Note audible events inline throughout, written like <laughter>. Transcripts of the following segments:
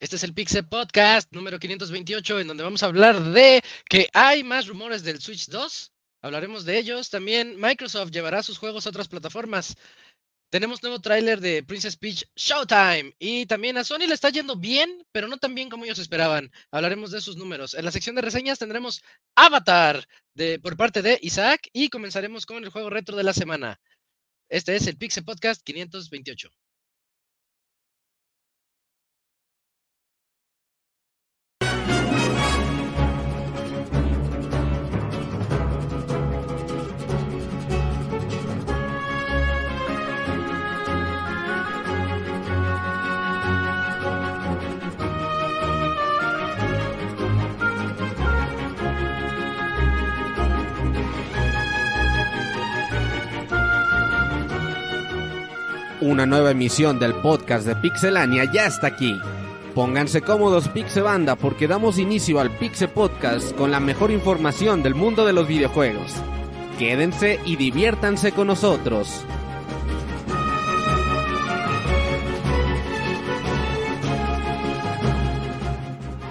Este es el Pixel Podcast número 528, en donde vamos a hablar de que hay más rumores del Switch 2. Hablaremos de ellos. También Microsoft llevará sus juegos a otras plataformas. Tenemos nuevo tráiler de Princess Peach Showtime. Y también a Sony le está yendo bien, pero no tan bien como ellos esperaban. Hablaremos de sus números. En la sección de reseñas tendremos Avatar de, por parte de Isaac y comenzaremos con el juego retro de la semana. Este es el Pixel Podcast 528. Una nueva emisión del podcast de Pixelania ya está aquí. Pónganse cómodos Pixebanda porque damos inicio al Pixel Podcast con la mejor información del mundo de los videojuegos. Quédense y diviértanse con nosotros.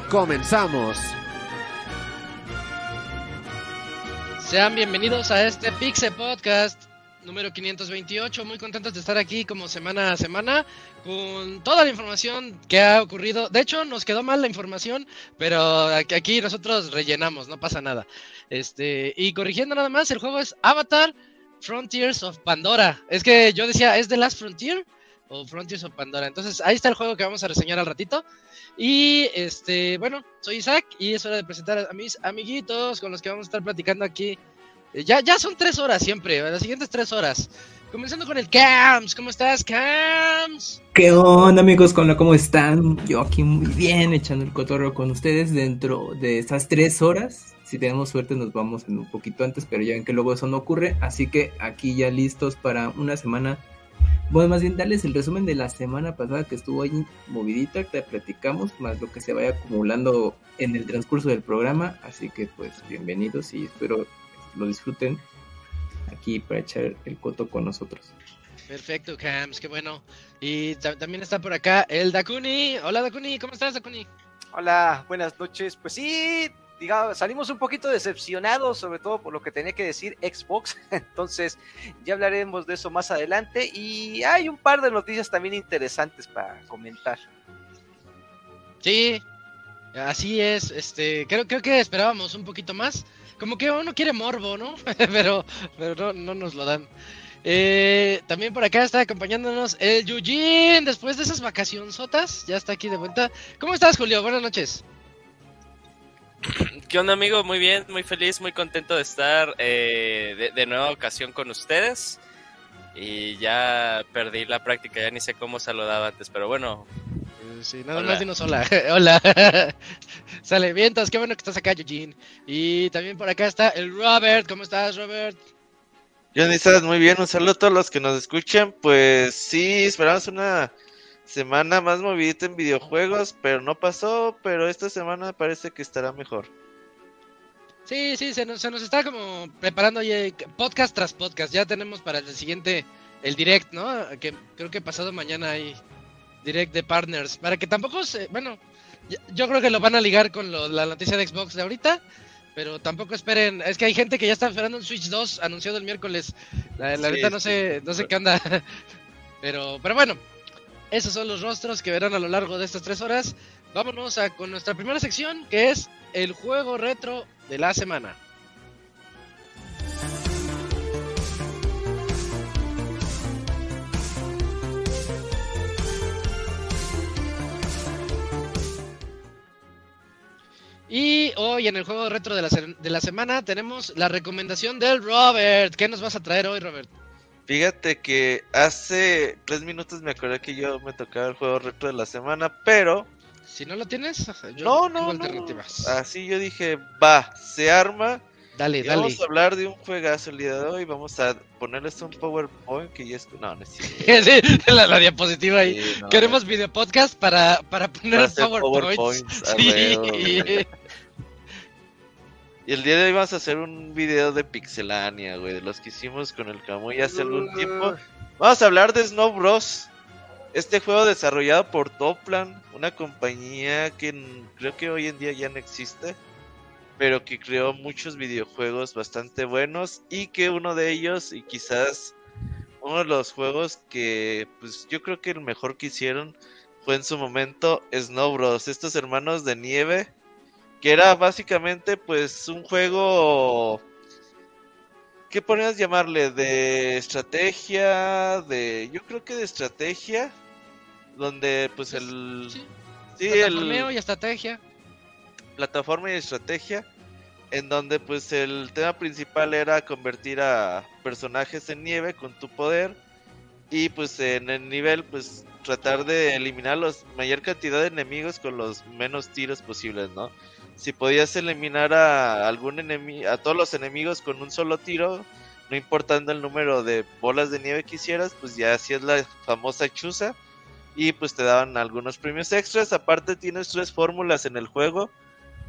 Comenzamos. Sean bienvenidos a este Pixel Podcast número 528. Muy contentos de estar aquí como semana a semana con toda la información que ha ocurrido. De hecho, nos quedó mal la información, pero aquí nosotros rellenamos, no pasa nada. Este, y corrigiendo nada más, el juego es Avatar Frontiers of Pandora. Es que yo decía, ¿es The Last Frontier? o Frontiers of Pandora. Entonces, ahí está el juego que vamos a reseñar al ratito. Y este, bueno, soy Isaac y es hora de presentar a mis amiguitos con los que vamos a estar platicando aquí ya, ya son tres horas siempre, las siguientes tres horas. Comenzando con el Cams, ¿cómo estás, Cams? ¿Qué onda, amigos? ¿Cómo están? Yo aquí muy bien, echando el cotorro con ustedes dentro de estas tres horas. Si tenemos suerte, nos vamos en un poquito antes, pero ya ven que luego eso no ocurre. Así que aquí ya listos para una semana. Bueno, más bien darles el resumen de la semana pasada que estuvo ahí movidita, que platicamos, más lo que se vaya acumulando en el transcurso del programa. Así que, pues, bienvenidos y espero lo disfruten aquí para echar el coto con nosotros. Perfecto, Cams, qué bueno. Y también está por acá el Dakuni. Hola, Dakuni, ¿cómo estás, Dakuni? Hola, buenas noches. Pues sí, digamos, salimos un poquito decepcionados, sobre todo por lo que tenía que decir Xbox. <laughs> Entonces, ya hablaremos de eso más adelante. Y hay un par de noticias también interesantes para comentar. Sí, así es. Este, creo, creo que esperábamos un poquito más. Como que uno quiere morbo, ¿no? <laughs> pero pero no, nos lo dan. Eh, también por acá está acompañándonos el Yujin después de esas vacacionzotas. Ya está aquí de vuelta. ¿Cómo estás, Julio? Buenas noches. ¿Qué onda, amigo? Muy bien, muy feliz, muy contento de estar eh, de, nueva ocasión con ustedes. Y ya perdí la práctica, ya ni sé cómo saludaba antes, pero bueno, Sí, nada más dinos hola. <laughs> hola. <laughs> Sale, vientos, qué bueno que estás acá, Eugene. Y también por acá está el Robert. ¿Cómo estás, Robert? Johnny, estás muy bien. Un saludo a todos los que nos escuchan. Pues sí, esperamos una semana más movidita en videojuegos, pero no pasó. Pero esta semana parece que estará mejor. Sí, sí, se nos, se nos está como preparando ya podcast tras podcast. Ya tenemos para el siguiente el direct, ¿no? Que creo que pasado mañana hay direct de partners. Para que tampoco se. Bueno, yo creo que lo van a ligar con la noticia de Xbox de ahorita. Pero tampoco esperen. Es que hay gente que ya está esperando un Switch 2 anunciado el miércoles. La, la no sé, no sé qué anda. <laughs> Pero, pero bueno, esos son los rostros que verán a lo largo de estas tres horas. Vámonos a, con nuestra primera sección, que es el juego retro de la semana. Y hoy en el juego retro de la, de la semana tenemos la recomendación del Robert. ¿Qué nos vas a traer hoy, Robert? Fíjate que hace tres minutos me acordé que yo me tocaba el juego retro de la semana, pero... Si no lo tienes, yo no, no, alternativas. Así yo dije, va, se arma Dale, dale. Vamos a hablar de un juegazo el día de hoy. Vamos a ponerles un PowerPoint que ya es. No, no es <laughs> sí, la, diapositiva ahí. Queremos video podcast para, para poner PowerPoint. Sí. Y el día de hoy vamos a hacer un video de Pixelania, güey, de los que hicimos con el Camuy hace algún tiempo. Vamos a hablar de Snow Bros. Este juego desarrollado por Toplan, una compañía que creo que hoy en día ya no existe, pero que creó muchos videojuegos bastante buenos y que uno de ellos y quizás uno de los juegos que pues yo creo que el mejor que hicieron fue en su momento Snow Bros. Estos hermanos de nieve que era básicamente pues un juego ¿qué podrías llamarle? de estrategia, de yo creo que de estrategia donde pues el Sí, sí, el y estrategia. Plataforma y estrategia en donde pues el tema principal era convertir a personajes en nieve con tu poder y pues en el nivel pues tratar de eliminar la mayor cantidad de enemigos con los menos tiros posibles, ¿no? Si podías eliminar a algún enemigo, a todos los enemigos con un solo tiro, no importando el número de bolas de nieve que hicieras, pues ya hacías la famosa chuza y pues te daban algunos premios extras. Aparte tienes tres fórmulas en el juego.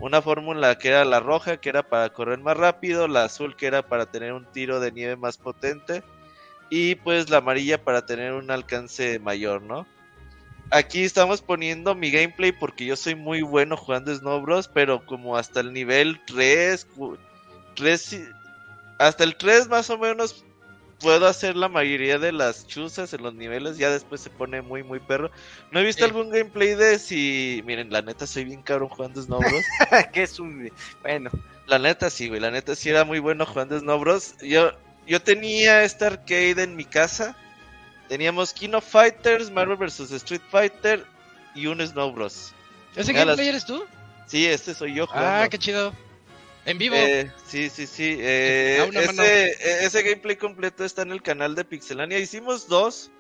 Una fórmula que era la roja, que era para correr más rápido, la azul que era para tener un tiro de nieve más potente y pues la amarilla para tener un alcance mayor, ¿no? Aquí estamos poniendo mi gameplay porque yo soy muy bueno jugando Snow Bros, pero como hasta el nivel 3, cu- 3 y- hasta el 3 más o menos puedo hacer la mayoría de las chuzas en los niveles, ya después se pone muy muy perro. No he visto Sí. algún gameplay de si, miren, la neta soy bien cabrón jugando Snow Bros. <laughs> que es un. Bueno, La neta sí, güey, la neta sí era muy bueno jugando Snow Bros. Yo, yo tenía este arcade en mi casa. Teníamos King of Fighters, Marvel vs. Street Fighter y un Snow Bros. ¿Ese las- gameplay eres tú? Sí, este soy yo jugando. Ah, qué chido. En vivo. Eh, sí, sí, sí. eh, ese, ese gameplay completo está en el canal de Pixelania. Hicimos dos.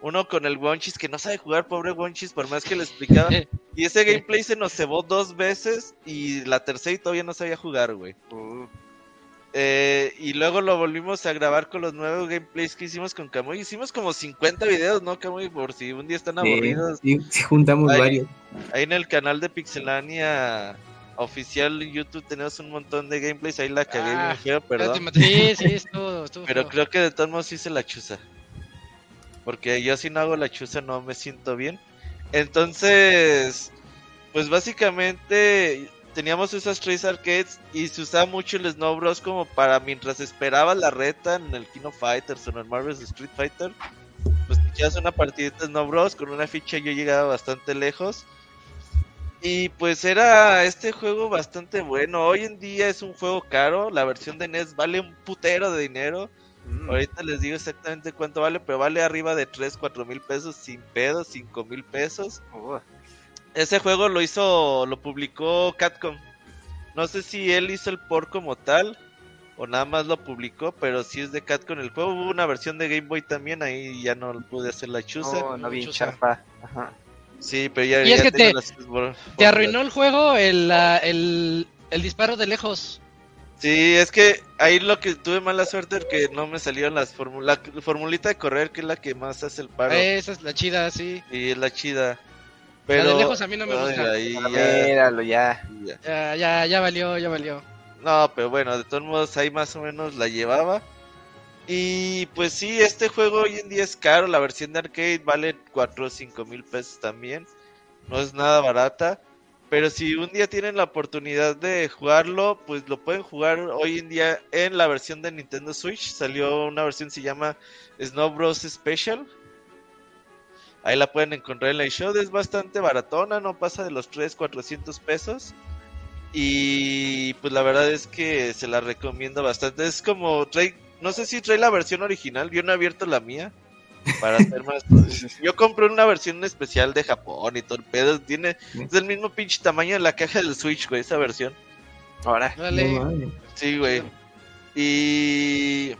Uno con el Wonchis, que no sabe jugar, pobre Wonchis, por más que le explicaba. <laughs> Y ese gameplay se nos cebó dos veces. Y la tercera y todavía no sabía jugar, güey. uh, Eh, y luego lo volvimos a grabar con los nuevos gameplays que hicimos con Kamui. Hicimos como 50 videos, ¿no, Kamui? Por si un día están aburridos. Sí, sí, juntamos varios. Ahí en el canal de Pixelania oficial en YouTube tenemos un montón de gameplays. Ahí la cagué Ah, bien feo, Ya te perdón. maté. Sí, sí, <laughs> estuvo, estuvo Pero creo que de todos modos hice la chuza. Porque yo si no hago la chuza no me siento bien. Entonces, pues básicamente teníamos esas tres arcades y se usaba mucho el Snow Bros como para mientras esperaba la reta en el King of Fighters o en el Marvel's Street Fighter. Pues te echabas una partidita de Snow Bros con una ficha yo llegaba bastante lejos. Y pues era este juego bastante bueno. Hoy en día es un juego caro. La versión de NES vale un putero de dinero. mm, Ahorita les digo exactamente cuánto vale, pero vale arriba de 3, 4 mil pesos sin pedos, 5 mil pesos. uh, Ese juego lo hizo, lo publicó Capcom. No sé si él hizo el port como tal o nada más lo publicó, pero sí es de Capcom el juego. Hubo una versión de Game Boy también, ahí ya no pude hacer la chuza. no, no bien Chuza. chafa. Ajá. Sí, pero ya, Y es ya que tengo te- las- Te arruinó el juego el, el, el disparo de lejos. Sí, es que ahí lo que tuve mala suerte es que no me salieron las fórmulas. La formulita de correr, que es la que más hace el paro. Esa es la chida, sí. Y es la chida. La Pero. de lejos a mí no me Ay, gusta. ahí ya- Míralo ya. ya. Ya, ya, ya valió, ya valió. No, pero bueno, de todos modos ahí más o menos la llevaba. Y pues sí, este juego hoy en día es caro. La versión de arcade vale 4 o 5 mil pesos también. No es nada barata. Pero si un día tienen la oportunidad de jugarlo, pues lo pueden jugar hoy en día en la versión de Nintendo Switch. Salió una versión que se llama Snow Bros. Special. Ahí la pueden encontrar en la eShop. Es bastante baratona, no pasa de los 3, 400 pesos. Y pues la verdad es que se la recomiendo bastante. Es como trae, no sé si trae la versión original, yo no he abierto la mía. Para hacer <laughs> más. Yo compré una versión especial de Japón y pedo. Tiene, es del mismo pinche tamaño de la caja del Switch, güey, esa versión. Ahora. Dale. No. Sí, güey. Y.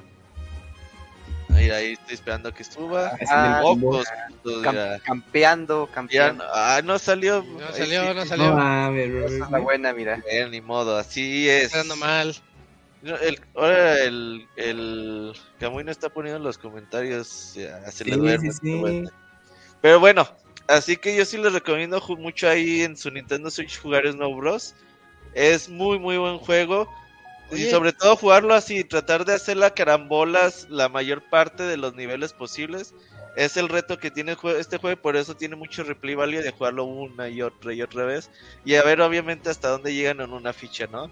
Ahí, ahí estoy esperando que suba. Ah, Cam- mira. campeando, Ya campeando. no- ah, no salió. No salió, sí, no No salió. mames, Esa es la buena, mira. eh, ni modo, así es. Está mal. El, ahora el, el Camuy no está poniendo los comentarios, ya se le Sí, duerme. sí, pero bueno. Pero bueno, así que yo sí les recomiendo mucho ahí en su Nintendo Switch jugar Snow Bros. Es muy muy buen juego. Y sobre todo jugarlo así, tratar de hacer la carambolas la mayor parte de los niveles posibles. Es el reto que tiene este juego y por eso tiene mucho replay value de jugarlo una y otra y otra vez. Y a ver obviamente hasta dónde llegan en una ficha, ¿no?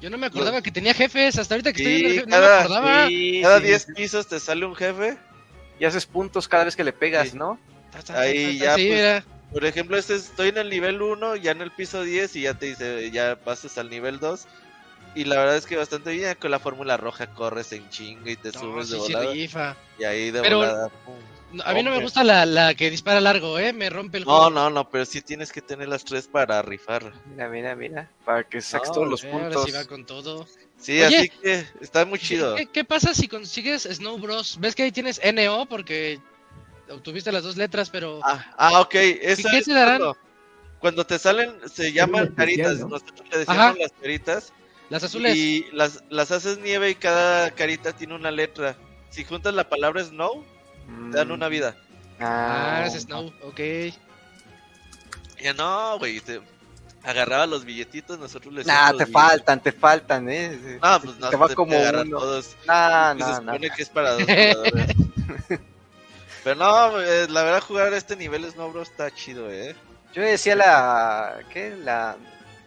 Yo no me acordaba que tenía jefes. Hasta ahorita que estoy viendo el jefe, no me cada- acordaba. Sí, Cada sí, 10 sí. pisos te sale un jefe. Y haces puntos cada vez que le pegas, Sí. ¿no? Ahí ya, sí, pues, mira. Por ejemplo, este es- estoy en el nivel 1, ya en el piso 10 y ya te dice, ya pasas al nivel 2. Y la verdad es que bastante bien, con la fórmula roja corres en chinga y te No, subes de sí, sí, volada. rifa. y ahí de Pero- volada. pum. No, A mí no me gusta la, la que dispara largo, ¿eh? Me rompe el No, juego. no, no, pero sí tienes que tener las tres para rifar. Mira, mira, mira. Para que saques No, todos los Eh, Ahora puntos. sí va con todo. Sí, Oye. así que está muy chido. ¿Qué, qué pasa si consigues Snow Bros? ¿Ves que ahí tienes NO? Porque obtuviste las dos letras, pero... Ah, ah, ok. Eso qué es te darán? Cuando, cuando te salen, se llaman caritas. ¿no? Nosotros le decíamos Ajá. las caritas. Las azules. Y las, las haces nieve y cada carita tiene una letra. Si juntas la palabra snow, te dan una vida. Ah, Ah, es Snow, ok. Ya no, güey. Te agarraba los billetitos, nosotros le Nah, te faltan, te faltan, ¿eh? No, pues no, te va te como uno. todos. Nah, se nah, nah. supone que es para dos jugadores. <laughs> Pero no, eh, la verdad jugar a este nivel Snow Bros está chido, eh. Yo decía la. ¿Qué? La,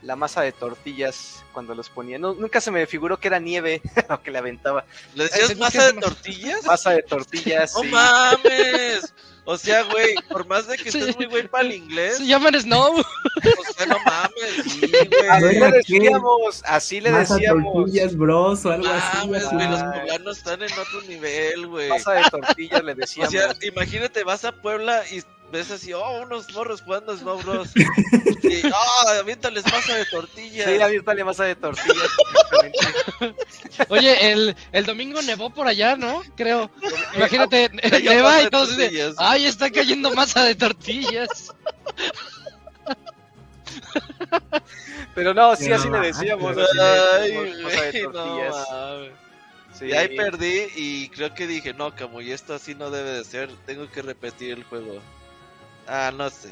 la masa de tortillas cuando los ponía. No, nunca se me figuró que era nieve <laughs> lo que le aventaba. ¿Le decías masa de tortillas? Masa de tortillas. <laughs> ¡No sí. mames! O sea, güey, por más de que Sí. estés muy güey para el inglés, Se llaman Snow. o sea, no mames, sí, A güey. Así le decíamos, así le Masa decíamos. tortillas, bros, o algo así. Mames, güey, los poblanos están en otro nivel, güey. Masa de tortillas le O decíamos. sea, imagínate, vas a Puebla y ves así, oh, unos morros jugando Snow Bros. <laughs> Y, oh, aviéntales masa de tortilla. Sí, a mí dale masa de tortillas. exactamente. Oye, el, el domingo nevó por allá, ¿no? Creo. Imagínate, <laughs> neva y todos dicen, ay, está cayendo masa de tortillas. Pero no, sí, No, así le decíamos. así decíamos, masa de güey, no tortillas. Sí. Y ahí perdí y creo que dije, no, como y esto así no debe de ser, tengo que repetir el juego. Ah, no sé.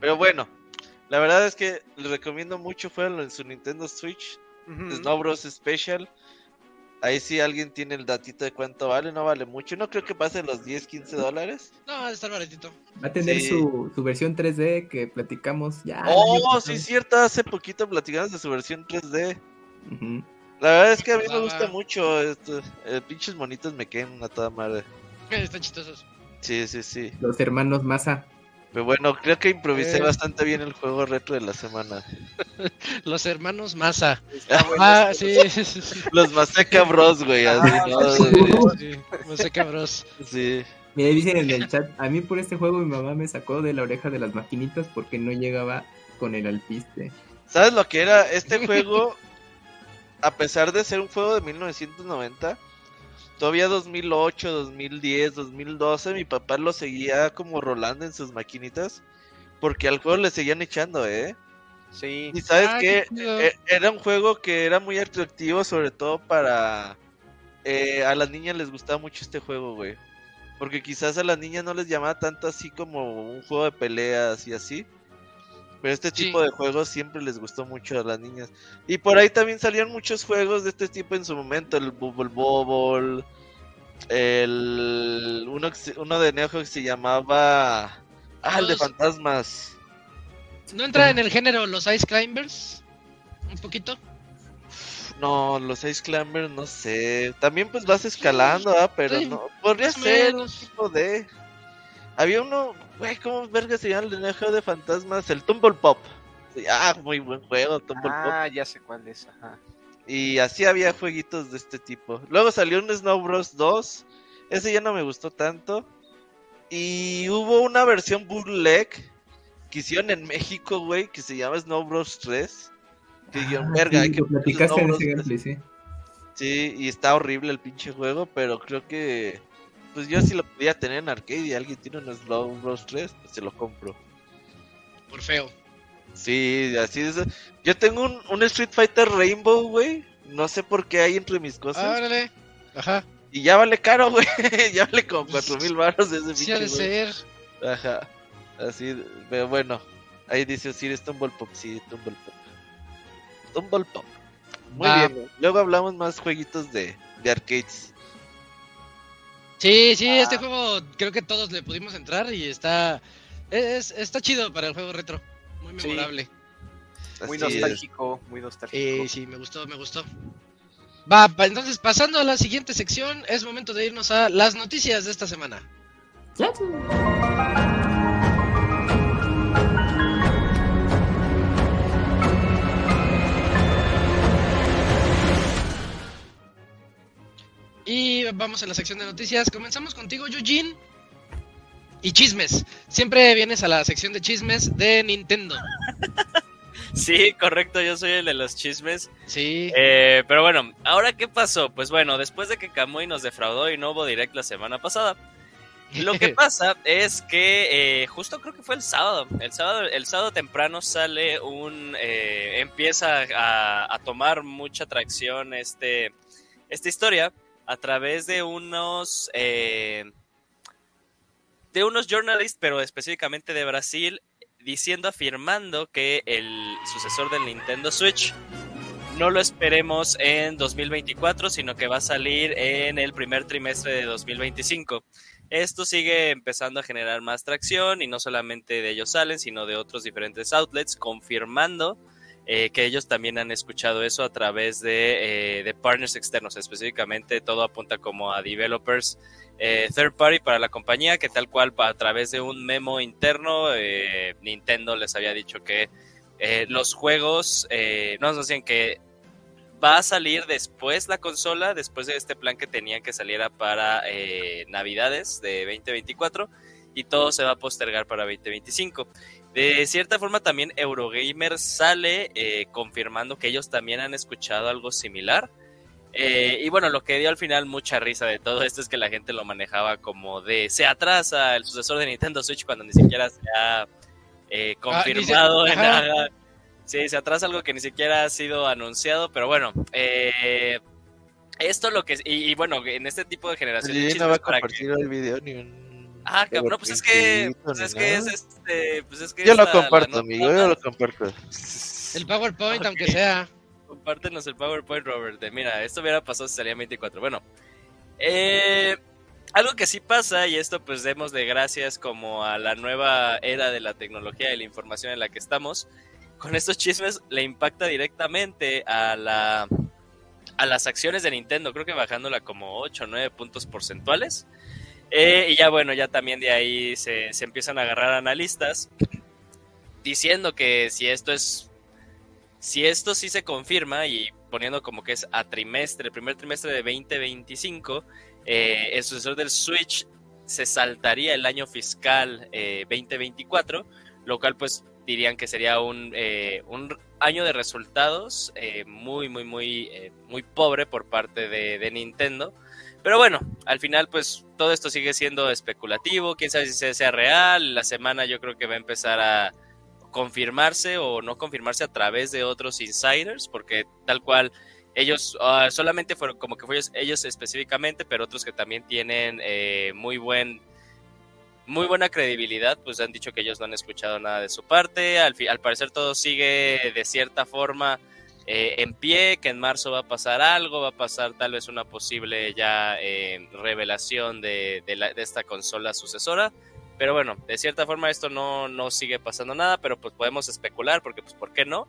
Pero bueno, la verdad es que le recomiendo mucho jugarlo en su Nintendo Switch, Ujú. Snow Bros. Special. Ahí sí alguien tiene el datito de cuánto vale, no vale mucho, no creo que pase los 10, 15 dólares. No, estar baratito. Va a tener Sí. su, su versión 3D que platicamos ya. oh, sí, cierto, hace poquito platicamos de su versión 3D. Ujú. La verdad es que a mí me Va, gusta mucho, esto, eh, pinches monitos me quedan a toda madre. Están chistosos. Sí, sí, sí. Los hermanos Masa. Pero bueno, creo que improvisé Eh. bastante bien el juego retro de la semana. <laughs> Los hermanos Masa. Bueno, Ah, sí, sí, sí. Los Maseca Bros, güey. Ah, ¿no? Sí. Masa cabros. sí. Mira, dicen en el chat, a mí por este juego mi mamá me sacó de la oreja de las maquinitas porque no llegaba con el alpiste. ¿Sabes lo que era? Este juego, a pesar de ser un juego de 1990, todavía 2008, 2010, 2012, mi papá lo seguía como rolando en sus maquinitas. Porque al juego le seguían echando, ¿eh? Sí. Y sabes Ah, qué? qué chido. E- era un juego que era muy atractivo, sobre todo para... eh, a las niñas les gustaba mucho este juego, güey. Porque quizás a las niñas no les llamaba tanto así como un juego de peleas y así. Pero este Sí. tipo de juegos siempre les gustó mucho a las niñas. Y por ahí también salieron muchos juegos de este tipo en su momento. El Bubble Bobble. El... Uno, uno de Neo que se llamaba... Ah, el de fantasmas. ¿No entra en el género los Ice Climbers? Un poquito. No, los Ice Climbers, no sé. También pues vas escalando, ¿ah? Pero Sí, no. Podría ser un tipo de... Había uno, güey, ¿cómo verga se llama el Geo de fantasmas? El Tumble Pop. Ah, muy buen juego, Tumble Pop. Ah, ya sé cuál es. Ajá. Y así había jueguitos de este tipo. Luego salió un Snow Bros 2. Ese ya no me gustó tanto. Y hubo una versión bootleg que hicieron en México, güey, que se llama Snow Bros 3. Que Ah, verga, sí, hay que platicaste Snow en Bros ese 3". gameplay, sí. Sí, y está horrible el pinche juego, pero creo que pues yo si lo podía tener en arcade y alguien tiene un Snow Bros 3, pues se lo compro. Por feo. Sí, así es. Yo tengo un, un Street Fighter Rainbow, güey. No sé por qué hay entre mis cosas. Órale. Ajá. Y ya vale caro, güey. <laughs> ya vale como cuatro mil baros ese Sí juego. ser. Ajá. Así, pero bueno. Ahí dice Osiris Tumble Pop. Sí, Tumble Pop. Tumble Pop. Muy Ah. bien. Luego hablamos más jueguitos de, de arcades. Sí, sí, Ah. este juego creo que todos le pudimos entrar y está es, está chido para el juego retro. Muy Sí. memorable. Muy Así es. nostálgico, muy nostálgico. Eh, sí, me gustó, me gustó. Va, pa- entonces pasando a la siguiente sección, es momento de irnos a las noticias de esta semana. Y vamos a la sección de noticias. Comenzamos contigo, Eugene. Y chismes. Siempre vienes a la sección de chismes de Nintendo. <laughs> Sí, correcto, yo soy el de los chismes. Sí. Eh, pero bueno, ¿ahora qué pasó? Pues bueno, después de que Kamui nos defraudó y no hubo direct la semana pasada, lo que <laughs> pasa es que eh, justo creo que fue el sábado. El sábado, el sábado temprano sale un. eh, empieza a, a tomar mucha atracción este, esta historia a través de unos. eh, de unos journalists, pero específicamente de Brasil, diciendo, afirmando que el sucesor del Nintendo Switch no lo esperemos en 2024, sino que va a salir en el primer trimestre de 2025. Esto sigue empezando a generar más tracción y no solamente de ellos salen, sino de otros diferentes outlets, confirmando eh, que ellos también han escuchado eso a través de, eh, de partners externos. Específicamente todo apunta como a developers eh, third party para la compañía, que tal cual a través de un memo interno, eh, Nintendo les había dicho que los juegos, no nos decían que va a salir después la consola, después de este plan que tenían que saliera para Navidades de 2024 y todo se va a postergar para 2025. De cierta forma también Eurogamer sale eh, confirmando que ellos también han escuchado algo similar. Eh, y bueno, lo que dio al final mucha risa de todo esto es que la gente lo manejaba como de se atrasa el sucesor de Nintendo Switch cuando ni siquiera se ha eh, confirmado en ajá. nada. Sí, se atrasa algo que ni siquiera ha sido anunciado, pero bueno, eh, esto lo que y, y bueno, en este tipo de generación no va a que- compartir el video ni un. Ah, cabrón, pues es que PowerPoint pues es que es este, pues es que Yo es lo la- comparto, la amigo, yo lo comparto. <laughs> El PowerPoint, Ok. aunque sea. Compártenos el PowerPoint, Robert. de, mira, esto hubiera pasado si salía en 24. Bueno, eh, algo que sí pasa, y esto pues demos de gracias como a la nueva era de la tecnología y la información en la que estamos, con estos chismes le impacta directamente a la a las acciones de Nintendo, creo que bajándola como 8 o 9 puntos porcentuales. Eh, y ya bueno, ya también de ahí se, se empiezan a agarrar analistas diciendo que si esto es si esto sí se confirma y poniendo como que es a trimestre, el primer trimestre de 2025, eh, el sucesor del Switch se saltaría el año fiscal eh, 2024, lo cual pues dirían que sería un, eh, un año de resultados eh, muy, muy, muy, eh, muy pobre por parte de Nintendo. Pero bueno, al final pues todo esto sigue siendo especulativo, quién sabe si sea- real, la semana yo creo que va a empezar a, confirmarse o no confirmarse a través de otros insiders, porque tal cual ellos ah, solamente fueron como que fue ellos, específicamente, pero otros que también tienen eh, muy buen muy buena credibilidad, pues han dicho que ellos no han escuchado nada de su parte. Al, al parecer todo sigue de cierta forma eh, en pie, que en marzo va a pasar algo, va a pasar tal vez una posible ya eh, revelación de, de esta consola sucesora. Pero bueno, de cierta forma esto no, no sigue pasando nada, pero pues podemos especular porque pues ¿por qué no?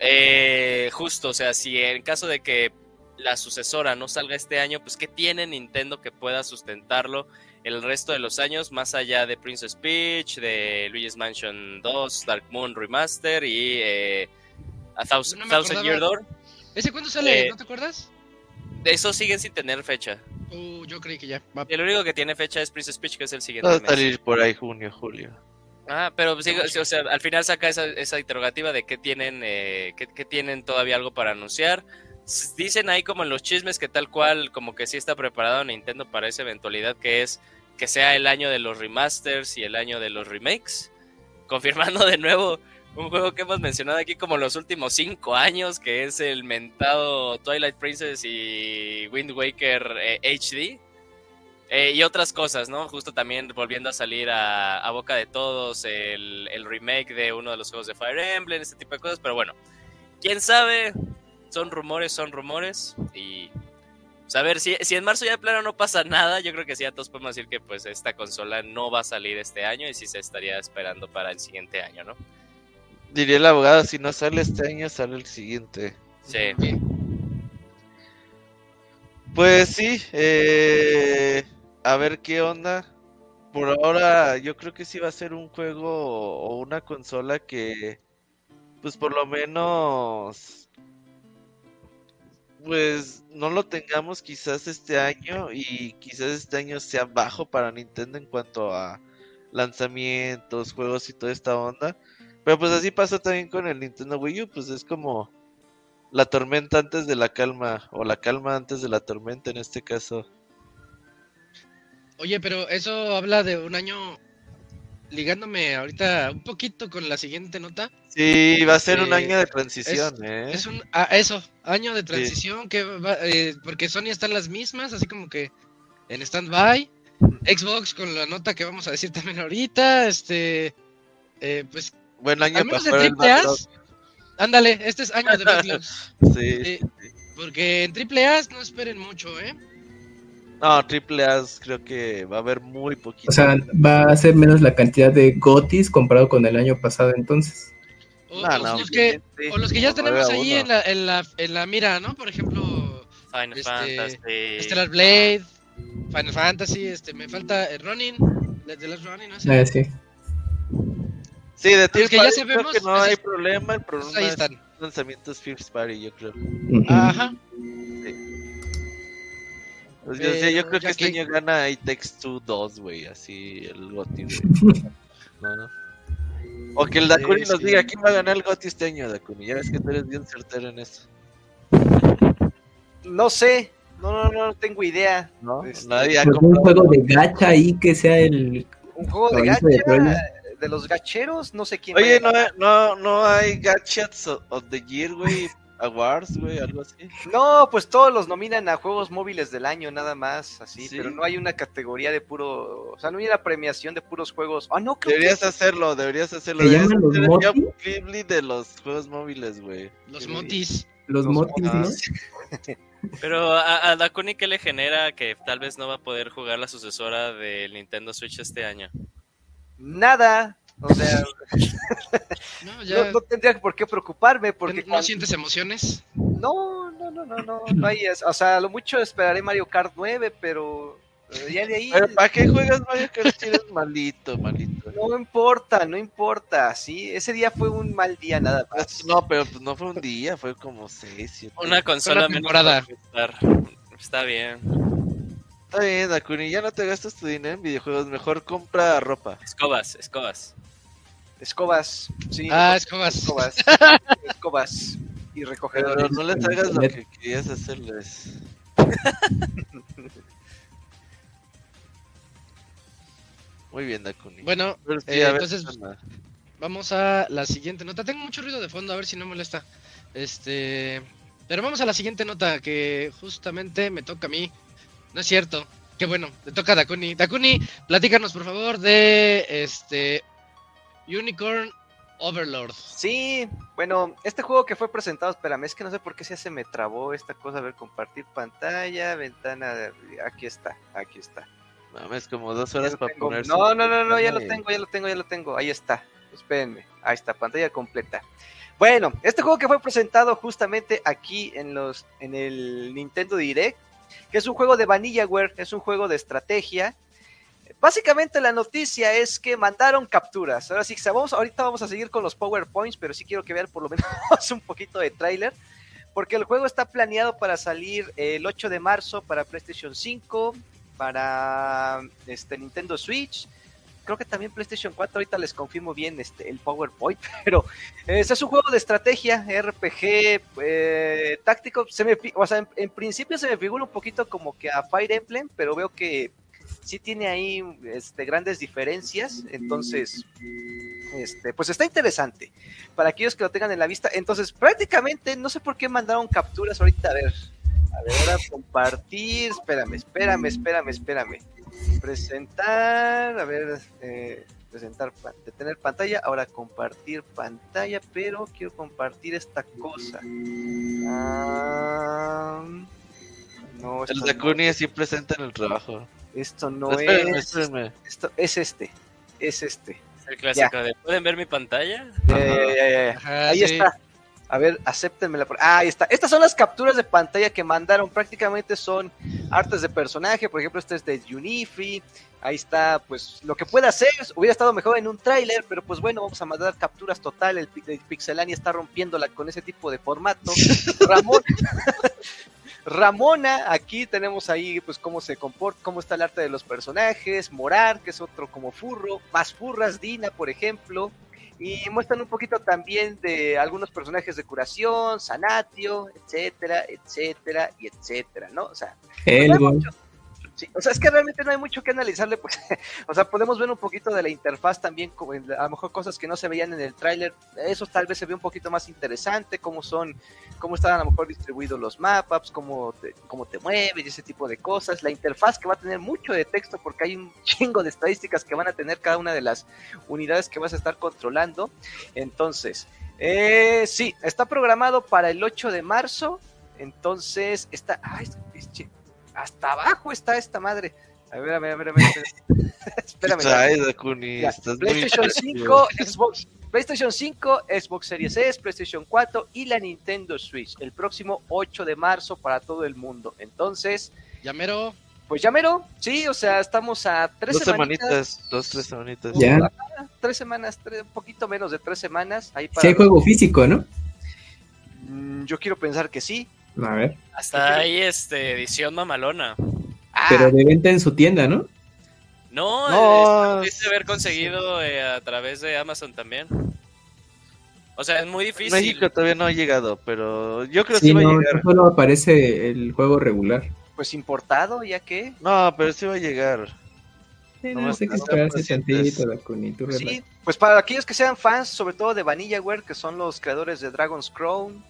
Eh, justo, o sea, si en caso de que la sucesora no salga este año, pues ¿qué tiene Nintendo que pueda sustentarlo el resto de los años, más allá de Princess Peach, de Luigi's Mansion 2, Dark Moon Remaster y eh, A Thousand, No Thousand Year. Door? ¿Ese cuándo sale? Eh, ¿No te acuerdas? Eso siguen sin tener fecha. Uh, yo creí que ya. Va. El único que tiene fecha es Princess Peach, que es el siguiente Va a mes. salir por ahí junio, julio. Ah, pero sí, o sea, al final saca esa, esa interrogativa de que tienen, eh, que, que tienen todavía algo para anunciar. Dicen ahí como en los chismes que tal cual, como que sí está preparado Nintendo para esa eventualidad que es que sea el año de los remasters y el año de los remakes. <laughs> Confirmando de nuevo un juego que hemos mencionado aquí como los últimos cinco años, que es el mentado Twilight Princess y Wind Waker eh, HD. Eh, y otras cosas, ¿no? Justo también volviendo a salir a, a boca de todos el, el remake de uno de los juegos de Fire Emblem, este tipo de cosas, pero bueno, quién sabe, son rumores, son rumores. Y pues, a ver, si, si en marzo ya de plano no pasa nada, yo creo que sí, a todos podemos decir que pues esta consola no va a salir este año y sí se estaría esperando para el siguiente año, ¿no? Diría el abogado, si no sale este año, sale el siguiente. Sí. Pues sí, eh, a ver qué onda. Por ahora yo creo que sí va a ser un juego o una consola que, pues por lo menos, pues no lo tengamos quizás este año y quizás este año sea bajo para Nintendo en cuanto a lanzamientos, juegos y toda esta onda. Pero pues así pasa también con el Nintendo Wii U, pues es como la tormenta antes de la calma, o la calma antes de la tormenta en este caso. Oye, pero eso habla de un año ligándome ahorita un poquito con la siguiente nota. Sí, va a ser un Eh, año de transición, ¿eh? Es un ah, eso, año de transición que va, eh, porque Sony están las mismas, así como que en stand-by. Xbox con la nota que vamos a decir también ahorita, este eh, pues Buen año para jugar el ándale, este es año de backlog. <laughs> Sí. Eh, porque en triple A no esperen mucho, ¿eh? No, triple A creo que va a haber muy poquito. O sea, va a ser menos la cantidad de gotis comparado con el año pasado entonces. O, No, o no, los que, Sí. o los que ya tenemos ahí en la, en, la, en la mira, ¿no? Por ejemplo, Final Este, Fantasy. Stellar Blade, Final Fantasy, este, me falta el Running, The Last Running, ¿no? sé. Ah, sí. Sí, de Los que ya A creo sabemos, que no hay problema. El problema ahí es lanzamientos First Party, yo creo. Ajá. Pues yo, sé, yo Pero creo que este que- año gana It Takes Two 2, güey, así el GOTY, güey. <laughs> No, no. O que el Dakuni Sí, nos sí. diga quién va a ganar el GOTY este año, Dakuni. Ya ves que tú eres bien certero en eso. No sé, no, no, no, no tengo idea. ¿No? Este, Nadie ha Pues un comprado. juego de gacha ahí que sea el. Un juego de gacha. De los gacheros, no sé quién. Oye, no, no, no hay Gadgets of the Year, güey. Awards, güey, algo así. No, pues todos los nominan a juegos móviles del año, nada más, así, Sí. pero no hay una categoría de puro, o sea, no hay una premiación de puros juegos. Ah, no, creo Deberías que hacerlo, deberías hacerlo. ¿Se Deberías llaman los hacer el de los juegos móviles, güey. Los motis. Los Los motis, ¿no? <laughs> Pero a, a Dakuni, ¿qué le genera que tal vez no va a poder jugar la sucesora del Nintendo Switch este año? Nada, o sea, <laughs> No, ya. no, no tendría por qué preocuparme porque ¿No cuando- sientes emociones? no, no, no, no, no, no hay, o sea, a lo mucho esperaré Mario Kart 9, pero eh, ya de ahí ¿Para qué juegas Mario Kart si eres malito, malito? no importa, no importa, sí, ese día fue un mal día nada más. No, pero pues no fue un día, fue como seis, siete. Una consola menos temporada. Está bien. Está bien, Dakuni, ya no te gastas tu dinero en videojuegos, mejor compra ropa. Escobas, escobas. Escobas, sí, Ah, escobas. escobas, escobas <laughs> y Pero recogedores. no les hagas lo que querías hacerles. <laughs> Muy bien, Dakuni. Bueno, sí, eh, a entonces- vamos a la siguiente nota. Tengo mucho ruido de fondo, a ver si no molesta. Este. Pero vamos a la siguiente nota que justamente me toca a mí. No es cierto. Qué bueno, le toca a Dakuni. Dakuni, platícanos por favor de este Unicorn Overlord. Sí, bueno, este juego que fue presentado, espérame, es que no sé por qué se me trabó esta cosa, a ver, compartir pantalla, ventana, de- aquí está, aquí está. Mames, como dos horas para tengo. ponerse. No, no, no, no, ya lo tengo, ya lo tengo, ya lo tengo, ahí está, espérenme, ahí está, pantalla completa. Bueno, este juego que fue presentado justamente aquí en los, en el Nintendo Direct, que es un juego de VanillaWare, es un juego de estrategia. Básicamente la noticia es que mandaron capturas. Ahora sí, vamos, ahorita vamos a seguir con los PowerPoints, pero sí quiero que vean por lo menos <laughs> un poquito de tráiler, porque el juego está planeado para salir el 8 de marzo para PlayStation 5, para este Nintendo Switch, creo que también PlayStation 4, ahorita les confirmo bien este el PowerPoint, <laughs> pero eh, es un juego de estrategia, RPG, eh, táctico, se me, o sea, en, en principio se me figura un poquito como que a Fire Emblem, pero veo que sí tiene ahí este, grandes diferencias, entonces, este, pues está interesante para aquellos que lo tengan en la vista. Entonces, prácticamente, no sé por qué mandaron capturas ahorita, a ver, a ver, ahora compartir, espérame, espérame, espérame, espérame. Presentar, a ver, eh, presentar, pa- de tener pantalla, ahora compartir pantalla, pero quiero compartir esta cosa. Ah, no, El esto no, Dakuni así presente en el trabajo. esto no espérenme, es, espérenme. esto es este, es este. El clásico de ¿pueden ver mi pantalla? Ya, ya, ya, ya, ya. Ajá, Ahí sí. está. A ver, acéptenmela. por- Ah, ahí está. Estas son las capturas de pantalla que mandaron. Prácticamente son artes de personaje. Por ejemplo, este es de Unifi. Ahí está, pues, lo que puede hacer. Hubiera estado mejor en un tráiler, pero pues bueno, vamos a mandar capturas total. El, el Pixelania está rompiéndola con ese tipo de formato. <laughs> Ramón. Ramona, aquí tenemos ahí pues cómo se comporta, cómo está el arte de los personajes, Morar, que es otro como furro, más furras, Dina, por ejemplo, y muestran un poquito también de algunos personajes de curación, Sanatio, etcétera, etcétera, y etcétera, ¿no? O sea, Elgo. Sí, o sea, es que realmente no hay mucho que analizarle, pues, <laughs> o sea, podemos ver un poquito de la interfaz también, a lo mejor cosas que no se veían en el tráiler, eso tal vez se ve un poquito más interesante, cómo son, cómo están a lo mejor distribuidos los mapas, cómo te, cómo te mueves y ese tipo de cosas, la interfaz que va a tener mucho de texto porque hay un <laughs> chingo de estadísticas que van a tener cada una de las unidades que vas a estar controlando, entonces, eh, sí, está programado para el 8 de marzo, entonces está, ay, es- es- hasta abajo está esta madre. A ver, a ver, a ver, a ver. <laughs> Espérame. Ay, estás PlayStation agresivo. 5, Xbox, PlayStation 5, Xbox Series S, PlayStation 4 y la Nintendo Switch el próximo 8 de marzo para todo el mundo. Entonces, Llamero. pues ya mero, sí, o sea, estamos a tres Dos semanitas, semanitas, dos, tres semanitas. Ya. tres semanas, tres- un poquito menos de tres semanas. Ahí para Sí hay juego físico, ¿no? Mm, yo quiero pensar que sí. A ver. Hasta ahí, este, edición mamalona. Ah, Pero de venta en su tienda, ¿no? No, No, haber conseguido eh, a través de Amazon también. O sea, es muy difícil. México todavía no ha llegado, pero yo creo que Sí, sí va a no, llegar. solo aparece el juego regular. pues importado, ya que. No, pero sí va a llegar. Sí, No, esperarse pacientes. tantito, Dakuni, tú relaja. Sí, pues para aquellos que sean fans, sobre todo de Vanillaware, que son los creadores de Dragon's Crown.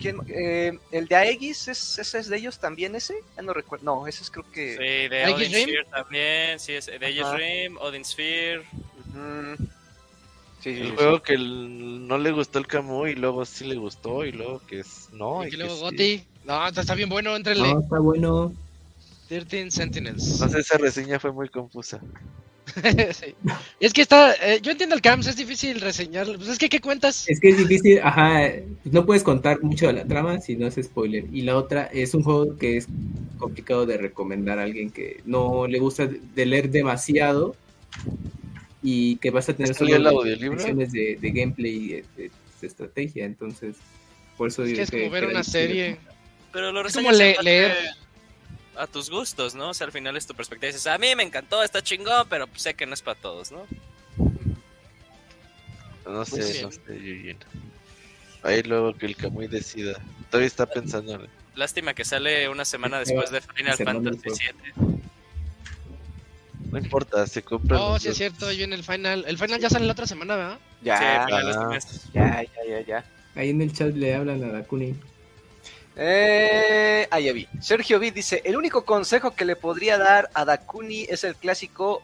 ¿Quién, eh, el de Aegis, ¿es, ese es de ellos también ese? Ya no recuerdo. No, ese es creo que. Sí, de ¿Aegis Odin Rim? Sphere también. Sí, es de Aegis. Rim, Odin Sphere. Mm, sí, sí, El sí, juego que el- no le gustó el Camus y luego sí le gustó y luego que es no. y y que que luego sí. Goti. No, está está bien bueno, entrenle. No, está bueno. 13 Sentinels. No sé, esa reseña fue muy confusa. <laughs> Sí. Es que está, eh, yo entiendo el CAMS, es difícil reseñarlo. Pues es que, ¿qué cuentas? Es que es difícil, ajá, pues no puedes contar mucho de la trama si no es spoiler. Y la otra es un juego que es complicado de recomendar a alguien que no le gusta de leer demasiado y que vas a tener ¿Salió el solo de, de gameplay y de, de- de estrategia. Entonces, por eso Es que digo es como ver que una difícil de serie. Pero lo Es como le- leer. A tus gustos, ¿no? O sea, al final es tu perspectiva. Dices, a mí me encantó, está chingón, pero pues sé que no es para todos, ¿no? No sé, Pues no sé, Yuyin. Ahí luego que el Camuy decida. Todavía está pensando en Lástima que sale una semana después de Final Fantasy. VII. No importa, se compra. Oh, sí es cierto, yo en el final. El final ya sale la otra semana, ¿verdad? Ya, Sí, ah. mes. ya, ya, ya, ya. Ahí en el chat le hablan a Dakuni. Eh, ah, ya vi. Sergio V dice: El único consejo que le podría dar a Dakuni es el clásico: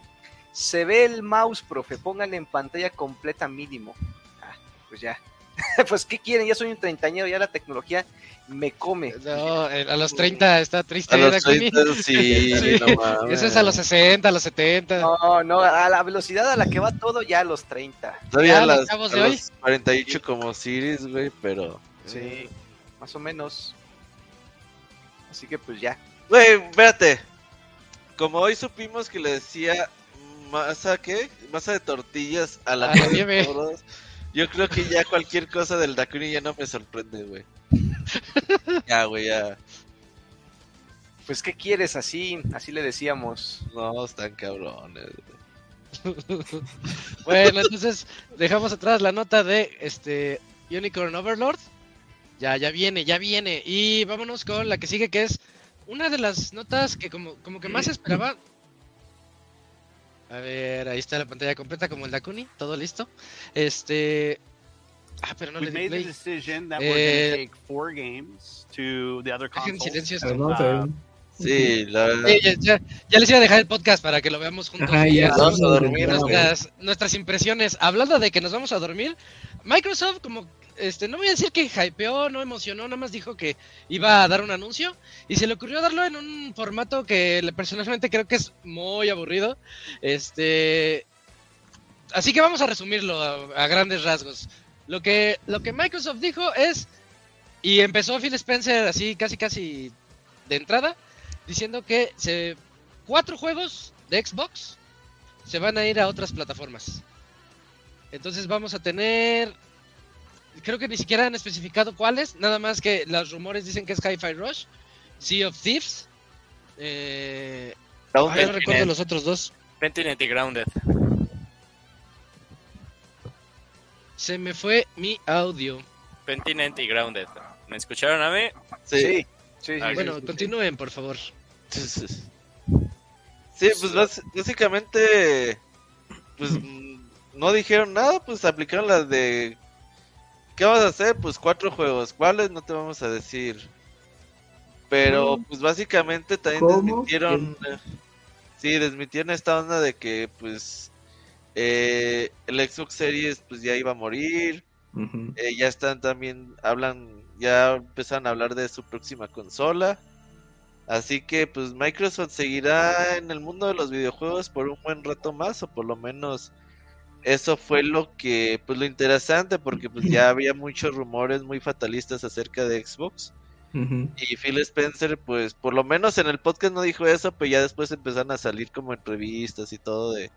Se ve el mouse, profe, pónganle en pantalla completa mínimo. Ah, pues ya. <laughs> pues, ¿qué quieren? Ya soy un treintañero, ya la tecnología me come. No, a los 30 está triste. A los Dakuni. 30, sí, <laughs> Sí. no mames. Eso es a los 60, a los 70. No, no, a la velocidad a la que va todo, ya a los 30. Todavía Ya, a los las, a de hoy. los 48 como Series, güey, pero. Sí, más o menos. Así que, pues ya. Güey, espérate. Como hoy supimos que le decía masa, ¿qué? Masa de tortillas a la, A la nieve toros, Yo creo que ya cualquier cosa del Dakuni ya no me sorprende, güey. <laughs> ya, güey, ya. Pues, ¿qué quieres? Así, así le decíamos. No, están cabrones. güey. <laughs> Bueno, entonces dejamos atrás la nota de este Unicorn Overlord. Ya, ya viene, ya viene. Y vámonos con la que sigue, que es una de las notas que como, como que más esperaba. A ver, ahí está la pantalla completa como el Dakuni, todo listo. Este. Ah, pero no le We've di made the play. decision that Eh, we're going to take four games to the other silencio esto. Ah, Sí, la verdad. Sí, ya, ya- ya les iba a dejar el podcast para que lo veamos juntos. Ajá, ya. ya vamos a dormir, nuestras, nuestras impresiones. Hablando de que nos vamos a dormir, Microsoft, como este, no voy a decir que hypeó, no emocionó, nada más dijo que iba a dar un anuncio y se le ocurrió darlo en un formato que personalmente creo que es muy aburrido. Este, así que vamos a resumirlo a, a grandes rasgos. Lo que, lo que Microsoft dijo es, y empezó Phil Spencer así casi casi de entrada, diciendo que se, cuatro juegos de Xbox se van a ir a otras plataformas. Entonces vamos a tener, creo que ni siquiera han especificado cuáles, nada más que los rumores dicen que es Hi-Fi Rush, Sea of Thieves, eh, ay, no recuerdo los otros dos. Pentiment y Grounded. Se me fue mi audio. Pentiment y Grounded. ¿Me escucharon a mí? Sí. Sí, sí, sí, Ah, sí, Bueno, sí, sí. continúen, por favor. Sí, pues básicamente, pues no dijeron nada, pues aplicaron las de... ¿Qué vas a hacer? Pues cuatro juegos. ¿Cuáles? No te vamos a decir. Pero, pues básicamente también ¿Cómo? desmintieron... eh, sí, desmintieron esta onda de que, pues, eh, el Xbox Series, pues ya iba a morir. Eh, ya están también, hablan, ya empezaron a hablar de su próxima consola. Así que pues Microsoft seguirá en el mundo de los videojuegos por un buen rato más, o por lo menos eso fue lo que, pues lo interesante, porque pues ya <clears throat> había muchos rumores muy fatalistas acerca de Xbox. Y Phil Spencer, pues por lo menos en el podcast no dijo eso, pero ya después empezaron a salir como en revistas y todo de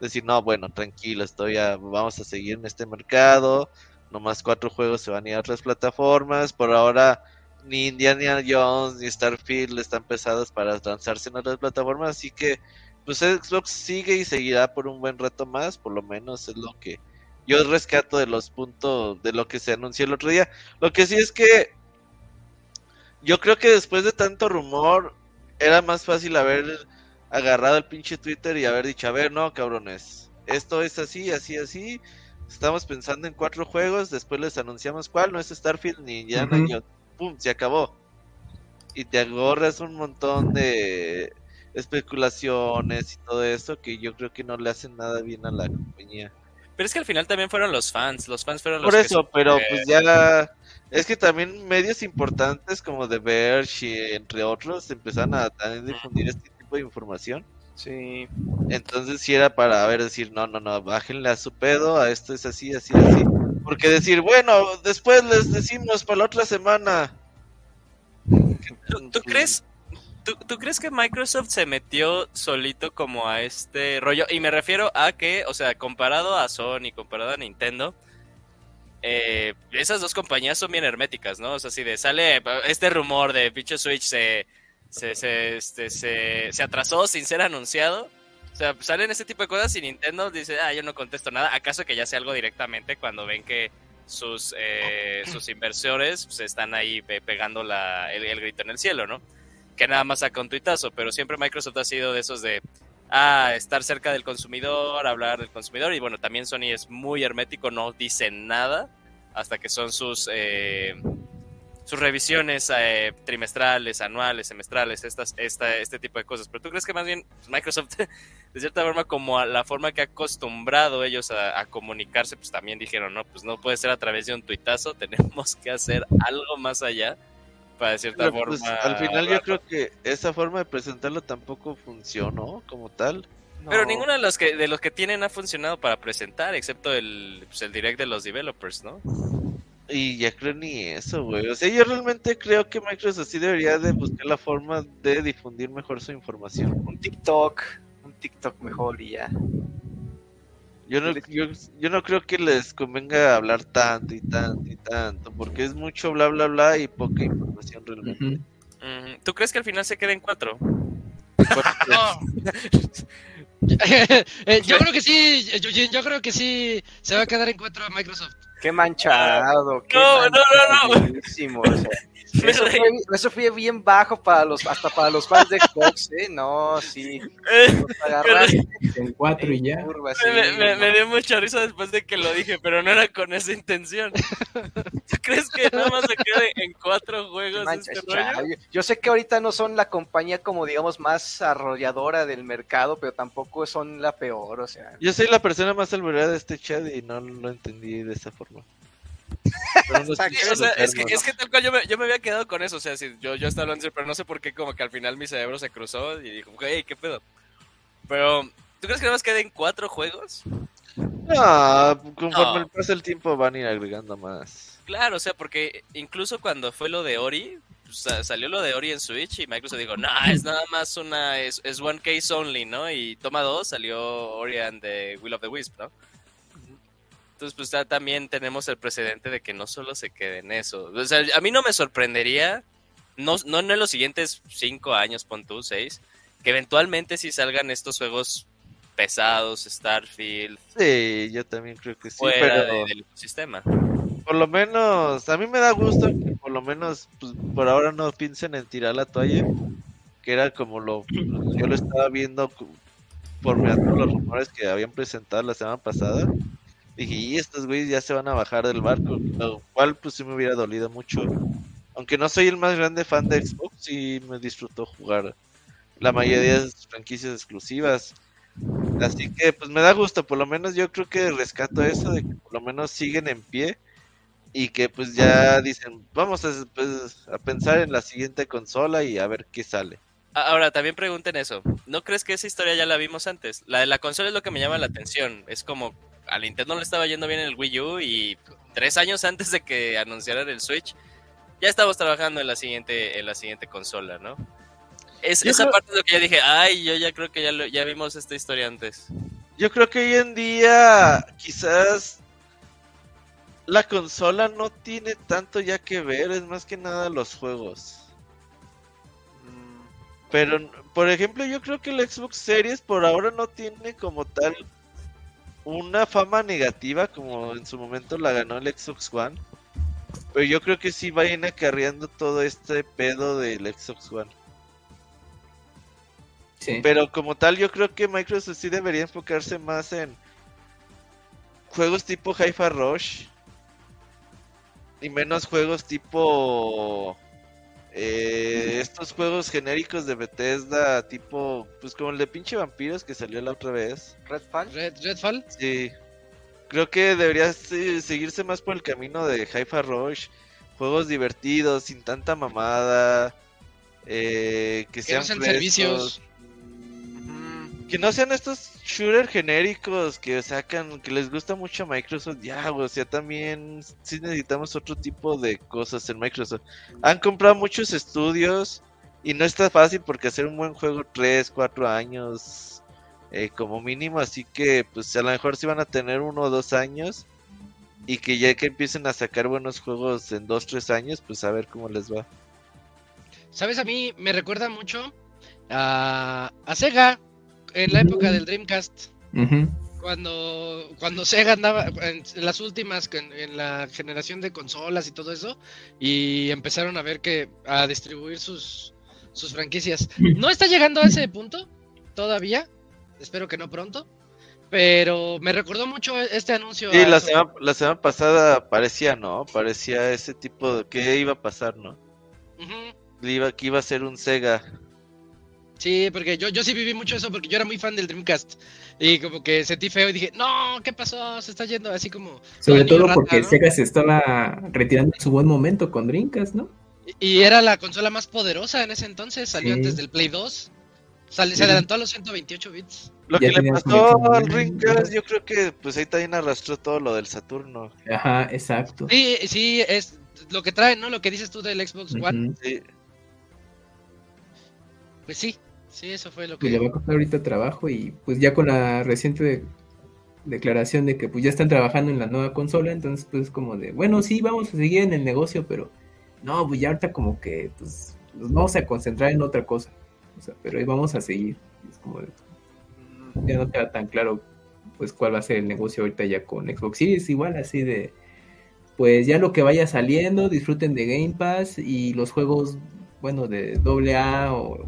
decir, no, bueno, tranquilo, estoy ya, vamos a seguir en este mercado, nomás cuatro juegos se van a ir a otras plataformas, por ahora ni Indiana Jones ni Starfield están pesados para lanzarse en otras plataformas, así que pues Xbox sigue y seguirá por un buen rato más, por lo menos es lo que yo rescato de los puntos de lo que se anunció el otro día. Lo que sí es que yo creo que después de tanto rumor, era más fácil haber agarrado el pinche Twitter y haber dicho, a ver, no, cabrones, esto es así, así, así. Estamos pensando en cuatro juegos, después les anunciamos cuál, no es Starfield ni Indiana. Jones. Pum, se acabó. Y te ahorras un montón de especulaciones y todo eso que yo creo que no le hacen nada bien a la compañía. Pero es que al final también fueron los fans. Los fans fueron los Por eso, pero pues ya es que también medios importantes como The Verge y entre otros empezaron a difundir este tipo de información. Sí. Entonces sí era para ver decir, no, no, no, bájenle a su pedo, a esto es así, así, así. Porque decir, bueno, después les decimos para la otra semana. ¿Tú, tú crees? ¿Tú, tú crees que Microsoft se metió solito como a este rollo? Y me refiero a que, o sea, comparado a Sony, comparado a Nintendo, eh, esas dos compañías son bien herméticas, ¿no? O sea, si de sale este rumor de pinche Switch se, se, se, este, se, se atrasó sin ser anunciado. O sea, salen ese tipo de cosas y Nintendo dice, ah, yo no contesto nada. ¿Acaso que ya sea algo directamente cuando ven que sus, eh, sus inversores pues, están ahí pe- pegando el grito en el cielo, ¿no? Que nada más saca un tuitazo, pero siempre Microsoft ha sido de esos de, ah, estar cerca del consumidor, hablar del consumidor, y bueno, también Sony es muy hermético, no dice nada hasta que son sus, eh, sus revisiones eh, trimestrales, anuales, semestrales, estas, esta, este tipo de cosas. Pero tú crees que más bien Microsoft, <laughs> de cierta forma, como la forma que ha acostumbrado ellos a, a comunicarse, pues también dijeron, no, pues no puede ser a través de un tuitazo, <laughs> tenemos que hacer algo más allá de cierta Pero, forma. pues, al final yo creo que esa forma de presentarlo tampoco funcionó como tal. Pero No. ninguno de los que de los que tienen ha funcionado para presentar, excepto el, pues, el direct de los developers, ¿no? Y ya creo ni eso, güey. O sea, yo realmente creo que Microsoft sí debería de buscar la forma de difundir mejor su información. Un TikTok. Un TikTok mejor y ya. Yo no, yo, yo no creo que les convenga hablar tanto y tanto y tanto, porque es mucho bla bla bla y poca información realmente. Mm, ¿Tú crees que al final se queden cuatro? No. <laughs> Eh, yo creo que sí, yo, yo- creo que sí se va a quedar en cuatro Microsoft. Qué manchado. Qué No, no, no, no. manchadísimo, o sea, Me <laughs> Eso fue, eso fue bien bajo para los, hasta para los fans de Xbox, ¿eh? No, sí. Eh, agarraste En cuatro y ya. en curva, sí, me, me- no. me dio mucha risa después de que lo dije, pero no era con esa intención. <laughs> ¿Tú crees que nada más se quede en cuatro juegos Mancha, este rollo? Yo sé que ahorita no son la compañía como digamos más arrolladora del mercado, pero tampoco son la peor, o sea. Yo soy la persona más alburada de este chat y no lo entendí de esa forma. O sea, es que, es que tal cual yo me, yo me había quedado con eso, o sea, sí, yo, yo estaba hablando, pero no sé por qué como que al final mi cerebro se cruzó y dijo, hey, ¿qué pedo? Pero, ¿tú crees que nada más queden cuatro juegos? No, conforme No. pasa el tiempo van a ir agregando más. Claro, o sea, porque incluso cuando fue lo de Ori, pues, sa- salió lo de Ori en Switch y Microsoft dijo, no, es nada más una, es, es one case only, ¿no? Y toma dos, salió Ori and the Will of the Wisp, ¿no? Entonces, pues ya también tenemos el precedente de que no solo se quede en eso. O sea, a mí no me sorprendería, no, no en los siguientes cinco años, pon tú, seis, que eventualmente sí salgan estos juegos pesados, Starfield, Sí, yo también creo que sí, fuera pero de- del ecosistema. por lo menos, a mí me da gusto que por lo menos pues, por ahora no piensen en tirar la toalla, que era como lo, yo lo estaba viendo por los rumores que habían presentado la semana pasada. Dije, y estos güeyes ya se van a bajar del barco, lo cual pues sí me hubiera dolido mucho. Aunque no soy el más grande fan de Xbox, sí me disfrutó jugar la mayoría de sus franquicias exclusivas. Así que pues me da gusto, por lo menos yo creo que rescato eso de que por lo menos siguen en pie y que pues ya dicen, vamos a, pues, a pensar en la siguiente consola y a ver qué sale. Ahora, también pregunten eso. ¿No crees que esa historia ya la vimos antes? La de la consola es lo que me llama la atención. Es como a Nintendo le estaba yendo bien en el Wii U y tres años antes de que anunciaran el Switch, ya estábamos trabajando en la siguiente, en la siguiente consola, ¿no? Es, esa creo- parte es lo que yo dije, ay, yo ya creo que ya, lo- ya vimos esta historia antes. Yo creo que hoy en día quizás la consola no tiene tanto ya que ver, es más que nada los juegos. Mm, Pero, por ejemplo, yo creo que el Xbox Series por ahora no tiene como tal una fama negativa como en su momento la ganó el Xbox One. Pero yo creo que sí va a ir acarreando todo este pedo del Xbox One. Sí. Pero como tal, yo creo que Microsoft sí debería enfocarse más en juegos tipo Hi-Fi Rush y menos juegos tipo eh, estos juegos genéricos de Bethesda, tipo, pues como el de pinche vampiros que salió la otra vez. Redfall. Red, Redfall. Sí, creo que debería se- seguirse más por el camino de Hi-Fi Rush, juegos divertidos, sin tanta mamada, eh, que Que sean no sean frescos. servicios. Que no sean estos shooters genéricos que sacan, que les gusta mucho a Microsoft. Ya, o sea, también sí necesitamos otro tipo de cosas en Microsoft. Han comprado muchos estudios y no está fácil porque hacer un buen juego 3, 4 años eh, como mínimo. Así que, pues a lo mejor sí van a tener uno o dos años. Y que ya que empiecen a sacar buenos juegos en 2, 3 años, pues a ver cómo les va. ¿Sabes? A mí me recuerda mucho a, a Sega en la época del Dreamcast. Cuando, cuando Sega andaba en, en las últimas, en, en la generación de consolas y todo eso, y empezaron a ver que a distribuir sus, sus franquicias. No está llegando a ese punto todavía, espero que no pronto, pero me recordó mucho este anuncio. Sí, la semana, la semana pasada parecía, ¿no? Parecía ese tipo de... ¿Qué iba a pasar, no? Iba, que iba a ser un Sega. Sí, porque yo, yo sí viví mucho eso porque yo era muy fan del Dreamcast. Y como que sentí feo y dije, no, ¿qué pasó? Se está yendo así como... Sobre todo rata, porque ¿no? Sega se estaba retirando en su buen momento con Dreamcast, ¿no? Y y era la consola más poderosa en ese entonces, salió Sí. antes del Play 2. Sale- Sí. Se adelantó a los 128 bits. Lo Ya que le pasó al Dreamcast, yo creo que pues ahí también arrastró todo lo del Saturno. Ajá, exacto. Sí, sí, es lo que trae, ¿no? Lo que dices tú del Xbox One. Sí. Pues sí, sí, eso fue lo Pues le va que... a costar ahorita trabajo y pues ya con la reciente de- declaración de que pues ya están trabajando en la nueva consola, entonces pues como de, bueno, sí, vamos a seguir en el negocio, pero no, pues ya ahorita como que pues nos vamos a concentrar en otra cosa. O sea, pero ahí vamos a seguir. Es como de- ya no queda tan claro pues cuál va a ser el negocio ahorita ya con Xbox Series, igual así de pues ya lo que vaya saliendo, disfruten de Game Pass y los juegos, bueno, de AA o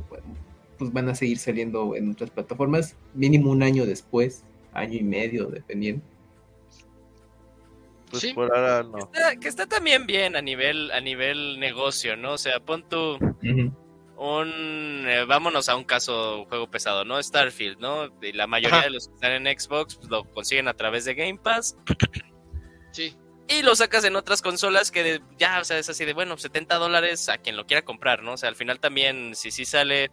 pues van a seguir saliendo en otras plataformas, mínimo un año después, año y medio, dependiendo. Pues Sí. por ahora no. Está- que está también bien a nivel, a nivel negocio, ¿no? O sea, pon tú un... eh, vámonos a un caso, juego pesado, ¿no? Starfield, ¿no? Y la mayoría Ajá. de los que están en Xbox pues, lo consiguen a través de Game Pass. Sí. Y lo sacas en otras consolas que de- ya, o sea, es así de, bueno, 70 dólares a quien lo quiera comprar, ¿no? O sea, al final también, si sí sale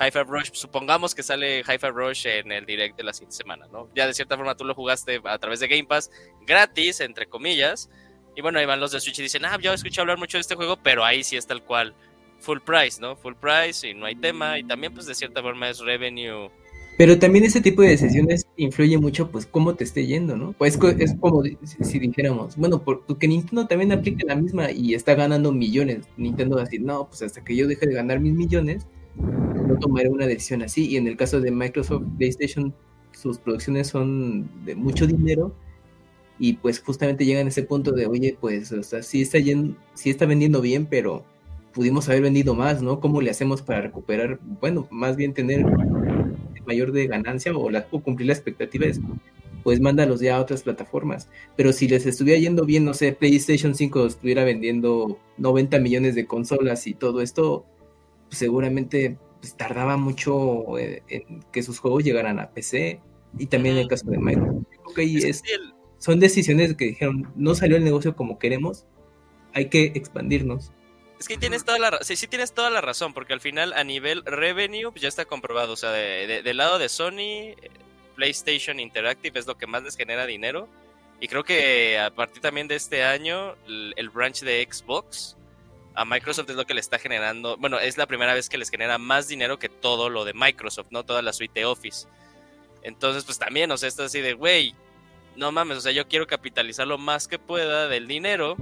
Hi-Fi Rush, supongamos que sale Hi-Fi Rush en el direct de la siguiente semana, ¿no? Ya de cierta forma tú lo jugaste a través de Game Pass, gratis, entre comillas. Y bueno, ahí van los de Switch y dicen, ah, yo escuché hablar mucho de este juego, pero ahí sí es tal cual, full price, ¿no? Full price y no hay tema. Y también, pues, de cierta forma es revenue. Pero también ese tipo de decisiones influye mucho, pues, cómo te esté yendo, ¿no? Pues es como si, dijéramos, bueno, por- porque Nintendo también aplica la misma y está ganando millones. Nintendo va a decir, no, pues hasta que yo deje de ganar mis millones, no tomaré una decisión así. Y en el caso de Microsoft, PlayStation, sus producciones son de mucho dinero y pues justamente llegan a ese punto de, oye, pues, sí está, yen- sí está vendiendo bien, pero pudimos haber vendido más, ¿no? ¿Cómo le hacemos para recuperar? Bueno, más bien tener mayor de ganancia o, la- cumplir las expectativas, pues mándalos ya a otras plataformas. Pero si les estuviera yendo bien, no sé, PlayStation 5 estuviera vendiendo 90 millones de consolas y todo esto, pues seguramente pues, tardaba mucho eh, en que sus juegos llegaran a PC. Y también en el caso de Microsoft. Creo que ahí Es son decisiones que dijeron, no salió el negocio como queremos, hay que expandirnos. Es que tienes toda la sí, sí tienes toda la razón, porque al final a nivel revenue pues, ya está comprobado. O sea, de- de- del lado de Sony, PlayStation Interactive es lo que más les genera dinero. Y creo que a partir también de este año, el, el branch de Xbox a Microsoft es lo que le está generando. Bueno, es la primera vez que les genera más dinero que todo lo de Microsoft, ¿no? Toda la suite de Office. Entonces, pues también, o sea, está así de, güey, no mames, o sea, yo quiero capitalizar lo más que pueda del dinero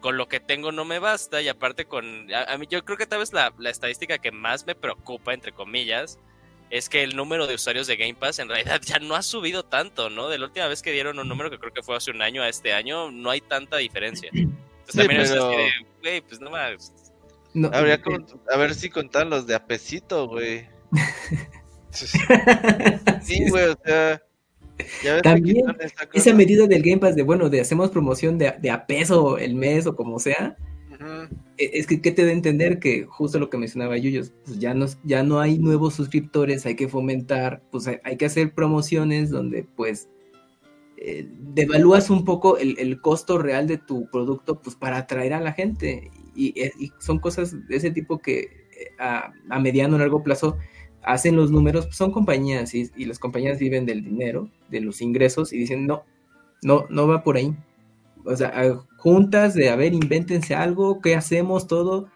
con lo que tengo no me basta y aparte con a, a mí yo creo que tal vez la, la estadística que más me preocupa entre comillas es que el número de usuarios de Game Pass en realidad ya no ha subido tanto, ¿no? De la última vez que dieron un número que creo que fue hace un año a este año, no hay tanta diferencia. Entonces Sí, también es pero- así de, güey, pues no más. No, Habría eh, que a ver si contan los de apesito, güey. <laughs> sí, güey, o sea. Ya ves que También, esa medida del Game Pass de, bueno, de hacemos promoción de, de a peso el mes o como sea, e- es que ¿qué te da a entender que justo lo que mencionaba Yuyos, pues ya no, ya no hay nuevos suscriptores, hay que fomentar, pues hay, hay que hacer promociones donde pues eh, devalúas un poco el, costo real de tu producto pues para atraer a la gente y, son cosas de ese tipo que eh, a, mediano o largo plazo hacen los números, pues son compañías y, las compañías viven del dinero, de los ingresos y dicen no, no, no va por ahí. O sea, juntas de, a ver, invéntense algo, ¿qué hacemos? Todo.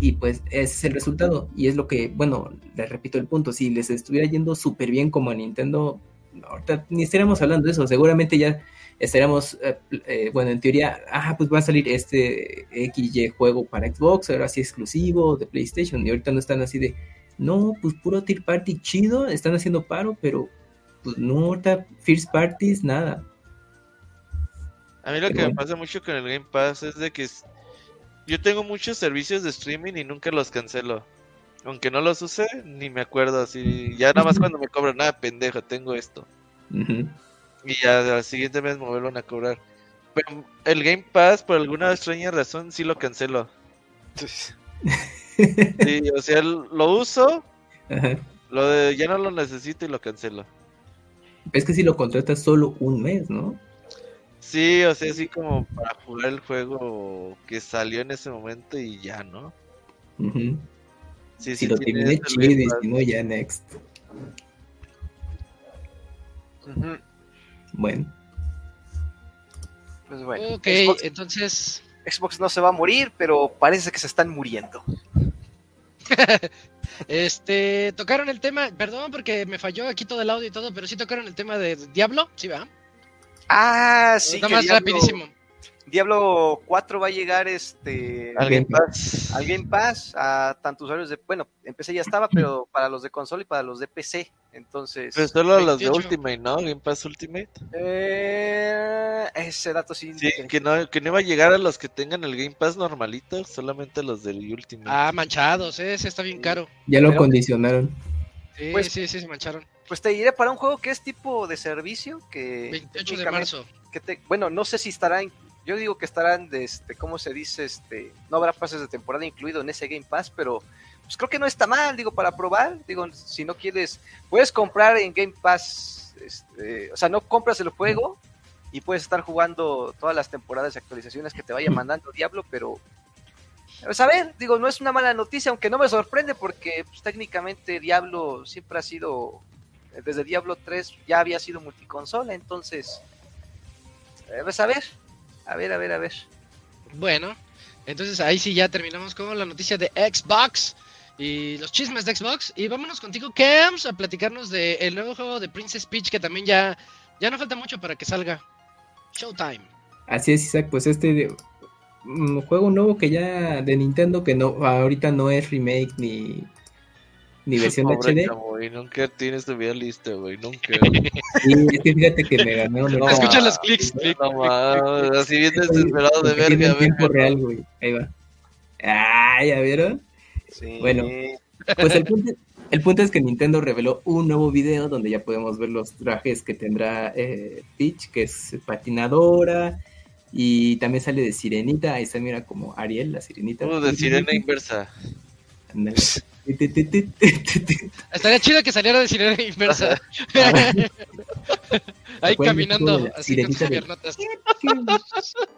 Y pues es el resultado. Y es lo que, bueno, les repito el punto, si les estuviera yendo súper bien como a Nintendo, ahorita ni estaríamos hablando de eso, seguramente ya estaríamos, eh, eh, bueno, en teoría, ah, pues va a salir este XY juego para Xbox, ahora sí exclusivo de PlayStation, y ahorita no están así de, no, pues puro tier party chido, están haciendo paro, pero pues no, ahorita first parties, nada. A mí lo que me pasa mucho con el Game Pass es de que yo tengo muchos servicios de streaming y nunca los cancelo. Aunque no los use, ni me acuerdo así. Ya nada más cuando me cobran, nada, pendejo, tengo esto. Y ya al siguiente mes me vuelven a cobrar. Pero el Game Pass, por alguna extraña razón, sí lo cancelo. <laughs> Sí, o sea, lo uso, Ajá. lo de, ya no lo necesito y lo cancelo. Es que si lo contratas solo un mes, ¿no? Sí, o sea, así como para jugar el juego que salió en ese momento y ya, ¿no? Ujú. Sí, Si sí lo tiene terminé chido y si no, ya next. Bueno, Pues bueno, Ok, Xbox, entonces. Xbox no se va a morir, pero parece que se están muriendo. <laughs> Este, tocaron el tema, perdón porque me falló aquí todo el audio y todo, pero sí tocaron el tema de Diablo, sí va. Ah, sí, Nada más Diablo rapidísimo. Diablo 4 va a llegar este Al Game Pass. al Game Pass a tantos usuarios de, bueno, en PC ya estaba, pero para los de consola y para los de PC. Entonces, Pero solo los de 28. Ultimate, ¿no? Game Pass Ultimate. eh, ese dato sí. Sí, que no, que no iba a llegar a los que tengan el Game Pass normalito, solamente los del Ultimate. Ah, manchados, eh, ese está bien caro. Ya lo Pero- condicionaron. Sí, Pues- sí, sí, se mancharon. Pues te diré para un juego que es tipo de servicio que 28 de marzo. que te- bueno, no sé si estarán, yo digo que estarán de este, ¿cómo se dice? Este, no habrá pases de temporada incluido en ese Game Pass, pero pues creo que no está mal, digo, para probar, digo, si no quieres, puedes comprar en Game Pass, este, o sea, no compras el juego y puedes estar jugando todas las temporadas y actualizaciones que te vaya <clears throat> mandando Diablo, pero pues a ver, digo, no es una mala noticia, aunque no me sorprende porque pues, técnicamente Diablo siempre ha sido, desde Diablo 3 ya había sido multiconsola, entonces, eh, pues a ver, a ver, a ver, a ver. Bueno, entonces ahí sí ya terminamos con la noticia de Xbox y los chismes de Xbox. Y vámonos contigo, Cams, a platicarnos del nuevo juego de Princess Peach que también ya, ya no falta mucho para que salga. Showtime. Así es, Isaac, pues este de- mm, juego nuevo que ya de Nintendo que no ahorita no es remake ni ni versión Pobre HD. chavo, güey, nunca tienes tu vida lista, güey, nunca. <laughs> Sí, es que fíjate que me No. Escucha los clics, clic, No, así bien desesperado de tiene verga, tiempo real, güey. Ahí va. Ah, ¿ya vieron? Sí. Bueno. Pues el punto, el punto es que Nintendo reveló un nuevo video donde ya podemos ver los trajes que tendrá eh, Peach, que es patinadora, y también sale de Sirenita, ahí está, mira, como Ariel, la Sirenita. Uh, de sirena inversa. Estaría chido que saliera de sirena inversa. <laughs> Ahí ¿Te acuerdas caminando, así con sus piernotas.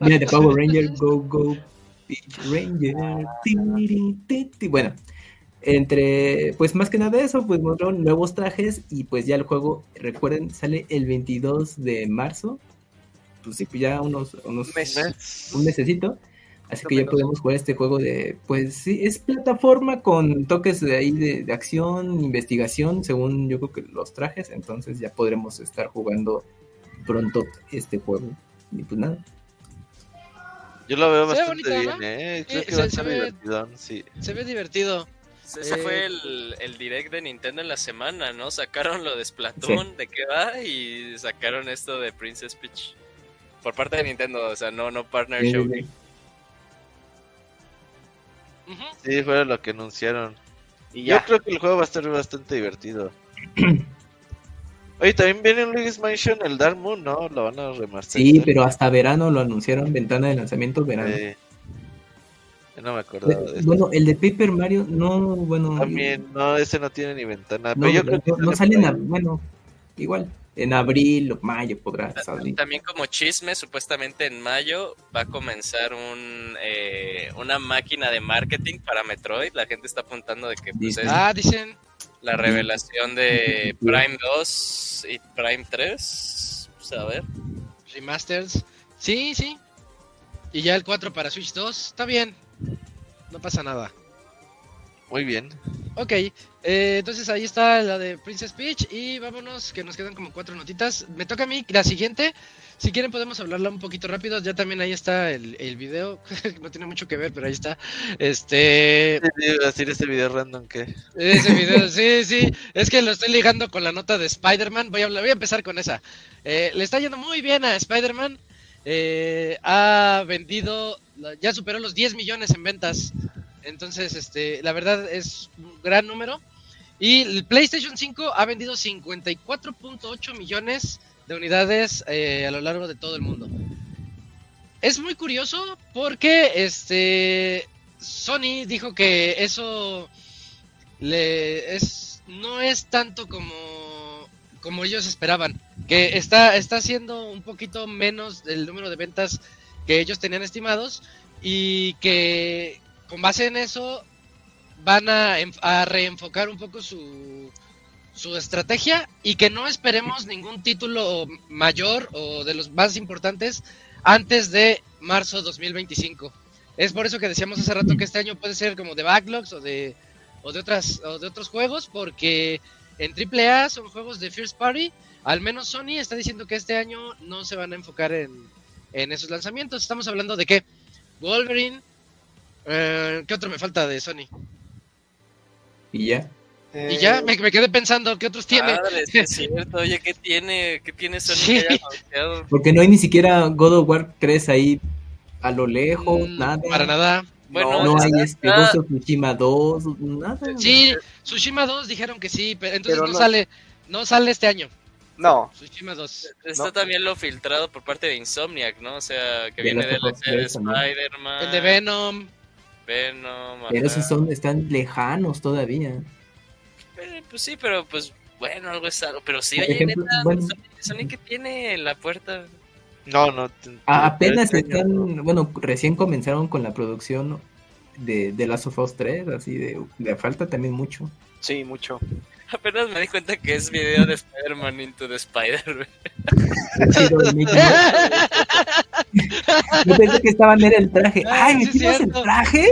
Mira, de Power Ranger, go, go, Peach Ranger. Bueno, entre, pues más que nada eso, pues mostraron nuevos trajes y pues ya el juego, recuerden, sale el 22 de marzo. Pues sí, pues ya unos, unos Mes. un mesecito. Así que ya podemos jugar este juego de, pues sí, es plataforma con toques de ahí de, de acción, investigación, según yo creo que los trajes. Entonces ya podremos estar jugando pronto este juego. Y pues nada. Yo lo veo bastante bonito, bien, ¿no? eh. Creo Sí, que se- va a se estar ve- sí. Se ve divertido. Ese Eh, fue el, el direct de Nintendo en la semana, ¿no? Sacaron lo de Splatoon, de qué va, y sacaron esto de Princess Peach. Por parte de Nintendo, o sea, no, no Partner Sí, Show. sí, sí. Fue lo que anunciaron. Y Yo ya. creo que el juego va a estar bastante divertido. <clears throat> Oye, también viene en Luigi's Mansion el Dark Moon, ¿no? Lo van a remasterizar. Sí, pero hasta verano lo anunciaron, ventana de lanzamiento verano. Yo no me acordaba de eso. bueno, el de Paper Mario, no, bueno. También, no, ese no tiene ni ventana. no, pero yo no, creo que no sale en, bueno, igual, en abril o mayo podrá salir. También como chisme, supuestamente en mayo va a comenzar un, eh, una máquina de marketing para Metroid. La gente está apuntando de que pues, Ah, dicen. la revelación de Prime 2 y Prime 3. Pues, a ver. Remasters. Sí, sí. Y ya el 4 para Switch 2. Está bien. No pasa nada. Muy bien. Ok, eh, entonces ahí está la de Princess Peach y vámonos, que nos quedan como cuatro notitas. Me toca a mí la siguiente. Si quieren podemos hablarla un poquito rápido. Ya también ahí está el, el video. <laughs> no tiene mucho que ver, pero ahí está. Este, a decir ese video random que. ese video, sí, sí. Es que lo estoy ligando con la nota de Spider-Man. Voy a, hablar- voy a empezar con esa. Eh, le está yendo muy bien a Spider-Man. Eh, ha vendido, ya superó los 10 millones en ventas. Entonces, este, la verdad es un gran número. Y el PlayStation 5 ha vendido 54.8 millones de unidades eh, a lo largo de todo el mundo. Es muy curioso porque este Sony dijo que eso le es no es tanto como como ellos esperaban, que está está siendo un poquito menos del número de ventas que ellos tenían estimados y que con base en eso van a, a reenfocar un poco su, su estrategia y que no esperemos ningún título mayor o de los más importantes antes de marzo 2025. Es por eso que decíamos hace rato que este año puede ser como de backlogs o de o de otras o de otros juegos porque en AAA son juegos de first party. Al menos Sony está diciendo que este año no se van a enfocar en, en esos lanzamientos. Estamos hablando de que Wolverine, eh, ¿qué otro me falta de Sony? Y ya. Y ya me, me quedé pensando, ¿qué otros tiene? Madre, es cierto. Oye, ¿qué tiene? ¿Qué tiene Sony Sí. que haya? Porque no hay ni siquiera God of War 3 ahí a lo lejos, Mm, nada. Para nada. Bueno, No hay está- este Ghost of Tsushima 2, nada. Sí, Tsushima 2 dijeron que sí, pero entonces Pero no, no. sale, no sale este año. No, Tsushima 2. Está No. también lo filtrado por parte de Insomniac, ¿no? O sea, que De viene del de 3 también. Spider-Man. El de Venom. Venom. Pero ajá. esos son, están lejanos todavía. Eh, Pues sí, pero pues bueno, algo es algo. Pero sí, Por oye, ejemplo, neta, bueno. Sony, Sony que tiene en la puerta. No, no. apenas este están, bueno, recién comenzaron con la producción de, de Last of Us 3, así de, le falta también mucho. sí, mucho. Apenas me di cuenta que es video de Spider-Man Into the Spider. <laughs> Sí. <laughs> Yo pensé que estaban era el traje. ¡Ay, sí, metimos el traje!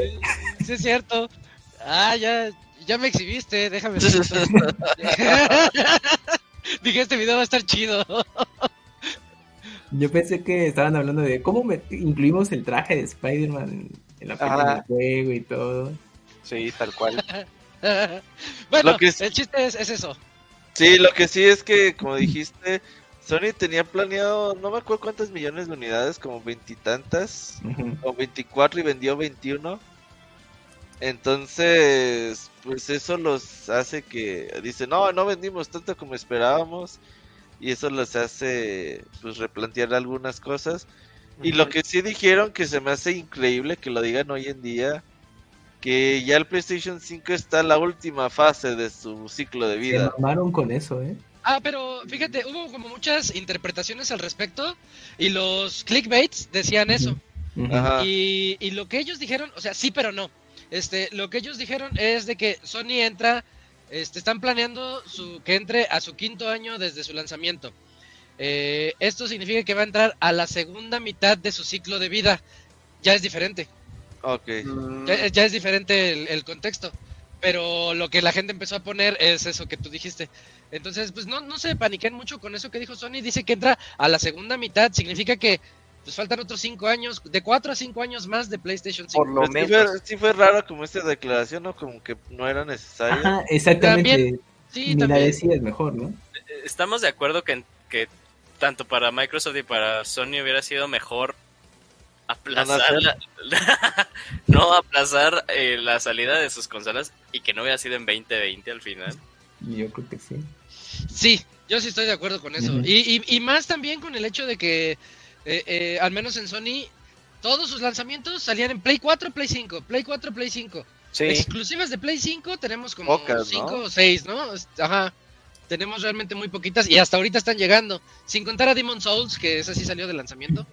Sí, es cierto. Ah, ya, ya me exhibiste, déjame. <laughs> Dije, este video va a estar chido. Yo pensé que estaban hablando de cómo me- incluimos el traje de Spider-Man en, en la película Ajá. del juego y todo. Sí, tal cual. <laughs> bueno, Lo que es- el chiste es, es eso. Sí, lo que sí es que, como dijiste, Sony tenía planeado, no me acuerdo cuántas millones de unidades, como veintitantas, o 24 y vendió 21. Entonces, pues eso los hace que dicen, no, no vendimos tanto como esperábamos. Y eso los hace, pues, replantear algunas cosas. Y lo que sí dijeron que se me hace increíble que lo digan hoy en día, que ya el PlayStation 5 está en la última fase de su ciclo de Se vida. mamaron con eso, ¿eh? Ah, pero fíjate, hubo como muchas interpretaciones al respecto y los clickbaits decían eso. Ajá. Y, y lo que ellos dijeron, o sea, sí, pero no. Este, lo que ellos dijeron es de que Sony entra, este, están planeando su, que entre a su quinto año desde su lanzamiento. Eh, esto significa que va a entrar a la segunda mitad de su ciclo de vida. Ya es diferente, Ok. Ya, ya es diferente el, el contexto. Pero lo que la gente empezó a poner es eso que tú dijiste. Entonces, pues no, no se paniquen mucho con eso que dijo Sony. Dice que entra a la segunda mitad. Significa que pues faltan otros cinco años, de cuatro a cinco años más de PlayStation 5. por lo sí, menos. fue, sí fue raro como esta declaración, ¿no? Como que no era necesario. Ajá, exactamente. También, Sí, Ni la también. decías mejor, ¿no? Estamos de acuerdo que, que tanto para Microsoft y para Sony hubiera sido mejor aplazar No la- <laughs> no aplazar eh, la salida de sus consolas y que no hubiera sido en 2020 al final. Yo creo que sí. Sí, yo sí estoy de acuerdo con eso. Y, y, y más también con el hecho de que, eh, eh, al menos en Sony, todos sus lanzamientos salían en Play 4, Play 5, Play 4, Play 5. Sí, Exclusivas de Play 5 tenemos como Pocas, 5 ¿no? o 6, ¿no? Ajá. Tenemos realmente muy poquitas y hasta ahorita están llegando. Sin contar a Demon Souls, que esa sí salió de lanzamiento.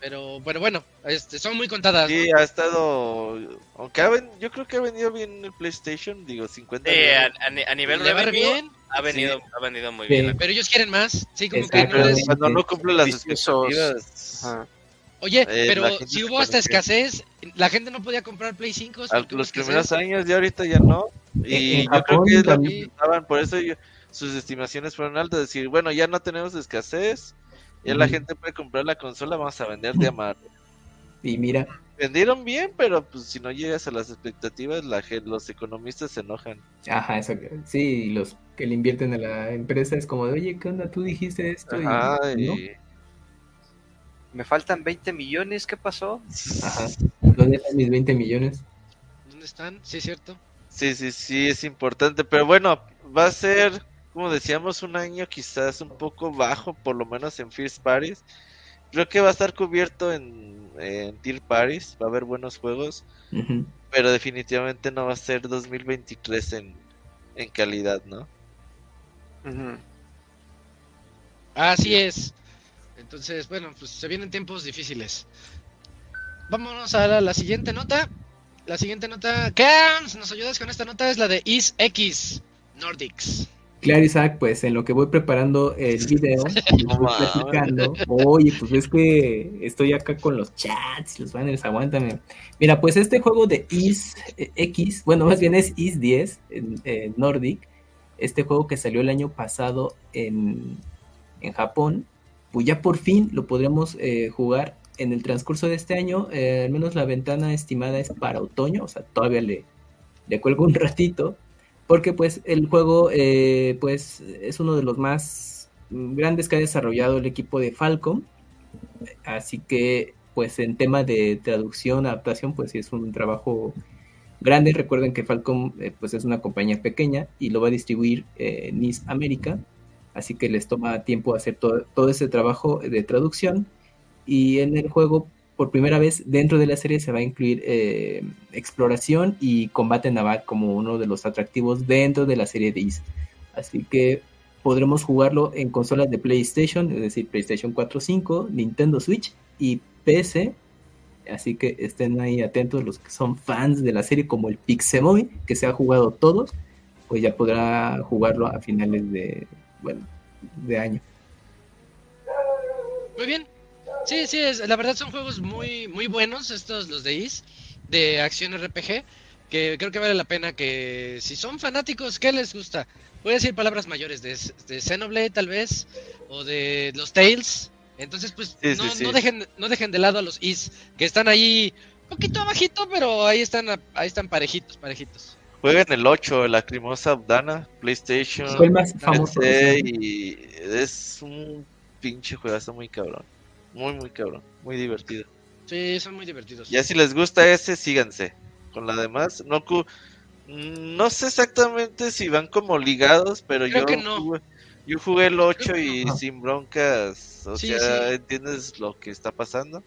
Pero, pero bueno, este, son muy contadas. ¿no? Sí, ha estado. Aunque ha ven- yo creo que ha venido bien el PlayStation, digo, 50 Eh, a, nivel revenue, bien, ha venido, ha venido muy Sí. bien. pero ellos quieren más. Sí, como que no les... Cuando no cumple las expectativas, Ajá. Oye, Eh, pero si hubo hasta escasez, la gente no podía comprar Play 5. a los primeros años y ahorita ya no. Y En yo creo que es lo que también. pensaban, por eso yo- sus estimaciones fueron altas. Decir, bueno, ya no tenemos escasez, ya la gente puede comprar la consola, vamos a vender de amar. <laughs> Y mira, Vendieron bien, pero pues si no llegas a las expectativas, la los economistas se enojan. ajá, eso, sí, los que le invierten a la empresa es como de, oye, ¿qué onda? Tú dijiste esto y Ajá, no. y- Me faltan 20 millones, ¿qué pasó? Ajá. ¿Dónde están mis 20 millones? ¿Dónde están? Sí, es cierto. Sí, sí, sí, es importante. Pero bueno, va a ser, como decíamos, un año quizás un poco bajo, por lo menos en First Paris. Creo que va a estar cubierto en, en Tier Paris, va a haber buenos juegos, pero definitivamente no va a ser 2023 en, en calidad, ¿no? Así es. Entonces, bueno, pues se vienen tiempos difíciles. Vámonos a la, la siguiente nota. La siguiente nota. Cams, ¿nos ayudas con esta nota? Es la de Is X Nordics. Claro, Isaac, pues en lo que voy preparando el video, <laughs> les voy platicando. Oye, pues es que estoy acá con los chats, los banners, aguántame. Mira, pues este juego de Is eh, X, bueno, más bien es Is 10 en, en Nordic, este juego que salió el año pasado en, en Japón, pues ya por fin lo podremos eh, jugar en el transcurso de este año. eh, al menos la ventana estimada es para otoño, o sea, todavía le, le cuelgo un ratito, porque pues el juego eh, pues es uno de los más grandes que ha desarrollado el equipo de Falcom. Así que pues en tema de traducción, adaptación, pues sí es un trabajo grande. Recuerden que Falcom eh, pues es una compañía pequeña y lo va a distribuir eh, NIS América. Así que les toma tiempo hacer todo ese trabajo de traducción. Y en el juego, por primera vez dentro de la serie, se va a incluir eh, exploración y combate naval como uno de los atractivos dentro de la serie de Is. Así que podremos jugarlo en consolas de PlayStation, es decir, PlayStation 4, 5, Nintendo Switch y PC. Así que estén ahí atentos los que son fans de la serie, como el Pixemoy, que se ha jugado todos, pues ya podrá jugarlo a finales de, bueno, de año. Muy bien. Sí, sí, es, la verdad son juegos muy, muy buenos estos, los de Is, de acción RPG, que creo que vale la pena que si son fanáticos, ¿qué les gusta? Voy a decir palabras mayores, de, de Xenoblade tal vez, o de los Tales. Entonces, pues Sí, no, sí. no dejen, no dejen de lado a los Is, que están ahí un poquito abajito, pero ahí están, ahí están parejitos, parejitos. Jueguen el 8, la Crimosa Abdana, PlayStation, Fue el más famoso. PC, y es un pinche juegazo muy cabrón. Muy, muy cabrón. Muy divertido. Sí, son muy divertidos. Ya si les gusta ese, síganse. Con la demás, no sé exactamente si van como ligados, pero Creo yo que no. jugué, yo jugué el 8 y no. sin broncas, o Sí, sea, sí. entiendes lo que está pasando.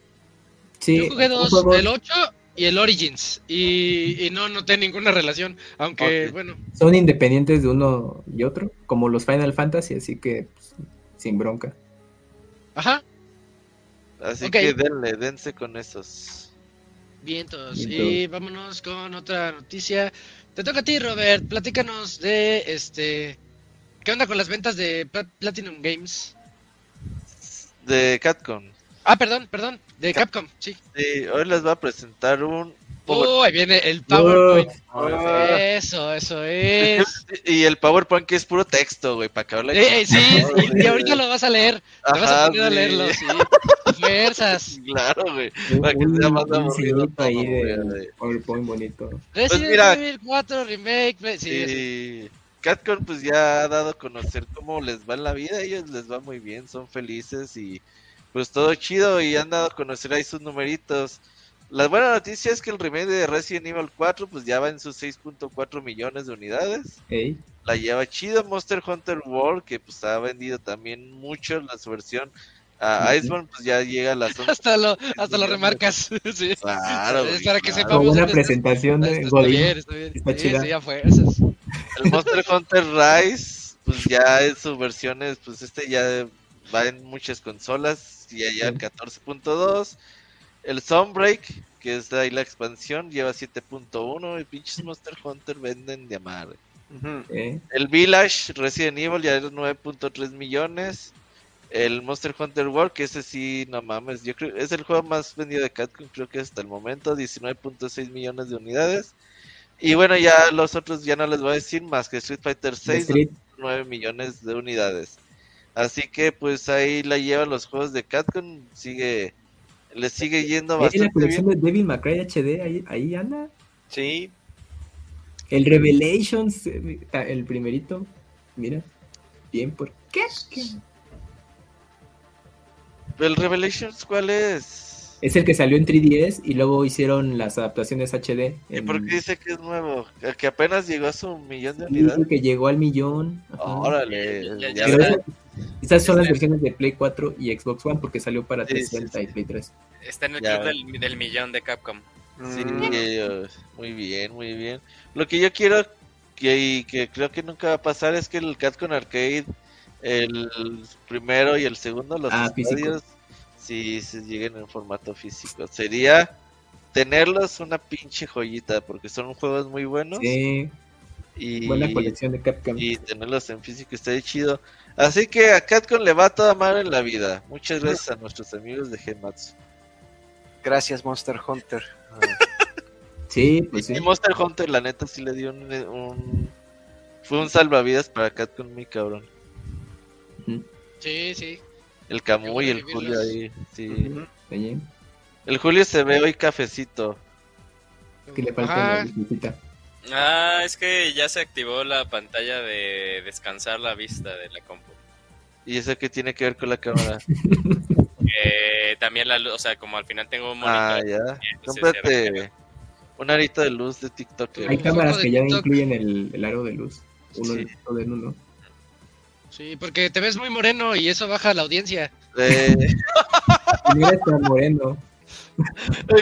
Sí, Yo jugué dos, el 8 y el Origins, y, y no noté ninguna relación, aunque bueno, son independientes de uno y otro, como los Final Fantasy, así que pues, sin bronca. ajá, Así que denle, dense con esos. vientos. Y vámonos con otra noticia. Te toca a ti, Robert, platícanos de este... ¿Qué onda con las ventas de Pla- Platinum Games? De Catcom. Ah, perdón, perdón, de Capcom, sí. Sí, hoy les voy a presentar un Oh, ahí viene el PowerPoint. Ah. Eso, eso es. <laughs> Y el PowerPoint que es puro texto, güey, para que hable. Eh, eh, sí, <laughs> y, y ahorita lo vas a leer. Te vas a Ajá, poner a sí. leerlo, sí. <laughs> Fuerzas. Claro, güey. Para que sea más aburrido ahí todo, güey, de PowerPoint bonito. Resident mira- Evil 4 Remake. Sí, Sí. Catcom pues ya ha dado a conocer cómo les va en la vida, a ellos les va muy bien, son felices y pues todo chido y han dado a conocer ahí sus numeritos. La buena noticia es que el remake de Resident Evil 4 pues ya va en sus 6.4 millones de unidades. La lleva chido Monster Hunter World que pues ha vendido también mucho la su versión. A. Iceborne pues ya llega a las <laughs> 11 Hasta lo, hasta lo remarcas. <laughs> Sí. Claro, Es para que claro. Sepamos. una Está- presentación de está Godín. bien, está bien. Está Sí, chida. El Monster Hunter Rise, pues ya en sus versiones, pues este ya va en muchas consolas, y ya el 14.2. El Sunbreak, que es ahí la expansión, lleva 7.1 y pinches Monster Hunter venden de amar. Ujú. Eh, El Village Resident Evil ya es 9.3 millones. El Monster Hunter World, que ese sí, no mames, yo creo es el juego más vendido de Capcom, creo que hasta el momento, 19.6 millones de unidades. Y bueno, ya los otros ya no les voy a decir más que Street Fighter de 6, Street, 9 millones de unidades. Así que pues ahí la llevan los juegos de Capcom, sigue, le sigue yendo eh, la bastante colección bien. de Devil May Cry HD, ahí, ahí anda. Sí, El Revelations, eh, el primerito, mira, bien, ¿por qué? ¿El Revelations cuál es? Es el que salió en 3DS y luego hicieron las adaptaciones HD. ¿Y por qué dice que es nuevo? Que apenas llegó a su millón de Sí, unidades. que llegó al millón. ajá. Órale, Ya- ya Pero ves. esas, esas son las versiones de Play 4 y Xbox One porque salió para Sí, sí, 360 y. Play 3. Está en el Ya. club del, del millón de Capcom. Sí, Mm. muy bien, muy bien. Lo que yo quiero que, y que creo que nunca va a pasar es que el Capcom Arcade, el primero y el segundo, los Ah, físico. Sí, se lleguen en formato físico. Sería tenerlos una pinche joyita, porque son juegos muy buenos Sí, y, buena colección de Capcom. y tenerlos en físico está chido. Así que a Capcom le va toda madre en la vida. Muchas gracias a nuestros amigos de Gematsu. Gracias, Monster Hunter. Sí, pues sí. Y Monster Hunter, la neta, sí le dio un, un- Fue un salvavidas para Capcom, muy cabrón. Sí, sí. El Camu y el Julio ahí. Sí. Ujú. Oye, El Julio se ve hoy cafecito. que le falta Ajá. la. Ah, es que ya se activó la pantalla de descansar la vista de la compu. ¿Y eso qué tiene que ver con la cámara? <laughs> Eh, también la luz, o sea, como al final tengo un monitor. ah, ya. Cómprate un arito de luz de TikTok. Hay cámaras de que ya TikTok. incluyen el, el aro de luz. Uno Sí. todo en uno. Sí, porque te ves muy moreno y eso baja la audiencia. Eh, <laughs> Mira, está moreno.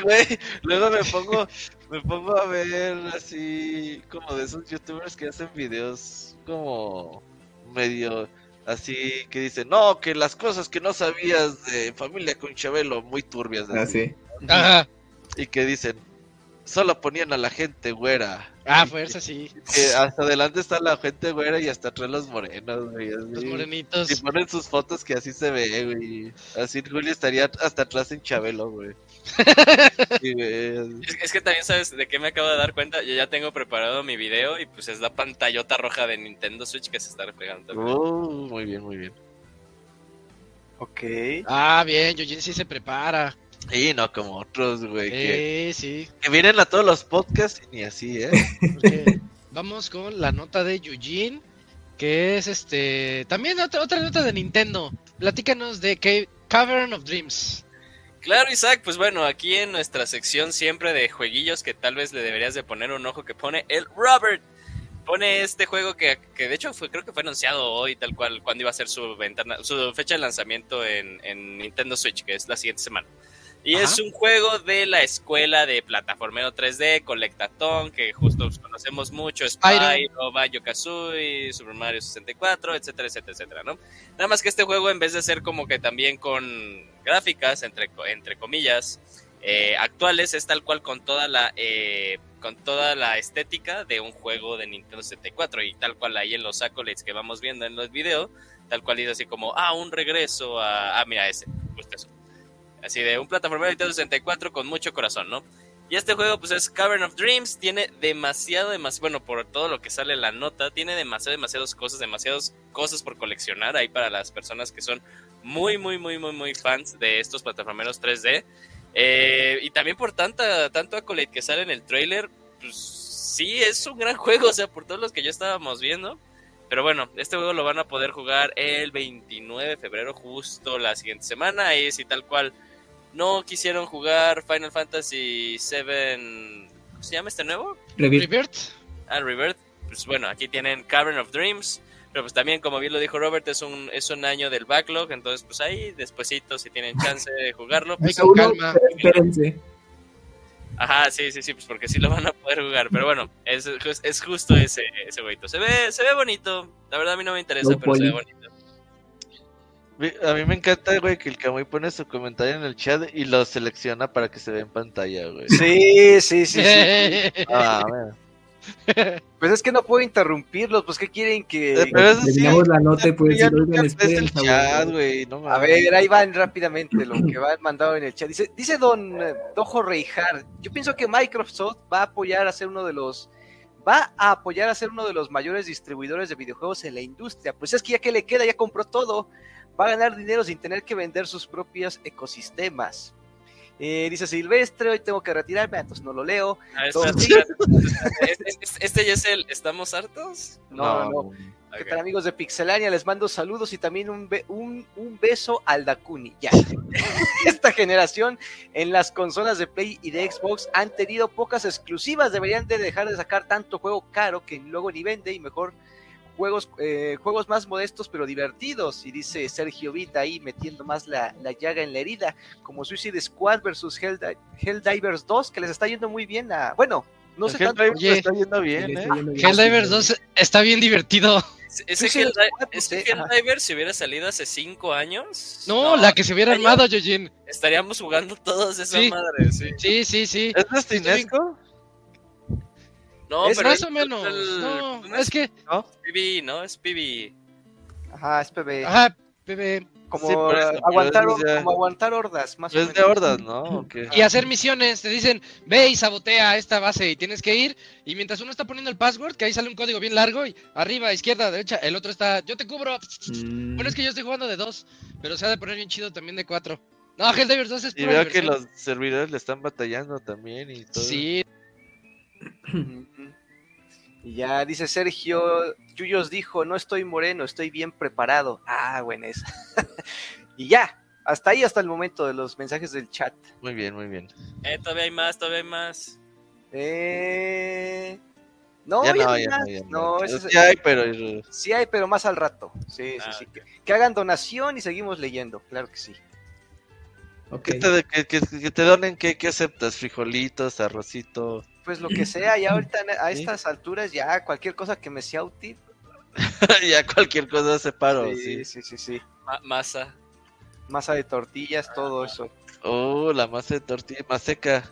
güey, luego me pongo, me pongo a ver así como de esos youtubers que hacen videos como medio así que dicen, no, que las cosas que no sabías de familia con Chabelo, muy turbias. Ah, así. sí. Ajá. Y que dicen, solo ponían a la gente güera. Ah, fuerza, sí. Que hasta adelante está la gente güera y hasta atrás los morenos, güey. así. Los morenitos. Si ponen sus fotos que así se ve, güey. Así Julio estaría hasta atrás en Chabelo, güey. <laughs> Sí, güey, así. Es, es que también sabes de qué me acabo de dar cuenta. Yo ya tengo preparado mi video y pues es la pantallota roja de Nintendo Switch que se está reflejando. también. Uh, muy bien, muy bien. Ok. Ah, bien, Yojin sí se prepara. Y no como otros, güey. Que, Sí, sí. que vienen a todos los podcasts y ni así, ¿eh? porque vamos con la nota de Yujin, que es este. También otra, otra nota de Nintendo. Platícanos de Ca- Cavern of Dreams. Claro, Isaac, pues bueno, aquí en nuestra sección siempre de jueguillos que tal vez le deberías de poner un ojo que pone el Robert. Pone este juego que, que de hecho fue, creo que fue anunciado hoy, tal cual, cuando iba a ser su ventana, su fecha de lanzamiento en, en Nintendo Switch, que es la siguiente semana. Y Ajá. es un juego de la escuela de plataformero 3D, Colectatón, que justo conocemos mucho, Spyro. Banjo Kazooie, Super Mario 64, etcétera, etcétera, etcétera, ¿no? Nada más que este juego, en vez de ser como que también con gráficas, entre, entre comillas, eh, actuales, es tal cual con toda la eh, con toda la estética de un juego de Nintendo 64 y tal cual ahí en los accolades que vamos viendo en los videos, tal cual dice así como, ah, un regreso a... Ah, mira ese, justo eso. Así de un plataforma de Nintendo 64 con mucho corazón, ¿no? Y este juego, pues es Cavern of Dreams. Tiene demasiado, demasiado. Bueno, por todo lo que sale en la nota, tiene demasiado, demasiadas cosas, demasiadas cosas por coleccionar ahí para las personas que son muy, muy, muy, muy, muy fans de estos plataformeros 3D. Eh, y también por tanta, tanto accolade que sale en el trailer, pues sí, es un gran <laughs> juego, o sea, por todos los que ya estábamos viendo. Pero bueno, este juego lo van a poder jugar el 29 de febrero, justo la siguiente semana. Y si tal cual no quisieron jugar Final Fantasy VII, ¿cómo se llama este nuevo? Rebirth. Ah, Rebirth. Pues bueno, aquí tienen Cavern of Dreams. Pero pues también, como bien lo dijo Robert, es un, es un año del backlog. Entonces, pues ahí, despuesito, si tienen chance de jugarlo, <laughs> pues con calma. espérense. Ajá, sí, sí, sí, pues porque sí lo van a poder jugar. Pero bueno, es, es justo ese, ese jueguito. Se ve, se ve bonito. La verdad a mí no me interesa, pero se ve bonito. A mí me encanta, güey, que el Camuy pone su comentario en el chat y lo selecciona para que se vea en pantalla, güey. Sí, sí, sí, sí. <laughs> Ah. <laughs> Pues es que no puedo interrumpirlos, pues ¿qué quieren que...? Eh, Pero eso sí, la nota y puedes decir, oigan, el favor". chat, güey, no A ver, ahí van rápidamente lo que va mandado en el chat. Dice, dice don eh, Dojo Reijar, yo pienso que Microsoft va a apoyar a ser uno de los va a apoyar a ser uno de los mayores distribuidores de videojuegos en la industria. Pues es que ya que le queda, ya compró todo, va a ganar dinero sin tener que vender sus propios ecosistemas. Eh, dice Silvestre, hoy tengo que retirarme, entonces no lo leo. Ah. ¿Este- este- ¿Este ya es el ¿Estamos hartos? No, no. ¿Qué Ok. tal amigos de Pixelania? Les mando saludos y también un, be- un, un beso al Dakuni. Ya. <laughs> Esta generación en las consolas de Play y de Xbox han tenido pocas exclusivas. Deberían de dejar de sacar tanto juego caro que luego ni vende y mejor juegos, eh, juegos más modestos pero divertidos. Y dice Sergio Vita ahí metiendo más la, la llaga en la herida, como Suicide Squad versus Helldi- Helldivers 2, que les está yendo muy bien a... Bueno, no sé tanto... Oye. está yendo bien, ¿eh? Helldivers 2 está bien divertido. Ese Helldi- Squad, ese no sé, ajá. Helldiver, si hubiera salido hace 5 años, No, la que se hubiera armado, Yojin. estaríamos jugando todos esa Sí. madre, sí. Sí, sí, sí. ¿Es Destinesco? No, Es pero Más o menos. el- No, ¿no es que. PB, ¿no? Es PB. Ajá, es PB. Ajá, bebé. Como, Sí, eso, aguantar, ya- como aguantar hordas, más o Es menos. de hordas, ¿no? ¿O qué? Y hacer misiones, te dicen, ve y sabotea esta base y tienes que ir. Y mientras uno está poniendo el password, que ahí sale un código bien largo, y arriba, izquierda, derecha, el otro está, yo te cubro. Mm, Bueno, es que yo estoy jugando de dos, pero se ha de poner bien chido también de cuatro. No, Helldivers 2 es Y veo que los servidores le están batallando también y todo. Sí. Y ya dice Sergio, Yuyos dijo, no estoy moreno, estoy bien preparado. Ah, buena esa. <laughs> y ya, hasta ahí, hasta el momento de los mensajes del chat. Muy bien, muy bien. Eh, todavía hay más, todavía hay más. Eh... No, ya ya no, no hay ya más. no, ya no. No, ese es- Sí hay, pero Sí hay, pero más al rato. Sí, sí, Ah, sí. Que, que hagan donación y seguimos leyendo, claro que sí. Ok. ¿qué te, que, te donen? ¿qué, ¿Qué aceptas? ¿Frijolitos, arrocito? Pues lo que sea, ya ahorita a <laughs> Sí. estas alturas, ya cualquier cosa que me sea útil. <laughs> ya cualquier cosa separo, sí, sí. sí, sí, sí. Ma- masa. Masa de tortillas, todo eso. Oh, la masa de tortilla, más seca.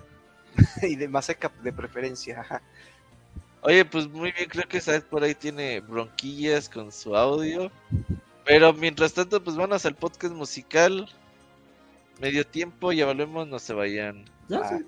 <laughs> y de más seca de preferencia. ajá. Oye, pues muy bien, creo que Saed por ahí tiene bronquillas con su audio. Pero mientras tanto, pues vamos al podcast musical. Medio tiempo y volvemos, no se vayan. Ya, Ah. sí,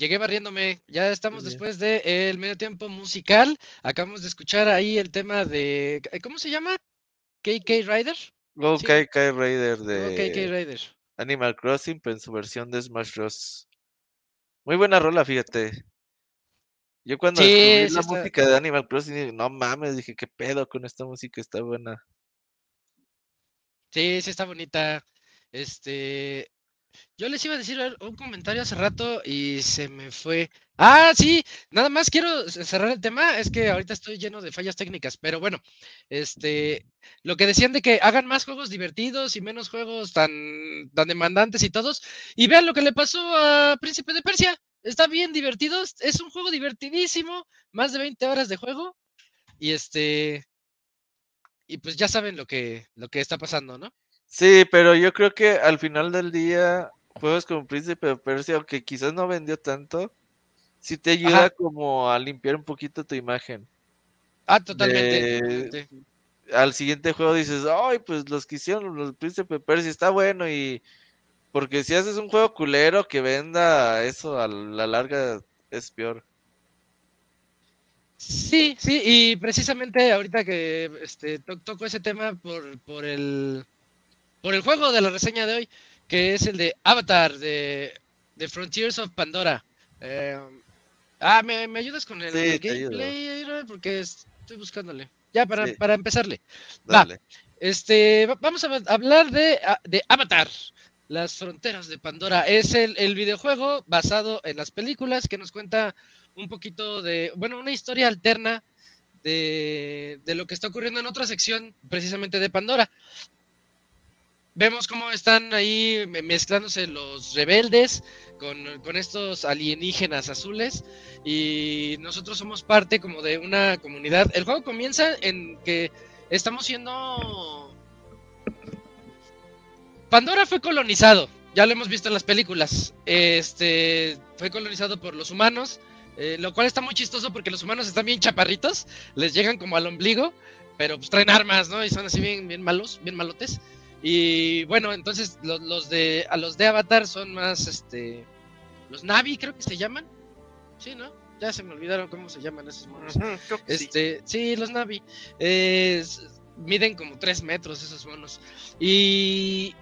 Llegué barriéndome. Ya estamos bien. después del el medio tiempo musical. Acabamos de escuchar ahí el tema de. ¿Cómo se llama? KK Rider. Go Sí. Raider Oh, de KK Rider. Animal Crossing, pero en su versión de Smash Bros. Muy buena rola, fíjate. Yo cuando Sí, descubrí sí la está- música de Animal Crossing, dije, no mames, dije, qué pedo con esta música, está buena. Sí, sí está bonita. Este, yo les iba a decir un comentario hace rato y se me fue. Ah, sí, nada más quiero cerrar el tema, es que ahorita estoy lleno de fallas técnicas, pero bueno, este, lo que decían de que hagan más juegos divertidos y menos juegos tan, tan demandantes y todos, y vean lo que le pasó a Príncipe de Persia. Está bien divertido, es un juego divertidísimo, más de 20 horas de juego, y este, y pues ya saben lo que, lo que está pasando, ¿no? Sí, pero yo creo que al final del día, juegos como Príncipe de Persia, aunque quizás no vendió tanto, sí te ayuda Ajá. como a limpiar un poquito tu imagen. Ah, totalmente. De-. Al siguiente juego dices, ay, pues los que hicieron los Príncipe de Persia está bueno y... Porque si haces un juego culero que venda eso a la larga es peor. Sí, sí, y precisamente ahorita que este, to- toco ese tema por, por el por el juego de la reseña de hoy, que es el de Avatar de, de Frontiers of Pandora. Eh, ah, ¿me, me ayudas con el Sí, gameplay? Porque estoy buscándole. Ya, para, Sí. para empezarle. Va. Dale. Este, va- vamos a hablar de, a- de Avatar, las fronteras de Pandora. Es el, el videojuego basado en las películas que nos cuenta un poquito de, bueno, una historia alterna de, de lo que está ocurriendo en otra sección precisamente de Pandora. Vemos cómo están ahí me- mezclándose los rebeldes con, con estos alienígenas azules y nosotros somos parte como de una comunidad. El juego comienza en que estamos siendo... Pandora fue colonizado, ya lo hemos visto en las películas. Este fue colonizado por los humanos, eh, lo cual está muy chistoso porque los humanos están bien chaparritos, les llegan como al ombligo, pero pues traen armas, ¿no? Y son así bien, bien malos, bien malotes. Y bueno, entonces los, los de a los de Avatar son más este los Navi, creo que se llaman. Sí, ¿no? Ya se me olvidaron cómo se llaman esos monos. <laughs> Sí. Este, sí, los Navi. Eh, miden como 3 metros esos monos. Y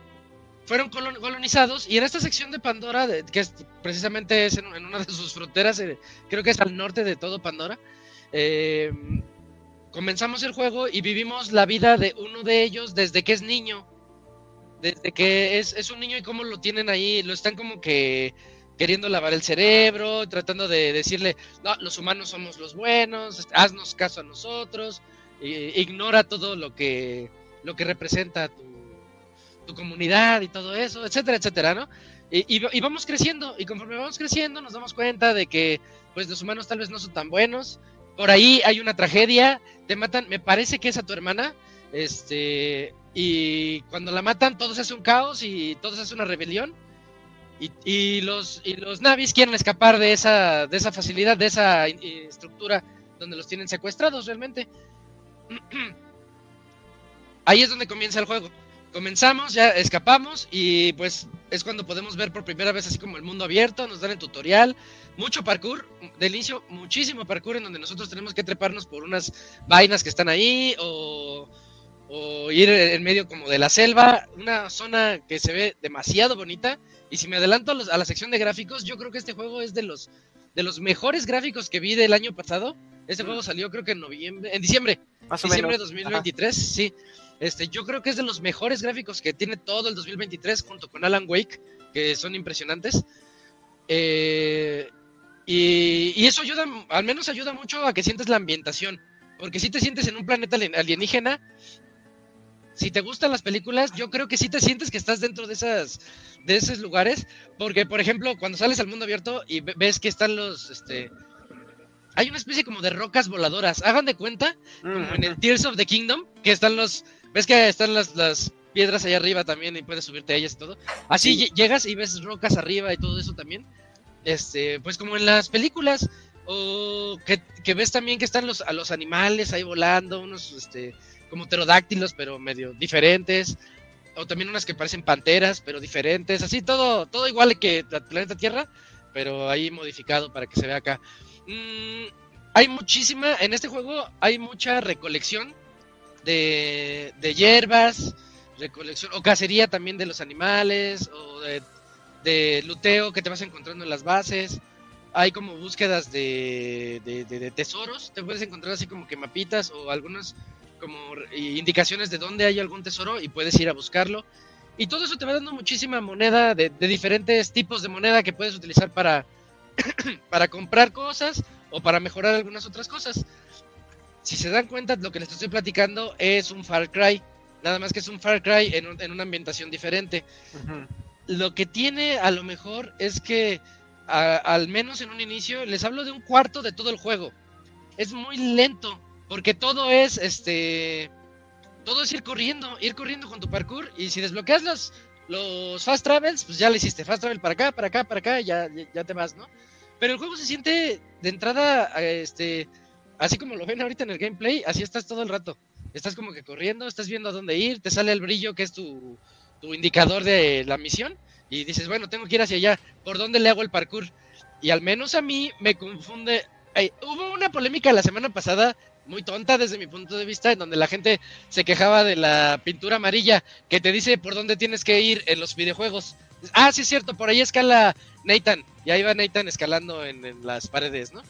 fueron colon- colonizados. Y en esta sección de Pandora, que es, precisamente es en, en una de sus fronteras, eh, creo que es al norte de todo Pandora, eh, comenzamos el juego y vivimos la vida de uno de ellos desde que es niño. Desde que es, es un niño y cómo lo tienen ahí, lo están como que queriendo lavar el cerebro, tratando de decirle, no, los humanos somos los buenos, haznos caso a nosotros, ignora todo lo que, lo que representa tu, tu comunidad y todo eso, etcétera, etcétera, ¿no? Y, y vamos creciendo, y conforme vamos creciendo nos damos cuenta de que pues los humanos tal vez no son tan buenos, por ahí hay una tragedia, te matan, me parece que es a tu hermana, este, y cuando la matan todo se hace un caos y todo se hace una rebelión. Y, y los, y los navis quieren escapar de esa, de esa facilidad, de esa eh, estructura donde los tienen secuestrados realmente. <clears throat> Ahí es donde comienza el juego. Comenzamos, ya escapamos y pues es cuando podemos ver por primera vez así como el mundo abierto, nos dan el tutorial, mucho parkour, del inicio muchísimo parkour en donde nosotros tenemos que treparnos por unas vainas que están ahí o, o ir en medio como de la selva, una zona que se ve demasiado bonita y si me adelanto a, los- a la sección de gráficos, yo creo que este juego es de los de los mejores gráficos que vi del año pasado. Este Mm. juego salió creo que en noviembre, en diciembre, Más o diciembre de menos. 2023, sí. Este, yo creo que es de los mejores gráficos que tiene todo el 2023 junto con Alan Wake, que son impresionantes. Eh, y, y eso ayuda, al menos ayuda mucho a que sientes la ambientación, porque si te sientes en un planeta alien- alienígena, si te gustan las películas, yo creo que sí te sientes que estás dentro de esas de esos lugares, porque por ejemplo, cuando sales al mundo abierto y ve- ves que están los este hay una especie como de rocas voladoras. Hagan de cuenta como en el Tears of the Kingdom, que están los, ves que están las, las piedras allá arriba también y puedes subirte a ellas y todo. Así lle- llegas y ves rocas arriba y todo eso también. Este, pues como en las películas, o que, que ves también que están los, a los animales ahí volando, unos este, como pterodáctilos, pero medio diferentes. O también unas que parecen panteras, pero diferentes. Así todo, todo igual que el planeta Tierra. pero ahí modificado para que se vea acá. Mm, hay muchísima, en este juego hay mucha recolección de, de hierbas, recolección o cacería también de los animales o de, de luteo que te vas encontrando en las bases. Hay como búsquedas de, de, de- de tesoros, te puedes encontrar así como que mapitas o algunas como indicaciones de dónde hay algún tesoro y puedes ir a buscarlo. Y todo eso te va dando muchísima moneda de, de diferentes tipos de moneda que puedes utilizar para, <clears throat> para comprar cosas o para mejorar algunas otras cosas. Si se dan cuenta, lo que les estoy platicando es un Far Cry. Nada más que es un Far Cry en, un- en una ambientación diferente. Lo que tiene a lo mejor es que, a- al menos en un inicio, les hablo de un cuarto de todo el juego. Es muy lento, porque todo es, este, todo es ir corriendo, ir corriendo con tu parkour. Y si desbloqueas los, los fast travels, pues ya le hiciste fast travel para acá, para acá, para acá, y ya, ya, te vas, ¿no? Pero el juego se siente de entrada, este, así como lo ven ahorita en el gameplay, así estás todo el rato. Estás como que corriendo, estás viendo a dónde ir, te sale el brillo que es tu, tu indicador de la misión y dices, bueno, tengo que ir hacia allá, ¿por dónde le hago el parkour? Y al menos a mí me confunde. Hubo una polémica la semana pasada, muy tonta desde mi punto de vista, en donde la gente se quejaba de la pintura amarilla que te dice por dónde tienes que ir en los videojuegos. Ah, sí es cierto, por ahí escala Nathan, y ahí va Nathan escalando en, en las paredes, ¿no?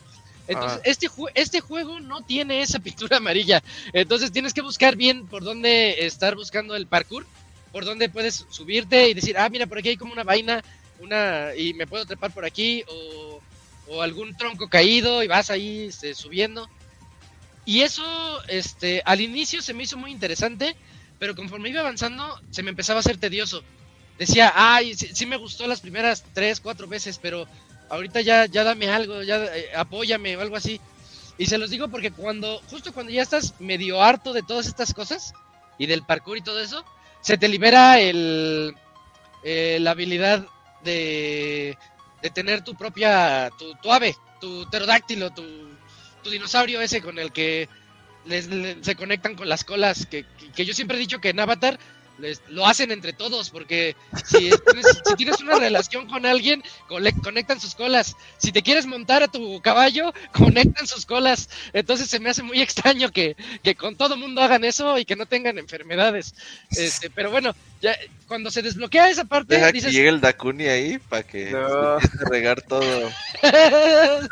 Entonces, Ah. este, este juego no tiene esa pintura amarilla. Entonces tienes que buscar bien por dónde estar buscando el parkour, por dónde puedes subirte y decir, ah, mira, por aquí hay como una vaina, una y me puedo trepar por aquí, o, o algún tronco caído y vas ahí este, subiendo. Y eso, este, al inicio se me hizo muy interesante, pero conforme iba avanzando, se me empezaba a hacer tedioso. Decía, ay, sí, sí me gustó las primeras tres, cuatro veces, pero ahorita ya, ya dame algo, ya eh, apóyame o algo así. Y se los digo porque cuando, justo cuando ya estás medio harto de todas estas cosas y del parkour y todo eso, se te libera el, eh, la habilidad de, de tener tu propia, tu, tu ave, tu pterodáctilo, tu, tu dinosaurio ese con el que les, le- se conectan con las colas, que, que- que yo siempre he dicho que en Avatar les, lo hacen entre todos, porque si tienes, si tienes una relación con alguien, cole- conectan sus colas. Si te quieres montar a tu caballo, conectan sus colas. Entonces se me hace muy extraño que, que con todo mundo hagan eso y que no tengan enfermedades. Este, pero bueno, ya cuando se desbloquea esa parte, Deja que dices, llegue el Dakuni ahí para que No. regar todo. <laughs>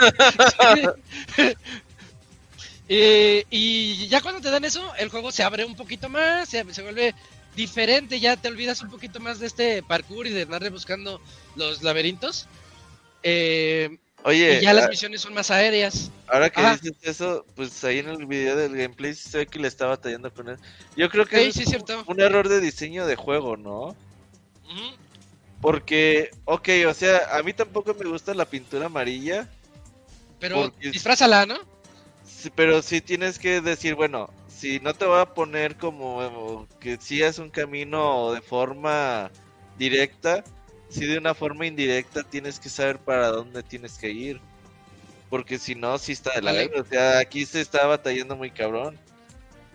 <laughs> Eh, y ya cuando te dan eso, el juego se abre un poquito más, se, se vuelve diferente, ya te olvidas un poquito más de este parkour y de andar buscando los laberintos. Eh, Oye, y ya las a- misiones son más aéreas. ahora que Ajá. dices eso, pues ahí en el video del gameplay se ve que le está batallando con él. Yo creo que Sí, es sí, es cierto. un error de diseño de juego, ¿no? Porque, ok, o sea, a mí tampoco me gusta la pintura amarilla, Pero Porque- disfrázala, ¿no? sí, pero sí tienes que decir, bueno, si no te voy a poner como que sigas un camino de forma directa, si de una forma indirecta tienes que saber para dónde tienes que ir. Porque si no, sí está de la verga. O sea, aquí se está batallando muy cabrón.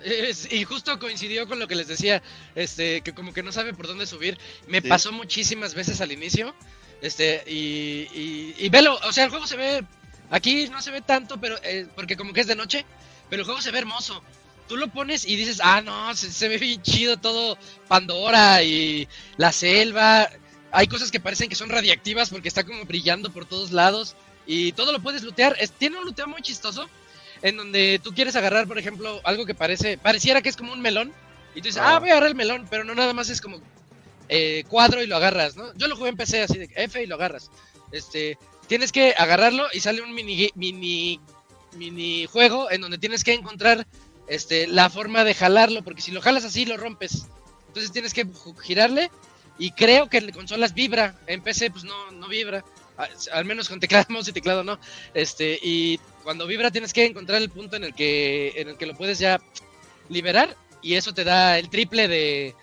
Es- y justo coincidió con lo que les decía, este, que como que no sabe por dónde subir. Me Sí. pasó muchísimas veces al inicio. Este, y, y, y velo, o sea, el juego se ve, aquí no se ve tanto, pero eh, porque como que es de noche, pero el juego se ve hermoso. Tú lo pones y dices, ah, no, se, se ve bien chido todo, Pandora y la selva. Hay cosas que parecen que son radiactivas porque está como brillando por todos lados y todo lo puedes lootear. Es- tiene un looteo muy chistoso en donde tú quieres agarrar, por ejemplo, algo que parece, pareciera que es como un melón, y tú dices, ah, Ah. voy a agarrar el melón, pero no nada más es como eh, cuadro y lo agarras, ¿no? Yo lo jugué en PC así de F y lo agarras. Este, tienes que agarrarlo y sale un mini, mini, mini juego en donde tienes que encontrar este, la forma de jalarlo, porque si lo jalas así lo rompes. Entonces tienes que girarle y creo que en consolas vibra, en PC pues no, no vibra, al menos con teclado, <laughs> mouse y teclado no. Este, y cuando vibra tienes que encontrar el punto en el que, en el que lo puedes ya liberar y eso te da el triple de...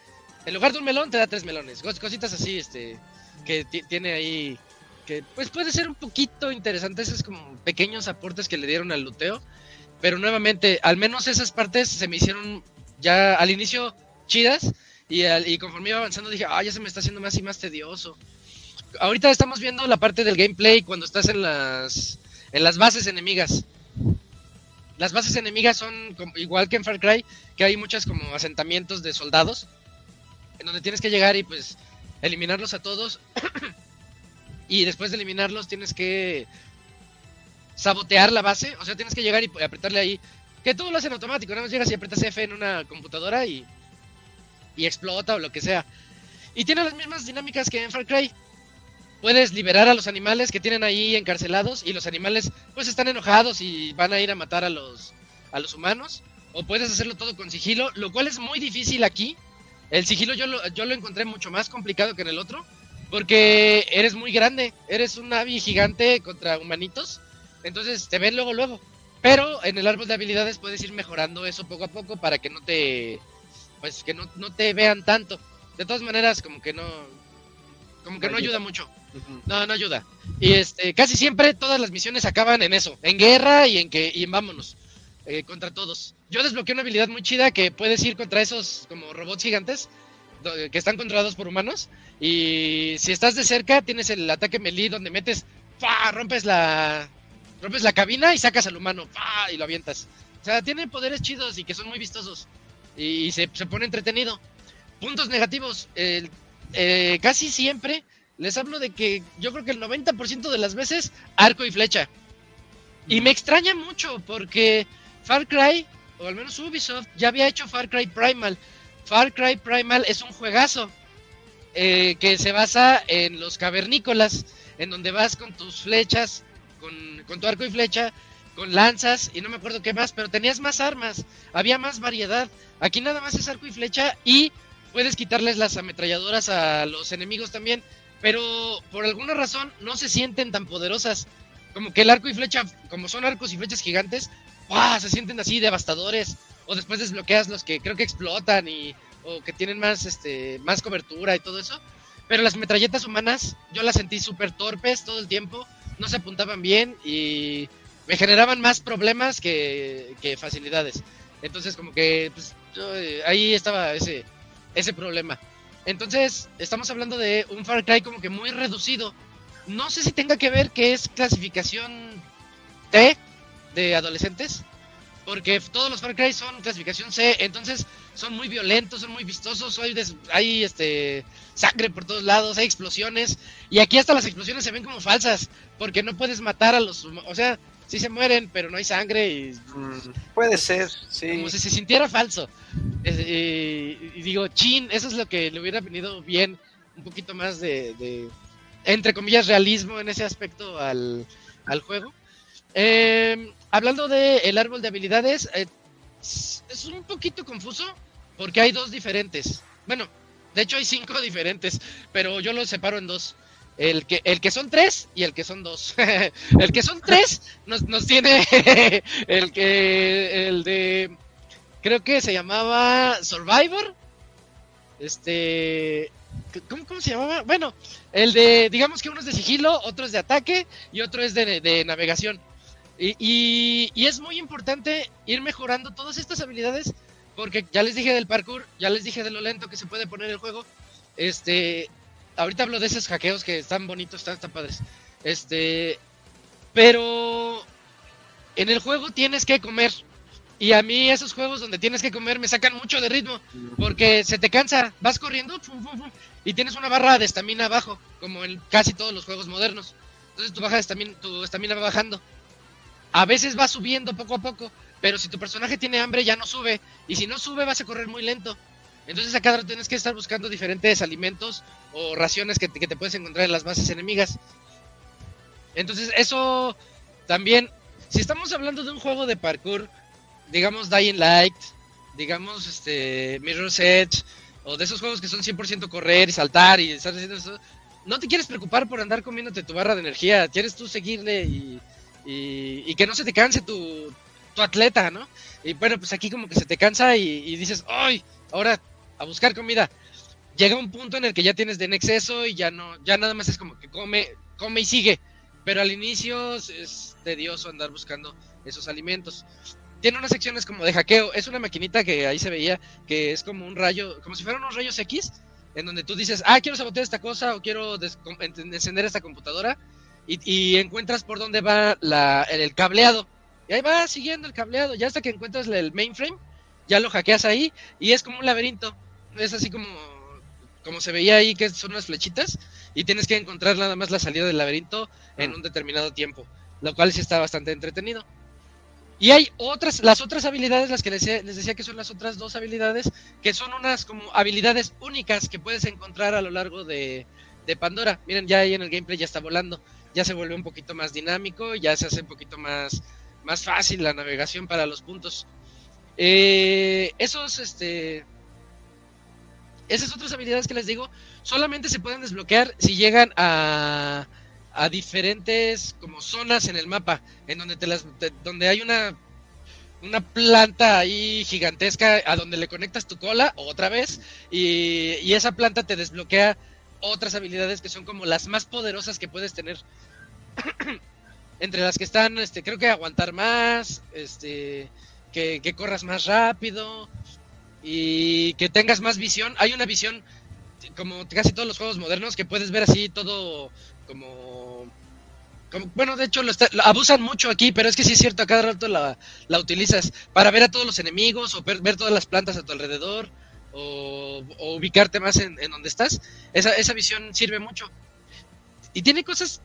En lugar de un melón te da tres melones, cos- cositas así, este, que ti- tiene ahí, que pues puede ser un poquito interesante, esos como pequeños aportes que le dieron al luteo, pero nuevamente, al menos esas partes se me hicieron ya al inicio chidas y, al- conforme iba avanzando dije, ah, ya se me está haciendo más y más tedioso. ahorita estamos viendo la parte del gameplay cuando estás en las en las bases enemigas. Las bases enemigas son igual que en Far Cry, que hay muchas como asentamientos de soldados, en donde tienes que llegar y pues eliminarlos a todos. <clears throat> y después de eliminarlos tienes que sabotear la base, o sea, tienes que llegar y apretarle ahí. Que todo lo hacen automático, nada más llegas y apretas F en una computadora y, y explota o lo que sea. Y tiene las mismas dinámicas que en Far Cry. Puedes liberar a los animales que tienen ahí encarcelados y los animales pues están enojados y van a ir a matar a los, a los humanos. O puedes hacerlo todo con sigilo, lo cual es muy difícil aquí. El sigilo yo lo, yo lo encontré mucho más complicado que en el otro. Porque eres muy grande, eres un avi gigante contra humanitos. Entonces te ven luego, luego. Pero en el árbol de habilidades puedes ir mejorando eso poco a poco para que no te. Pues que no, no te vean tanto. De todas maneras, como que no. Como que no, No ayuda. ayuda mucho. No, no ayuda. Y este, casi siempre todas las misiones acaban en eso, en guerra y en que y en vámonos eh, contra todos. Yo desbloqueé una habilidad muy chida que puedes ir contra esos como robots gigantes do- que están controlados por humanos y si estás de cerca tienes el ataque melee donde metes, ¡fa! rompes la rompes la cabina y sacas al humano, y lo avientas. O sea, tiene poderes chidos y que son muy vistosos y se, se pone entretenido. Puntos negativos, eh, casi siempre les hablo de que yo creo que el 90% de las veces arco y flecha. Y me extraña mucho porque Far Cry, o al menos Ubisoft, ya había hecho Far Cry Primal. Far Cry Primal es un juegazo eh, que se basa en los cavernícolas, en donde vas con tus flechas, con, tu arco y flecha, con lanzas y no me acuerdo qué más, pero tenías más armas, había más variedad. Aquí nada más es arco y flecha y puedes quitarles las ametralladoras a los enemigos también, pero por alguna razón no se sienten tan poderosas. Como que el arco y flecha, como son arcos y flechas gigantes, ¡guau! se sienten así devastadores. O después desbloqueas los que creo que explotan y o que tienen más este más cobertura y todo eso. Pero las metralletas humanas yo las sentí súper torpes todo el tiempo, no se apuntaban bien y me generaban más problemas que, que facilidades. Entonces como que pues, yo, eh, ahí estaba ese, ese problema. Entonces estamos hablando de un Far Cry como que muy reducido. No sé si tenga que ver que es clasificación T de adolescentes. Porque todos los Far Cry son clasificación C, entonces son muy violentos, son muy vistosos, hay, des- hay este sangre por todos lados, hay explosiones, y aquí hasta las explosiones se ven como falsas, porque no puedes matar a los o sea, sí se mueren, pero no hay sangre y Mm, puede ser, sí. como si se sintiera falso. Eh, y digo, chin, eso es lo que le hubiera venido bien, un poquito más de, de, entre comillas, realismo en ese aspecto al, al juego. Eh, hablando de el árbol de habilidades, eh, es un poquito confuso porque hay dos diferentes. Bueno, de hecho hay cinco <laughs> diferentes, pero yo los separo en dos. El que, el que son tres y el que son dos. <laughs> el que son tres nos, nos tiene <laughs> el que el de creo que se llamaba Survivor. Este ¿cómo, cómo se llamaba? Bueno, el de digamos que uno es de sigilo, otro es de ataque y otro es de, de navegación. Y, y, y es muy importante ir mejorando todas estas habilidades porque ya les dije del parkour, ya les dije de lo lento que se puede poner el juego. Este, ahorita hablo de esos hackeos que están bonitos, están, están padres. Este, pero en el juego tienes que comer. Y a mí esos juegos donde tienes que comer me sacan mucho de ritmo. Porque se te cansa. Vas corriendo y tienes una barra de estamina abajo. Como en casi todos los juegos modernos. Entonces tu, baja tu estamina va bajando. A veces va subiendo poco a poco. Pero si tu personaje tiene hambre ya no sube. Y si no sube vas a correr muy lento. Entonces a cada rato tienes que estar buscando diferentes alimentos o raciones que te, que te puedes encontrar en las bases enemigas. Entonces eso también, si estamos hablando de un juego de parkour, digamos Dying Light, digamos este Mirror's Edge, o de esos juegos que son 100% correr y saltar y estar haciendo eso, no te quieres preocupar por andar comiéndote tu barra de energía, quieres tú seguirle y, y, y que no se te canse tu, tu atleta, ¿no? Y bueno, pues aquí como que se te cansa y, dices, ¡ay! Ahora a buscar comida. Llega un punto en el que ya tienes de en exceso y ya no, ya nada más es como que come, come y sigue. Pero al inicio es, tedioso andar buscando esos alimentos. Tiene unas secciones como de hackeo. Es una maquinita que ahí se veía que es como un rayo, como si fueran unos rayos X, en donde tú dices, ah, quiero sabotear esta cosa o quiero encender esta computadora y, encuentras por dónde va la, el cableado. Y ahí vas siguiendo el cableado, ya hasta que encuentras el mainframe, ya lo hackeas ahí y es como un laberinto. Es así como, como se veía ahí, que son unas flechitas y tienes que encontrar nada más la salida del laberinto en un determinado tiempo, lo cual sí está bastante entretenido. Y hay otras, las otras habilidades, las que les, decía- les decía que son las otras dos habilidades, que son unas como habilidades únicas que puedes encontrar a lo largo de, de Pandora. Miren, ya ahí en el gameplay ya está volando, ya se vuelve un poquito más dinámico, ya se hace un poquito más, más fácil la navegación para los puntos. Eh, esos, este, esas otras habilidades que les digo, solamente se pueden desbloquear si llegan a, a diferentes como zonas en el mapa, en donde te las, donde hay una una planta ahí gigantesca a donde le conectas tu cola otra vez y, y esa planta te desbloquea otras habilidades que son como las más poderosas que puedes tener. Entre las que están, este, creo que aguantar más, este, que, que corras más rápido y que tengas más visión. Hay una visión como casi todos los juegos modernos que puedes ver así todo como bueno, de hecho lo, está- lo abusan mucho aquí, pero es que sí es cierto, a cada rato la, la utilizas para ver a todos los enemigos o ver, ver todas las plantas a tu alrededor o, o ubicarte más en, en donde estás. Esa, esa visión sirve mucho. Y tiene cosas,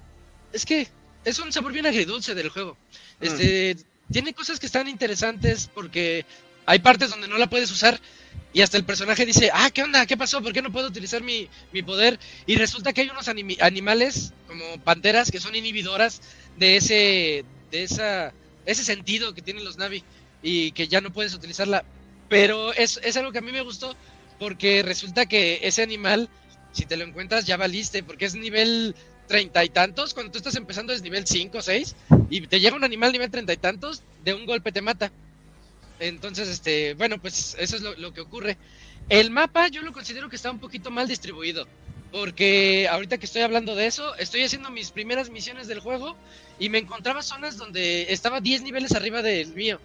es que es un sabor bien agridulce del juego. Este, Tiene cosas que están interesantes porque hay partes donde no la puedes usar y hasta el personaje dice, ah, ¿qué onda? ¿Qué pasó? ¿Por qué no puedo utilizar mi, mi poder? Y resulta que hay unos animales como panteras que son inhibidoras de ese, de esa, ese sentido que tienen los Navi y que ya no puedes utilizarla. Pero es, es algo que a mí me gustó porque resulta que ese animal, si te lo encuentras, ya valiste, porque es nivel treinta y tantos, cuando tú estás empezando es nivel 5 o 6, y te llega un animal nivel treinta y tantos, de un golpe te mata. Entonces, este, bueno, pues eso es lo, que ocurre. El mapa yo lo considero que está un poquito mal distribuido. Porque ahorita que estoy hablando de eso, estoy haciendo mis primeras misiones del juego y me encontraba zonas donde estaba 10 niveles arriba del mío.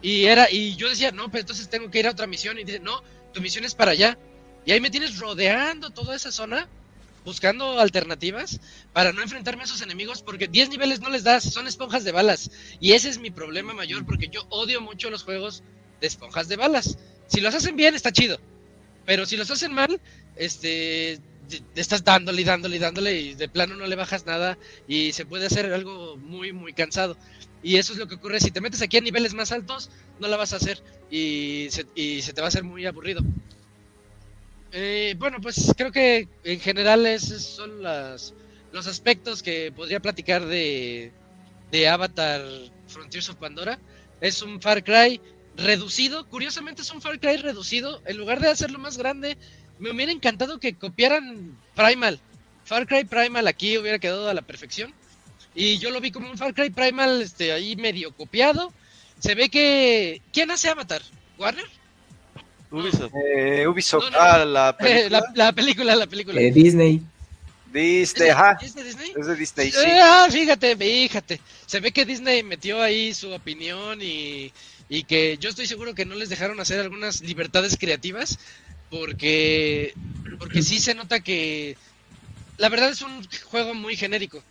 Y era, y yo decía, no, pero entonces tengo que ir a otra misión. Y dice, no, tu misión es para allá. Y ahí me tienes rodeando toda esa zona, buscando alternativas para no enfrentarme a esos enemigos, porque 10 niveles no les das, son esponjas de balas. Y ese es mi problema mayor, porque yo odio mucho los juegos de esponjas de balas. Si los hacen bien, está chido. Pero si los hacen mal, este te- te estás dándole y dándole y dándole y de plano no le bajas nada y se puede hacer algo muy muy cansado y eso es lo que ocurre si te metes aquí a niveles más altos no la vas a hacer y se, y se te va a hacer muy aburrido Eh, bueno pues creo que en general esos son los aspectos que podría platicar de, de Avatar Frontiers of Pandora es un Far Cry reducido. Curiosamente es un Far Cry reducido. En lugar de hacerlo más grande, me hubiera encantado que copiaran Primal. Far Cry Primal aquí hubiera quedado a la perfección. Y yo lo vi como un Far Cry Primal este, ahí medio copiado. Se ve que... ¿Quién hace Avatar? ¿Warner? Ubisoft. Eh, Ubisoft, No, no. Ah, la <laughs> película. la, la película, la película. Eh, Disney. Disney, ¿Es, ajá, ¿Es de Disney? es de Disney, sí. Ah, fíjate, fíjate. Se ve que Disney metió ahí su opinión y, y que yo estoy seguro que no les dejaron hacer algunas libertades creativas porque, porque sí se nota que la verdad es un juego muy genérico.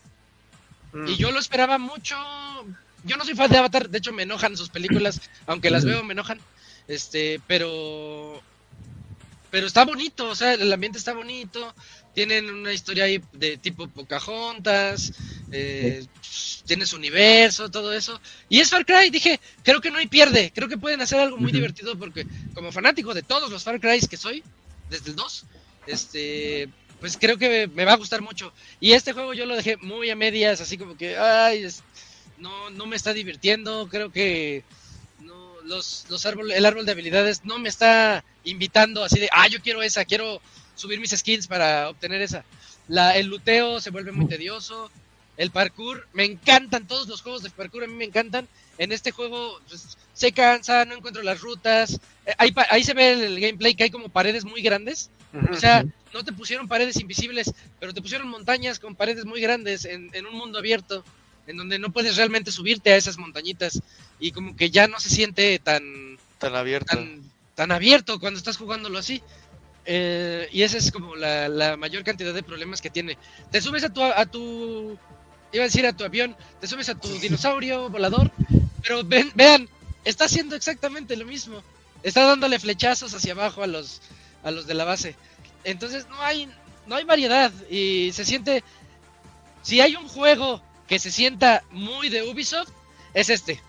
Mm. Y yo lo esperaba mucho. Yo no soy fan de Avatar, de hecho me enojan sus películas, aunque las veo me enojan. Este, pero pero está bonito, o sea, el ambiente está bonito, tienen una historia ahí de tipo Pocahontas, eh, tiene su universo, todo eso. Y es Far Cry, dije, creo que no hay pierde, creo que pueden hacer algo muy divertido porque como fanático de todos los Far Cry que soy, desde el 2, este, pues creo que me va a gustar mucho. Y este juego yo lo dejé muy a medias, así como que, ay, es- no, no me está divirtiendo, creo que los, los árbol, el árbol de habilidades no me está invitando así de, ah, yo quiero esa, quiero subir mis skins para obtener esa. La, el luteo se vuelve muy tedioso, el parkour, me encantan todos los juegos de parkour, a mí me encantan. En este juego pues, se cansa, no encuentro las rutas. Eh, ahí, ahí se ve el, el gameplay que hay como paredes muy grandes. O sea, no te pusieron paredes invisibles, pero te pusieron montañas con paredes muy grandes en, en un mundo abierto, en donde no puedes realmente subirte a esas montañitas y como que ya no se siente tan Tan abierto. tan, tan abierto cuando estás jugándolo así. Eh, y esa es como la, la, mayor cantidad de problemas que tiene. Te subes a tu, a tu, iba a decir a tu avión, te subes a tu dinosaurio volador, pero ven, vean, está haciendo exactamente lo mismo. Está dándole flechazos hacia abajo a los, a los de la base. Entonces no hay, no hay variedad y se siente, si hay un juego que se sienta muy de Ubisoft, es este.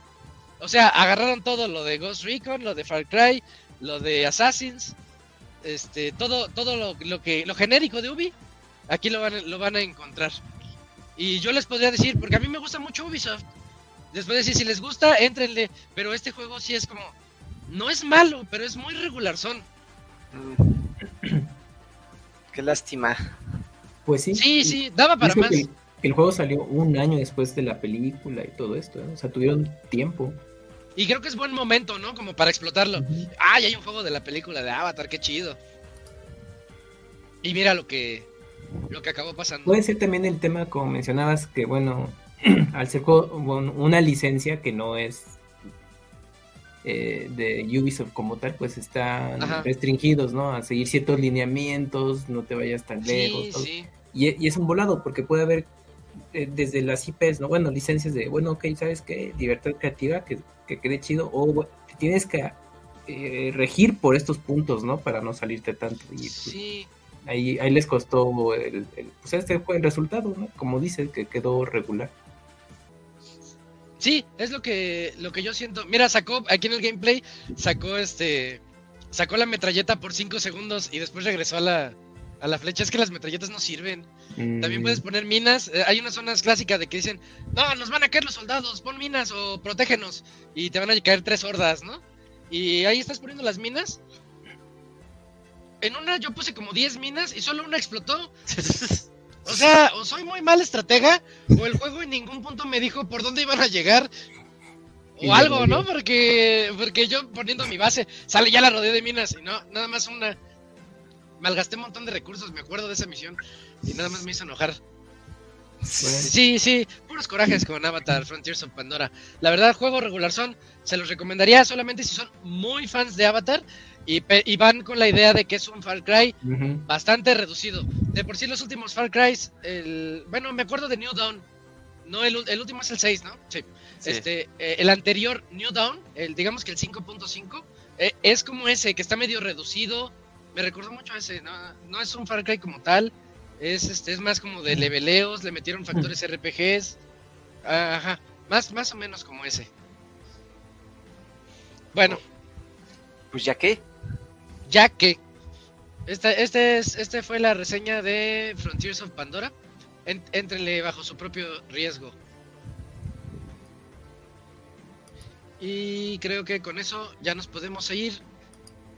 O sea, agarraron todo lo de Ghost Recon, lo de Far Cry, lo de Assassins, este, todo, todo lo, que, lo genérico de Ubi, aquí lo van, lo van a encontrar. Y yo les podría decir, porque a mí me gusta mucho Ubisoft, les podría decir, si les gusta, entrenle, pero este juego sí es como, no es malo, pero es muy regular son. Qué lástima. Pues sí. Sí, sí, daba para más. El juego salió un año después de la película y todo esto, ¿eh? o sea, tuvieron tiempo. Y creo que es buen momento, ¿no? Como para explotarlo. ¡Ay, hay un juego de la película de Avatar, qué chido! Y mira lo que, lo que acabó pasando. Puede ser también el tema, como mencionabas, que bueno, <clears throat> al ser una licencia que no es eh, de Ubisoft como tal, pues están restringidos, ¿no? A seguir ciertos lineamientos, no te vayas tan lejos. Y, y, es un volado, porque puede haber eh, desde las IPs, ¿no? Bueno, licencias de, bueno, ok, ¿sabes qué? Libertad creativa, que que quede chido, o tienes que eh, regir por estos puntos, ¿no? Para no salirte tanto. Y, pues, sí. Ahí, ahí les costó el, pues este fue el resultado, ¿no? Como dices, que quedó regular. Sí, es lo que, lo que yo siento. Mira, sacó aquí en el gameplay, sacó este, sacó la metralleta por 5 segundos y después regresó a la, a la flecha. Es que las metralletas no sirven. También puedes mm. poner minas. Eh, hay unas zonas clásicas de que dicen, no, nos van a caer los soldados, pon minas o protégenos. Y te van a caer tres hordas, ¿no? Y ahí estás poniendo las minas. En una yo puse como 10 minas y solo una explotó. o sea, o soy muy mal estratega, o el juego en ningún punto me dijo por dónde iban a llegar. O algo, ¿no? Porque, porque yo poniendo mi base, sale ya la rodea de minas y no, nada más una malgasté un montón de recursos, me acuerdo de esa misión y nada más me hizo enojar. Sí, sí, puros corajes con Avatar Frontiers of Pandora. La verdad, juego regular son, se los recomendaría solamente si son muy fans de Avatar y, van con la idea de que es un Far Cry bastante reducido. De por sí los últimos Far Crys, el, bueno, me acuerdo de New Dawn. No, el, último es el 6, ¿no? Sí. Este, eh, el anterior, New Dawn, el, digamos que el 5.5, eh, es como ese, que está medio reducido, me recordó mucho a ese, no, es un Far Cry como tal, es este es más como de leveleos, le metieron factores RPGs. Ajá, más, más o menos como ese. Bueno. Pues ya que. Ya que. Este, este, es, este fue la reseña de Frontiers of Pandora. Entrenle bajo su propio riesgo. Y creo que con eso ya nos podemos ir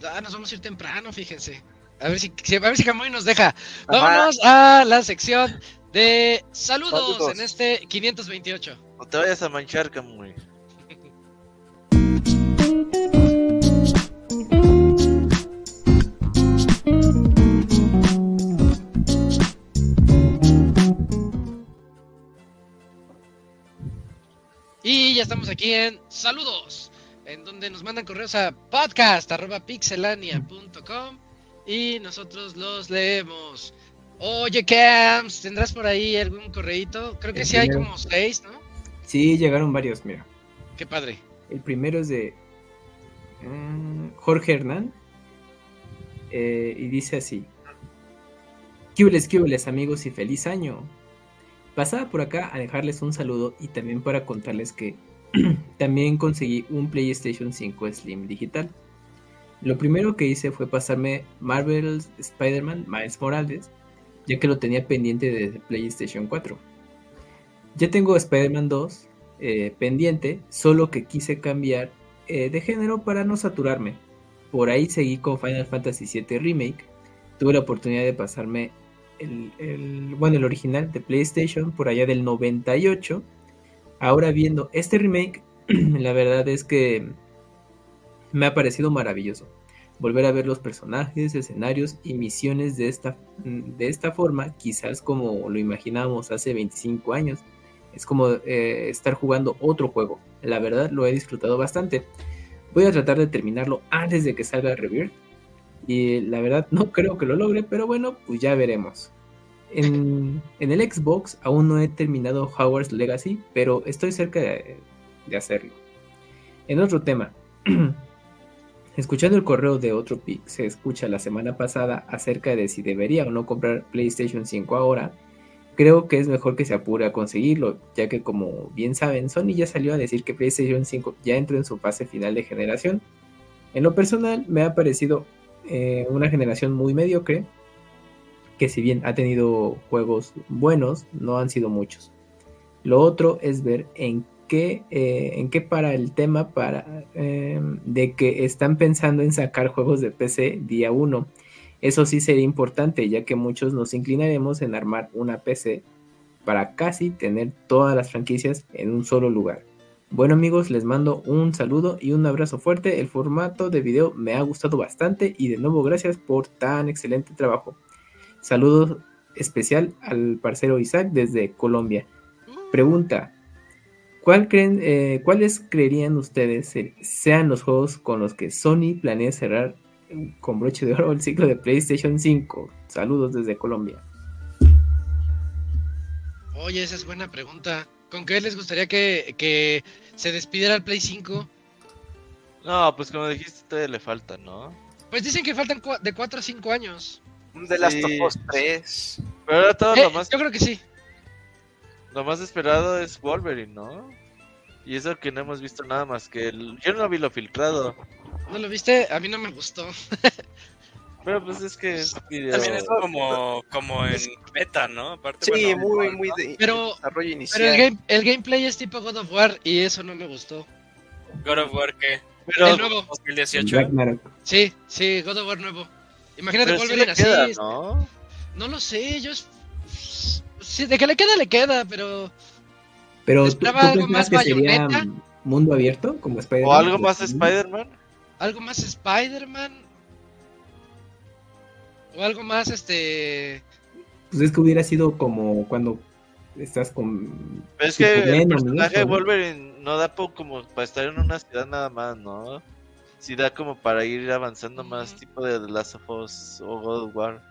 Ah, nos vamos a ir temprano, fíjense. A ver si, a ver si Camuy nos deja. Vámonos a la sección de saludos, en este 528. No te vayas a manchar, Camuy. Y ya estamos aquí en saludos en donde nos mandan correos a podcast.pixelania.com y nosotros los leemos. Oye, Camps, ¿tendrás por ahí algún correíto? Creo que sí hay como seis, ¿no? Sí, llegaron varios, mira. Qué padre. El primero es de mm, Jorge Hernán eh, y dice así. Cubles, cubles, amigos y feliz año. Pasaba por acá a dejarles un saludo y también para contarles que <clears throat> también conseguí un PlayStation 5 Slim digital. Lo primero que hice fue pasarme Marvel's Spider-Man Miles Morales, ya que lo tenía pendiente de PlayStation 4. Ya tengo Spider-Man 2 eh, pendiente, solo que quise cambiar eh, de género para no saturarme. Por ahí seguí con Final Fantasy VII Remake. Tuve la oportunidad de pasarme el, el, bueno, el original de PlayStation por allá del 98 Ahora viendo este remake, <clears throat> la verdad es que me ha parecido maravilloso. Volver a ver los personajes, escenarios y misiones de esta, de esta forma, quizás como lo imaginábamos hace 25 años, es como eh, estar jugando otro juego. La verdad lo he disfrutado bastante. Voy a tratar de terminarlo antes de que salga Rebirth. Y la verdad no creo que lo logre, pero bueno, pues ya veremos. En, en el Xbox aún no he terminado Howard's Legacy, pero estoy cerca de, de hacerlo. En otro tema, <clears throat> escuchando el correo de otro pick, se escucha la semana pasada acerca de si debería o no comprar PlayStation 5 ahora. Creo que es mejor que se apure a conseguirlo, ya que como bien saben, Sony ya salió a decir que PlayStation 5 ya entró en su fase final de generación. En lo personal me ha parecido eh, una generación muy mediocre, que si bien ha tenido juegos buenos, no han sido muchos. Lo otro es ver en eh, en qué para el tema para, eh, de que están pensando en sacar juegos de PC día 1. Eso sí sería importante, ya que muchos nos inclinaremos en armar una PC para casi tener todas las franquicias en un solo lugar. Bueno amigos, les mando un saludo y un abrazo fuerte. El formato de video me ha gustado bastante y de nuevo gracias por tan excelente trabajo. Saludos especial al parcero Isaac desde Colombia. Pregunta, ¿cuál creen, eh, ¿cuáles creerían ustedes sean los juegos con los que Sony planea cerrar con broche de oro el ciclo de PlayStation 5? Saludos desde Colombia. Oye, esa es buena pregunta. ¿Con qué les gustaría que, que se despidiera el Play 5? No, pues como dijiste, todavía le falta, ¿no? Pues dicen que faltan de 4 a 5 años. The Last Sí. of Us 3. Pero ahora todo Eh, lo más yo creo que sí. Lo más esperado es Wolverine, ¿no? Y eso que no hemos visto nada más que el... Yo no vi lo filtrado. ¿No lo viste? A mí no me gustó. <laughs> Pero pues es que es video... También es como, como en beta, ¿no? Aparte, Sí, bueno, muy, muy ¿no? de Pero- desarrollo Pero inicial. el, game, el gameplay es tipo God of War y eso no me gustó. God of War, ¿qué? Pero, el nuevo. 2018. Ragnarok. Sí, sí, God of War nuevo. Imagínate pero sí Wolverine así. queda, ¿no? No lo sé, yo... Sí, de que le queda, le queda, pero... Pero ¿tú, tú algo más que sería mm, mundo abierto como Spider-Man? O algo más Spider-Man. Algo más Spider-Man. O algo más, este... Pues es que hubiera sido como cuando estás con... Pero es que el personaje de. Wolverine no da como para estar en una ciudad nada más, ¿no? Sí da como para ir avanzando más Ujú. tipo de The Last of Us o God of War.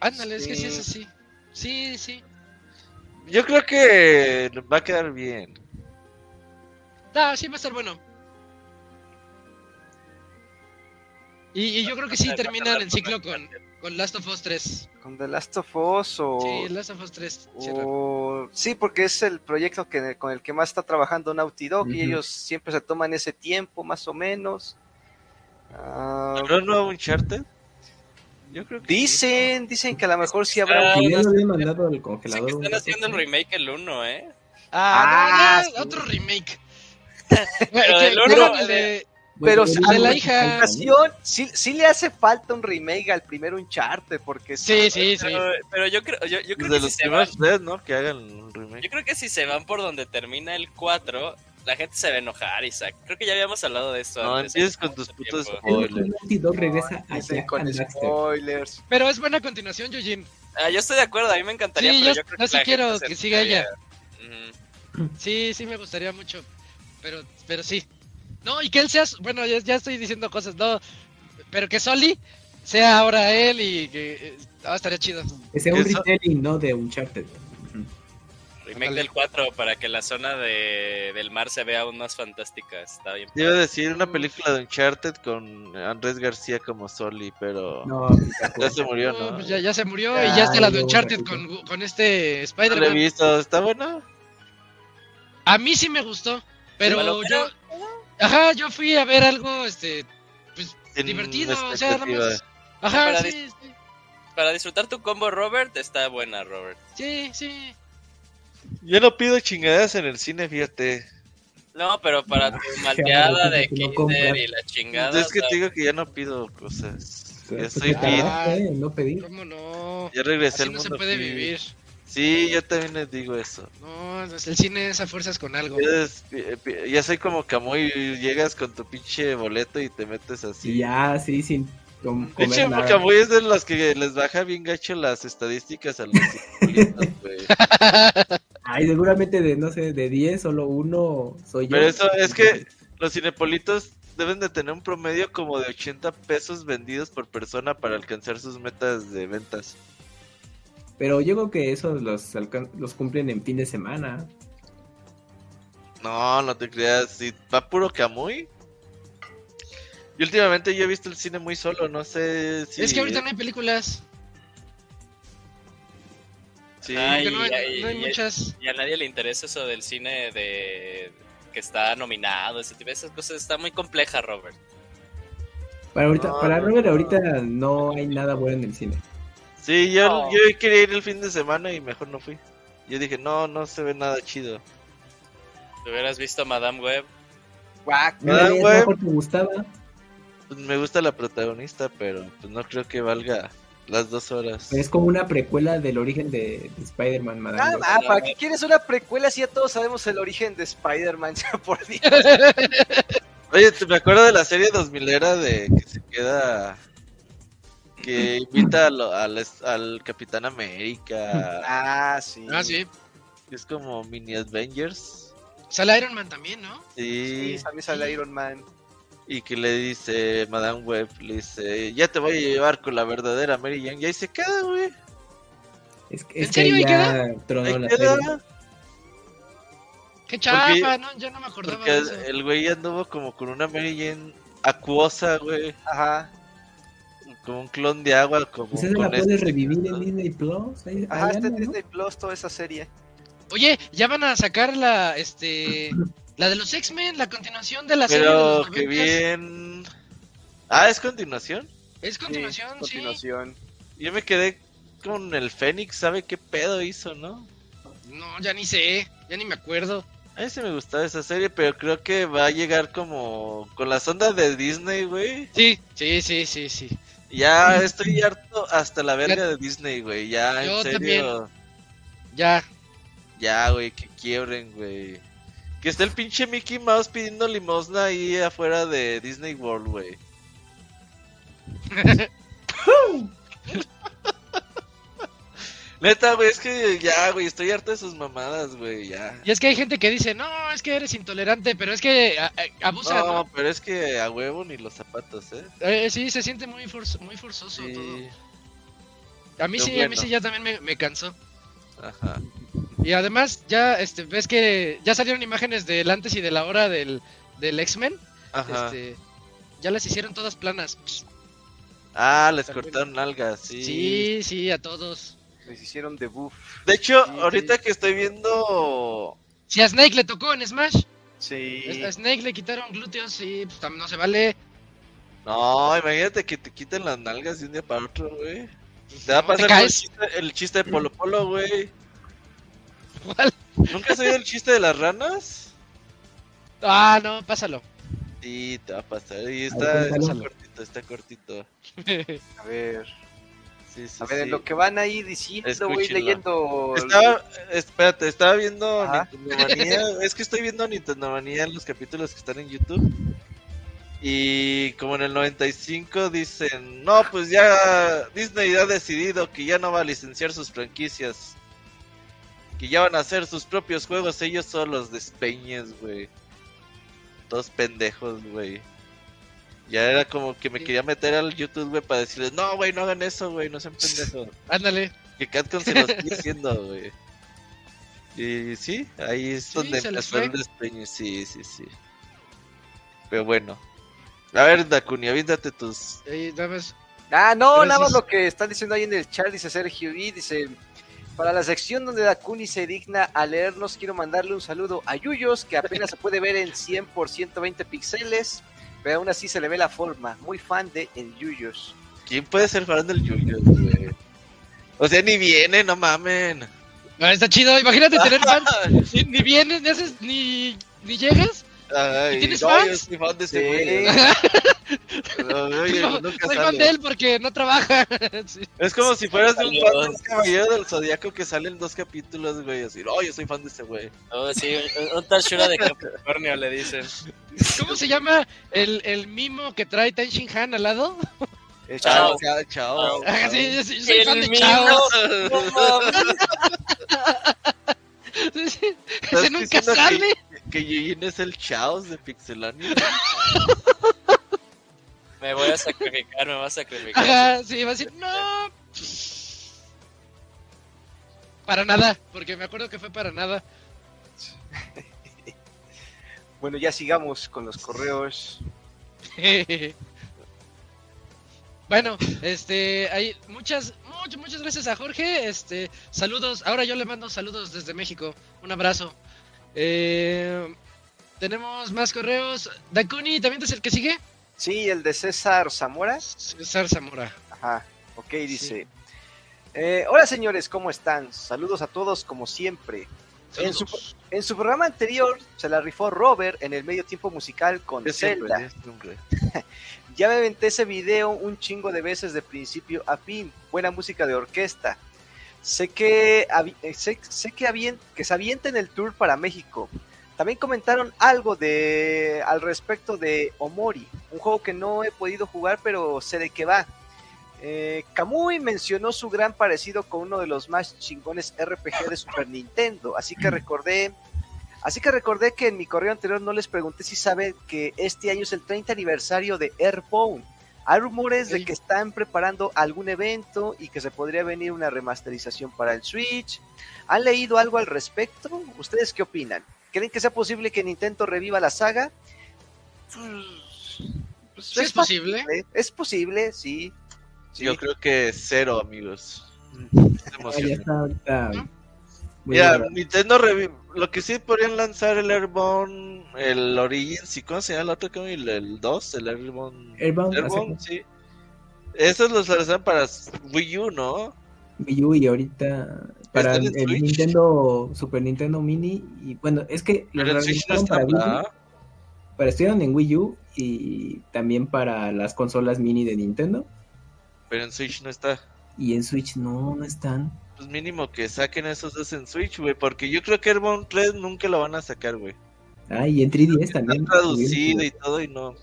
Ándale, es que sí es Sí. así. Sí, sí. Yo creo que va a quedar bien. No, sí va a estar bueno. Y, y yo creo que sí terminan el ciclo con, con Last of Us 3. Con The Last of Us o... Sí, Last of Us 3. cierra. o- Sí, porque es el proyecto que, con el que más está trabajando Naughty Dog y ellos siempre se toman ese tiempo, más o menos. Ah, ¿Habrá un nuevo Uncharted? Yo creo que sí. dicen, dicen que a lo mejor sí habrá Ah, Y un... ya lo había mandado al Dicen congelador. que un están haciendo el remake el 1, ¿eh? Ah, Ah, no, sí. otro remake. <laughs> Pero del que uno, hagan el de- Pero Bueno, a de la hija. falta, ¿no? ocasión, sí, sí le hace falta un remake al primer Uncharted, porque Sí, sí, sí. Pero, pero yo creo, yo, yo creo que si se van, ¿no? Que hagan un remake. yo creo que si se van por donde termina el 4, la gente se va a enojar, Isaac. Creo que ya habíamos hablado de esto No antes. empieces con tus putos spoilers. Regresa a con. Pero es buena continuación, Yujin. Ah, yo estoy de acuerdo, a mí me encantaría, Sí, pero yo- yo, creo yo que sí la quiero que siga ella. Sí, sí me gustaría mucho. Pero, pero sí. No, y que él sea. Bueno, ya, ya estoy diciendo cosas, no. Pero que Soli sea ahora él y que. eh, Ah, estaría chido. Que sea un retelling, ¿no? De Uncharted. Remake del 4 para que la zona de, del mar se vea aún más fantástica. Está bien. Iba a decir una película de Uncharted con Andrés García como Soli, pero No, <laughs> ya se murió, No, ¿no? pues ya, ya se murió y Ya, está la de Uncharted con, con este lo he Spider-Man. visto, ¿está buena? A mí sí me gustó, pero Bueno, yo. Ajá, yo fui a ver algo, este. Pues Sin divertido, o sea, nada más. Ajá, Para sí, sí. Para disfrutar tu combo, Robert, está buena, Robert. Sí, sí. Yo no pido chingaderas en el cine, fíjate. No, pero para tu ya, <laughs> malteada de Kinder y la chingada. es que te digo que ya no pido cosas. Ya Pues estoy te fit. tardaste en no pedir. ¿Cómo no? Ya regresé Así al no se mundo puede fit. vivir. Sí, yo también les digo eso. No, el cine es a fuerzas con algo. Eres- pi- pi- ya soy como Camuy, llegas con tu pinche boleto y te metes así. Ya, sí, sin com- comer nada. Camuy es de los que les baja bien gacho las estadísticas a los güey. <laughs> Ay, seguramente de, no sé, de 10, solo uno soy yo. Pero eso es que los cinepolitos deben de tener un promedio como de 80 pesos vendidos por persona para alcanzar sus metas de ventas. Pero yo creo que esos los, los cumplen en fin de semana. No, no te creas, si va puro Camuy. Y últimamente yo he visto el cine muy solo, no sé si... Es que ahorita no hay películas. Sí, Ay, porque no hay, ay, no hay ay. muchas. Y a nadie le interesa eso del cine de que está nominado, ese tipo de esas cosas. Está muy compleja, Robert. Para ahorita, No, para Robert no. ahorita no hay nada bueno en el cine. sí yo, No. yo quería ir el fin de semana y mejor no fui. Yo dije, no, no se ve nada chido. Te hubieras visto Madame Web. Guac. Ah, güey. mejor te gustaba. Pues me gusta la protagonista, pero pues no creo que valga las dos horas. Es como una precuela del origen de, de Spider-Man, Madame Ah, ah, ¿para qué quieres una precuela si ya todos sabemos el origen de Spider-Man? <laughs> Ya por Dios. Oye, ¿te- me acuerdo de la serie 2000 era de que se queda... Que invita a lo- al, al Capitán América. Ah, sí. Ah, sí. Es como mini Avengers. Sale Iron Man también, ¿no? Sí. Sí, también sale Iron Man. Y que le dice Madame Web, le dice, ya te voy a llevar con la verdadera Mary Jane. Y ahí se queda, güey. Es, ¿En es que serio ahí ya tronó Ahí la queda. Qué chafa, no, yo no me acordaba Porque de eso. el güey anduvo como con una Mary Jane acuosa, güey. Ajá. Como un clon de agua, como Pues esa con la puedes este revivir en. Disney Plus. Ahí, Ajá, está en. Disney Plus toda esa serie. Oye, ya van a sacar la, este, <clears throat> la de los X-Men, la continuación de la serie de Pero 90s. bien. Ah, es continuación. Es continuación, sí. continuación. Yo me quedé con el Fénix, ¿sabe qué pedo hizo, no? No, ya ni sé, ya ni me acuerdo. A mí sí me gustaba esa serie, pero creo que va a llegar como con las ondas de Disney, güey. Sí, sí, sí, sí, sí. Ya estoy harto hasta la verga de Disney, güey. Ya, Yo en serio. Ya. Ya, güey, que quiebren, güey. Que está el pinche Mickey Mouse pidiendo limosna ahí afuera de Disney World, güey. Neta, güey, es que ya, güey, estoy harto de sus mamadas, güey, ya. Y es que hay gente que dice, no, es que eres intolerante, pero es que a- a- abusa, No, ¿no? pero es que a huevo ni los zapatos, ¿eh? Eh, sí, se siente muy, forz- muy forzoso Sí, todo. A mí sí, a mí sí ya también me, me cansó. ajá. Y además, ya, este, ves que ya salieron imágenes del antes y de la hora del, del X-Men. Ajá. Este, ya las hicieron todas planas. Ah, les También. cortaron algas, sí. Sí, sí, a todos. Les hicieron debuff. De hecho, Sí, ahorita sí. que estoy viendo. Si a Snake le tocó en Smash, Sí. a Snake le quitaron glúteos y pues, no se vale. No, imagínate que te quiten las nalgas de un día para otro, güey. Te va a pasar el chiste, el chiste de Polo Polo, güey. ¿Cuál? ¿Nunca has oído el chiste de las ranas? Ah, no, pásalo. Sí, te va a pasar. Y está, cortito, está cortito. <laughs> A ver. Sí, sí, A ver, sí. en lo que van ahí diciendo, voy Escúchenlo. leyendo. Estaba, espérate, estaba viendo. Nintendo Manía. es que estoy viendo Nintendo Manía en los capítulos que están en YouTube. Y como en el 95 dicen, no, pues ya Disney ha decidido que ya no va a licenciar sus franquicias. Que ya van a hacer sus propios juegos ellos solos, despeñes, güey. Todos pendejos, güey. Ya era como que me Sí. quería meter al YouTube, güey, para decirles, no, güey, no hagan eso, güey, no sean pendejos. <laughs> Ándale. Que Capcom se lo sigue haciendo, güey. Y sí, ahí es Sí, donde empezó el despeñe, sí, sí, sí. Pero bueno. A ver, Dakuni, avíndate tus... Ahí, nada más. Ah, no, Gracias. nada más lo que están diciendo ahí en el chat, dice Sergio y dice, para la sección donde Dakuni se digna a leernos, quiero mandarle un saludo a Yuyos, que apenas se puede ver en 100 por 120 píxeles, pero aún así se le ve la forma, muy fan de el Yuyos. ¿Quién puede ser fan del Yuyo, güey? O sea, ni viene, no mamen. Ah, está chido, imagínate tener fans. <laughs> Ni, ni vienes, ni haces, ni, ni llegas. Ay, ¿Y tienes no, fans? yo soy fan de ese Sí. güey. <laughs> No, oye, No, nunca soy sale. fan de él porque no trabaja. <laughs> Sí. Es como si fueras un Salió. fan de un caballero del zodiaco que sale en dos capítulos, güey. Así, no, yo soy fan de ese güey. Oh, sí, un, un Tashura de <laughs> Capricornio le dicen. ¿Cómo se llama el, el mimo que trae Tenshin Han al lado? Eh, Chao. Chao, chao. Chao. Ah, sí, sí, yo soy El fan de mimo. Chao. No mames. Sí, sí. ¿Estás Ese nunca diciendo que- sale. Que Yuyin es el Chaos de Pixelania. Me voy a sacrificar, me voy a sacrificar. Ajá, sí, va a decir, no. Para nada, porque me acuerdo que fue para nada. <laughs> Bueno, ya sigamos con los correos. <laughs> bueno, este, hay muchas, muchas, muchas gracias a Jorge. Este, saludos. Ahora yo le mando saludos desde México. Un abrazo. Eh, tenemos más correos. Dakuni, ¿también es el que sigue? Sí, el de César Zamora. César Zamora. Ajá, ok, dice. Eh, hola señores, ¿cómo están? Saludos a todos como siempre. En su, Saludos. en su programa anterior se la rifó Robert en el medio tiempo musical con siempre, Zelda. siempre. <laughs> Ya me aventé ese video un chingo de veces de principio a fin. Buena música de orquesta. Sé que, eh, sé, sé que, avien- que se avienten el tour para México. También comentaron algo de al respecto de Omori, un juego que no he podido jugar, pero sé de qué va. Eh, Kamui mencionó su gran parecido con uno de los más chingones RPG de Super Nintendo, así que recordé, así que recordé que en mi correo anterior no les pregunté si saben que este año es el 30 aniversario de Airborne. Hay rumores de que están preparando algún evento y que se podría venir una remasterización para el Switch. ¿Han leído algo al respecto? ¿Ustedes qué opinan? ¿Creen que sea posible que Nintendo reviva la saga? Pues, Sí, es posible. posible, Es posible, sí. Sí. Yo creo que cero, amigos. <laughs> Mira. Nintendo revi- lo que sí podrían lanzar el Airborne, el Origins, ¿y cómo se llama el otro? ¿Cómo? El, el 2, el Airborne. Airborne, hace sí. Esos los lanzaron para Wii U, ¿no? Wii U y ahorita para ¿Están el? Nintendo Super Nintendo Mini y bueno es que los lanzaron para Wii para estuvieron en Wii U y también para las consolas mini de Nintendo Pero en Switch no está. y en Switch no no están Pues mínimo que saquen esos dos en Switch, güey, porque yo creo que Airborne 3 nunca lo van a sacar, güey. Ah y en 3DS Está también traducido y todo y no.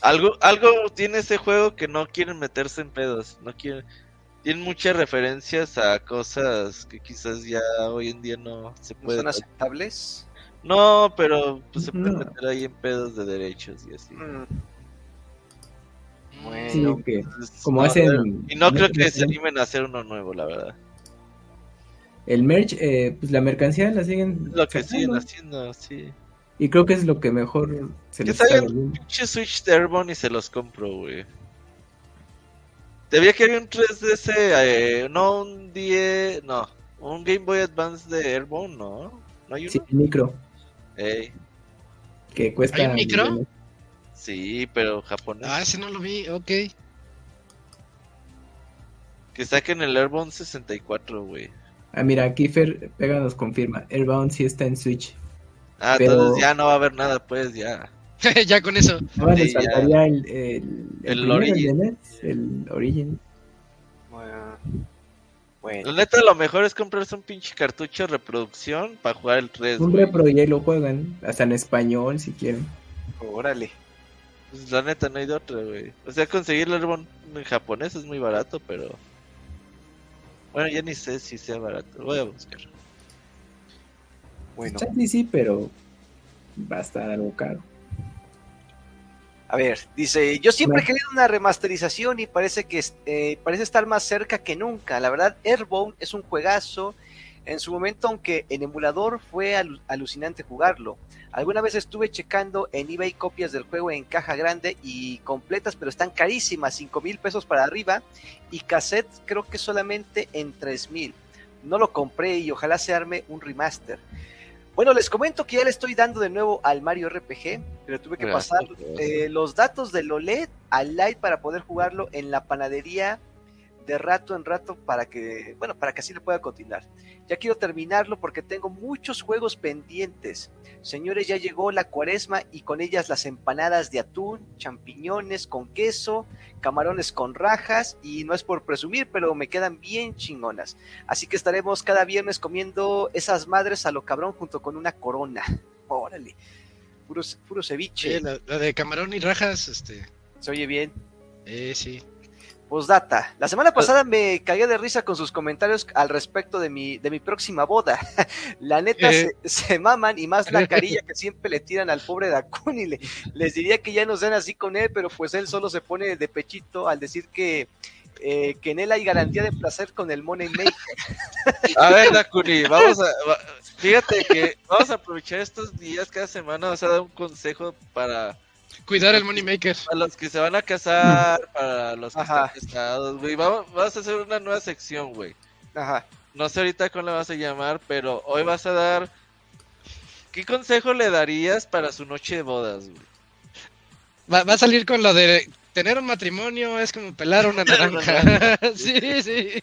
Algo, algo tiene ese juego que no quieren meterse en pedos, no quieren. Tienen muchas referencias a cosas que quizás ya hoy en día no se ¿No pueden. son aceptables? No, pero pues se pueden No. meter ahí en pedos de derechos y así. Mm, Bueno. Sí, que Entonces, como no, hacen Y no creo no- que se animen a hacer uno nuevo, la verdad. El merch eh, pues la mercancía la siguen Lo que sacando, siguen haciendo, sí. y creo que es lo que mejor se Que les está pinche Switch de Airborne y se los compro, güey. Te había que había un 3DS, eh, no un 10, no, un Game Boy Advance de Airborne, ¿no? ¿No hay uno? sí el micro Ey, que cuesta ¿Hay un micro? millones. sí, pero japonés. Ah, ese no lo vi, ok. Que saquen el Airborne 64, güey. Ah mira Kiefer Pega nos confirma Airbound sí está en Switch Ah, Pero- entonces ya no va a haber nada, pues ya. <laughs> ya con eso. Ahora Sí, les ya. faltaría el, el, El Origin. el Origin. bueno. Bueno. La neta, lo mejor es comprarse un pinche cartucho de reproducción para jugar el 3. Un güey. repro y ahí lo juegan, hasta en español si quieren. Órale. Pues la neta, no hay de otra, güey. O sea, conseguir el Airborne en japonés es muy barato, pero. Bueno, ya ni sé si sea barato. Voy a buscar. Bueno. Sí, pero va a estar algo caro. A ver, dice, yo siempre he Bueno. querido una remasterización y parece que eh, parece estar más cerca que nunca. La verdad, Airborne es un juegazo. En su momento, aunque en emulador fue alu- alucinante jugarlo. Alguna vez estuve checando en eBay copias del juego en caja grande y completas, pero están carísimas, 5 mil pesos para arriba. Y cassette creo que solamente en 3 mil. No lo compré y ojalá se arme un remaster. Bueno, les comento que ya le estoy dando de nuevo al Mario RPG, pero tuve que pasar eh, los datos del OLED al Lite para poder jugarlo en la panadería de rato en rato para que, bueno, para que así le pueda continuar. Ya quiero terminarlo porque tengo muchos juegos pendientes. Señores, ya llegó la cuaresma y con ellas las empanadas de atún, champiñones con queso, camarones con rajas y no es por presumir, pero me quedan bien chingonas. Así que estaremos cada viernes comiendo esas madres a lo cabrón junto con una corona. <laughs> Órale. Puro, puro ceviche. Sí, la, la de camarón y rajas, este. Se oye bien. Eh, sí. Postdata. La semana pasada me cagué de risa con sus comentarios al respecto de mi, de mi próxima boda. <laughs> La neta Eh. se, se maman y más la carilla que siempre le tiran al pobre Dakuni. Le, les diría que ya nos den así con él, pero pues él solo se pone de pechito al decir que, eh, que en él hay garantía de placer con el Money Maker. A ver, Dakuni, vamos a. va- Fíjate que vamos a aprovechar estos días cada semana. Vas a dar un consejo para, Cuidar el Moneymaker. para los que se van a casar, para los que Ajá. están casados, güey. Vamos, vas a hacer una nueva sección, güey. Ajá. No sé ahorita cómo la vas a llamar, pero hoy vas a dar. ¿Qué consejo le darías para su noche de bodas, güey? Va, va a salir con lo de tener un matrimonio es como pelar una <laughs> naranja. sí, sí.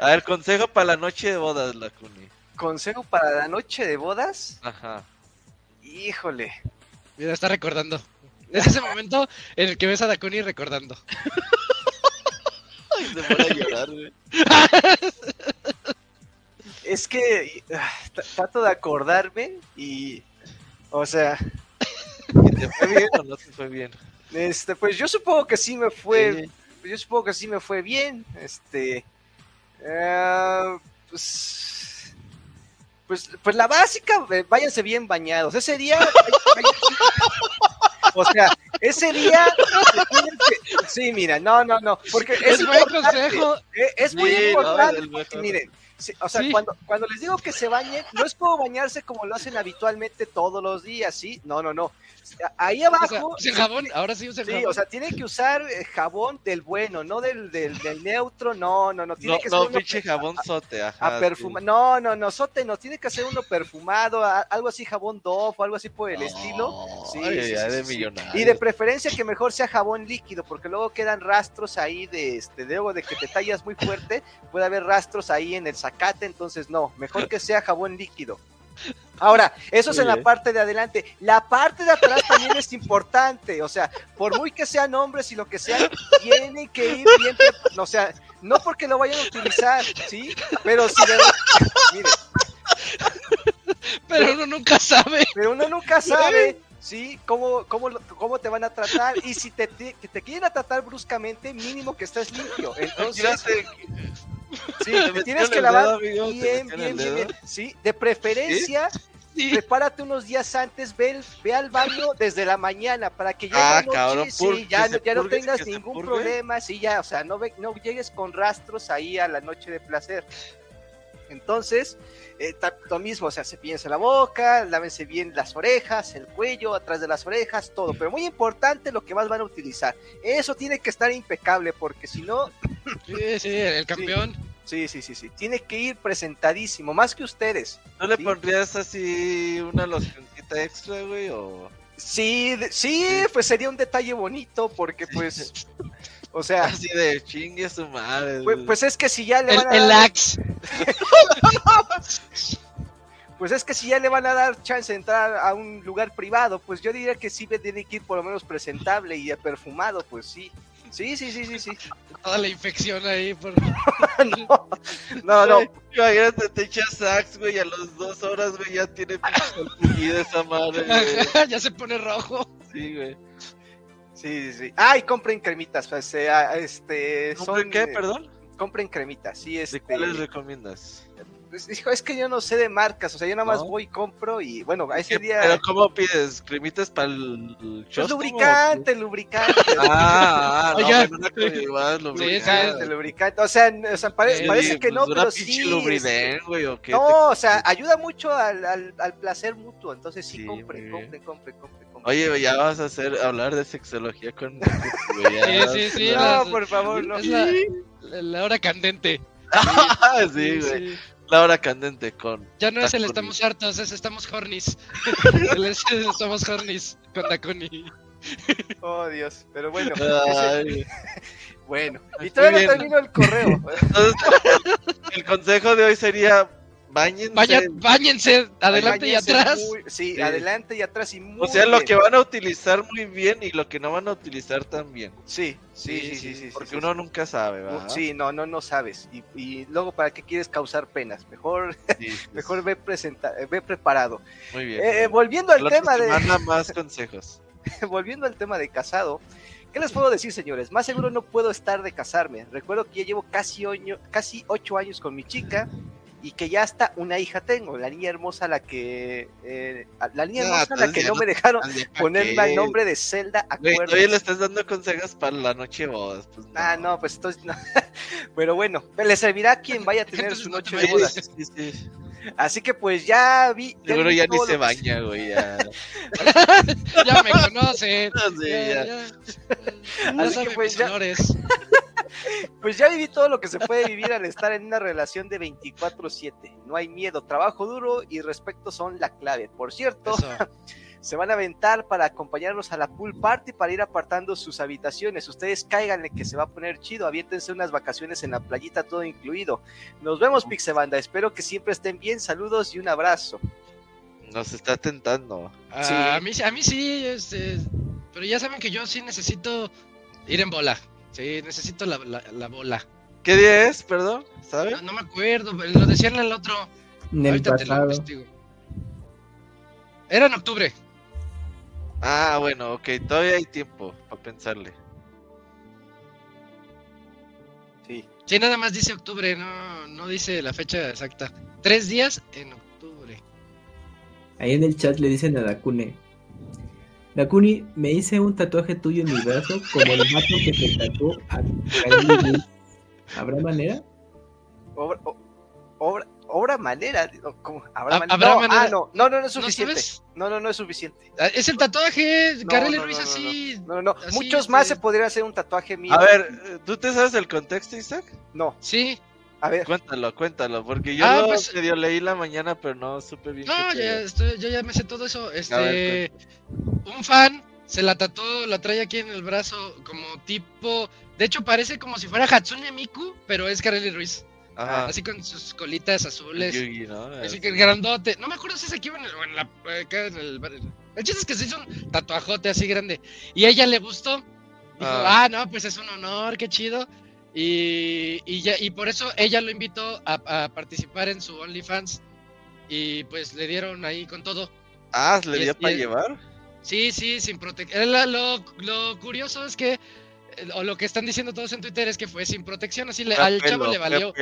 A ver, consejo para la noche de bodas, Dakuni. Consejo para la noche de bodas. Ajá. Híjole. Mira, está recordando. <laughs> Es ese momento en el que ves a Dakuni recordando. Ay, se pone a llorar, güey. <laughs> Es que ah, trato de acordarme y. O sea, ¿Y ¿Te fue bien o no te fue bien? este, pues yo supongo que sí me fue. Sí. Yo supongo que sí me fue bien. Este. ah, pues. Pues, pues la básica, eh, váyanse bien bañados. Ese día. <laughs> o sea, ese día. se tienen que- Sí, mira, no, no, no. Porque es, Es buen consejo. Eh, Es muy Sí, importante. miren, sí, o sea, Sí. cuando, cuando les digo que se bañen, no es como bañarse como lo hacen habitualmente todos los días, ¿sí? No, no, no. Ahí O abajo. sea, usen jabón, ahora sí Sí, jabón. o sea, tiene que usar eh, jabón del bueno, no del, del, del neutro, no, no, no. Tiene No, que no, pinche jabón sote, ajá. a perfuma- No, no, no, sote no, tiene que ser uno perfumado, a- algo así jabón Dove o algo así por el estilo. Sí, Ay, sí, ya sí, de millonario. Y de preferencia que mejor sea jabón líquido, porque luego quedan rastros ahí de este, luego de que te tallas muy fuerte, puede haber rastros ahí en el zacate, entonces no, mejor que sea jabón líquido. Ahora, eso es en la parte de adelante. La parte de atrás también es importante. O sea, por muy que sean hombres y lo que sea, tienen que ir bien. O sea, no porque lo vayan a utilizar, ¿sí? Pero si de Mire, Pero uno nunca sabe. pero uno nunca sabe, ¿sí? Cómo, cómo, lo- cómo te van a tratar. Y si te, te, te quieren a tratar bruscamente, mínimo que estés limpio. Entonces, sí, <laughs> tienes que lavar dedo, bien, bien, bien, bien, ¿sí? De preferencia, Sí. prepárate unos días antes, ve, ve al baño desde la mañana para que ya Ah, la noche, cabrón, sí, ya, no- ya no tengas ningún problema, sí, ya, o sea, no, ve- no llegues con rastros ahí a la noche de placer. Entonces, eh, lo mismo, o sea, se piensa la boca, lávense bien las orejas, el cuello, atrás de las orejas, todo. Pero muy importante lo que más van a utilizar. Eso tiene que estar impecable, porque si no, Sí, sí, el campeón. sí, sí, sí, sí, tiene que ir presentadísimo, más que ustedes. ¿No le Sí. pondrías así una locioncita extra, güey? O... Sí, de- sí, pues sería un detalle bonito, porque pues, o sea, Así de chingue su madre. pues, güey. pues es que si ya le El, van a el dar, Axe. <laughs> pues es que si ya le van a dar chance de entrar a un lugar privado, pues yo diría que sí tiene que ir por lo menos presentable y perfumado, pues sí. Sí, sí, sí, sí, sí. Toda la infección ahí. Por... <laughs> no, no, no, Imagínate, te echas sax, güey, a las dos horas, güey, ya tiene pinche esa madre, güey. <laughs> ya se pone rojo. Sí, güey. sí, sí, sí. Ah, y compren cremitas, pues, eh, este, ¿Sobre son, qué, eh, perdón? compren cremitas, sí, ¿De este. cuáles recomiendas? Pues, dijo, es que yo no sé de marcas, o sea, yo nada más ¿No? voy y compro y bueno, a ese ¿Qué- día... ¿Pero cómo pides? ¿Cremitas para el Pues lubricante, lubricante. Ah, ah, no, sí. lubricante, lubricante. O sea, o sea, pare- Sí, parece que pues, no, pero sí. Lubridén, este, güey, o qué. No, o sea, ayuda mucho al, al, al placer mutuo. Entonces sí, Sí, bien. compren, compren, compren, compren. Oye, ya vas a hacer, hablar de sexología con... <laughs> Sí, sí, sí. no, las- por favor, no. Es la, la- hora candente. <laughs> Sí, güey. Sí. La hora candente con... Ya no es el estamos hartos, es estamos hornis. <laughs> El es el estamos hornis con Dakuni. Oh, Dios. Pero bueno, <laughs> bueno. Y todavía no termino el correo. <laughs> Entonces, el consejo de hoy sería bañense. Vaya, bañense adelante y Báñense atrás. muy- sí, Sí. adelante y atrás y muy o sea, lo bien. que van a utilizar muy bien y lo que no van a utilizar tan bien. Sí, sí, sí, sí, sí. Porque sí, uno sí. nunca sabe, ¿verdad? Sí, no, no, no sabes. Y, y luego, ¿para qué quieres causar penas? Mejor, Sí, <laughs> mejor ve, presenta, ve preparado. Muy bien. Eh, eh, volviendo al La tema de... más <laughs> consejos. <laughs> volviendo al tema de casado, ¿Qué les puedo decir, señores? Más seguro no puedo estar de casarme. Recuerdo que ya llevo casi, oño, casi ocho años con mi chica y que ya hasta una hija tengo, la niña hermosa a la que eh, la niña Ah, hermosa a la que no me dejaron Ande, ¿pa' ponerle qué? el nombre de Zelda Güey, Acuerdos. todavía le estás dando consejos para la noche de bodas. Pues no. Ah, no, pues entonces no. <laughs> Pero bueno, le servirá a quien vaya a tener Entonces su noche de bodas. sí, sí, sí. Así que pues ya vi. Seguro ya ni se baña, güey. Ya. <laughs> Ya me conocen. <laughs> No sé, Ya, ya. Así que pues ya-. Pues ya viví todo lo que se puede vivir al estar en una relación de 24/7. No hay miedo, trabajo duro y respeto son la clave. Por cierto, Eso. <laughs> se van a aventar para acompañarnos a la pool party para ir apartando sus habitaciones. Ustedes cáiganle que se va a poner chido. Aviéntense unas vacaciones en la playita, todo incluido. Nos vemos, Pixebanda. Espero que siempre estén bien. Saludos y un abrazo. Nos está tentando. Ah, Sí. A, mí, a mí sí, este, pero ya saben que yo sí necesito ir en bola. Sí, necesito la, la, la bola. ¿Qué día es, perdón? No, ¿Sabes? no me acuerdo, lo decían en el otro. En el Ahorita te lo. Era en octubre. Ah, bueno, ok. Todavía hay tiempo para pensarle. Sí. Sí, nada más dice octubre, no, no dice la fecha exacta. Tres días en octubre. Ahí en el chat le dicen a Dakune. Dakuni, me hice un tatuaje tuyo en mi brazo como el gato que se tatuó a Kylie. ¿Habrá manera? Obra, obra, obra manera. ¿cómo? ¿Habrá Ha- manera? ¿habrá no, manera? ah, no, no, no, no es ¿No suficiente. sabes? No, no, no es suficiente. Ah, Es el tatuaje, No, Kareli no, Ruiz no, no, así. No, no, no. Así, Muchos más se podría hacer un tatuaje mío. A ver, ¿tú te sabes el contexto, Isaac? No, Sí. A ver. Cuéntalo, cuéntalo, porque yo Ah, lo pues- medio leí la mañana, pero no supe bien. No, ya, estoy- yo ya me sé todo eso. Este, ver, un fan se la tatuó, la trae aquí en el brazo como tipo, de hecho parece como si fuera Hatsune Miku, pero es Kareli Ruiz, Ajá. así con sus colitas azules, Yugi, ¿no? así que grandote. No me acuerdo si es aquí o en, el, en la, acá en el, el chiste es que se hizo un tatuajote así grande y a ella le gustó. Dijo, Ah. ah, no, pues es un honor, qué chido. Y, y, ya, y por eso ella lo invitó a, a participar en su OnlyFans. Y pues le dieron ahí con todo. Ah, ¿le dio para llevar? Sí, sí, sin protección. Lo, lo curioso es que, eh, o lo que están diciendo todos en Twitter es que fue sin protección, así le- al chavo le valió.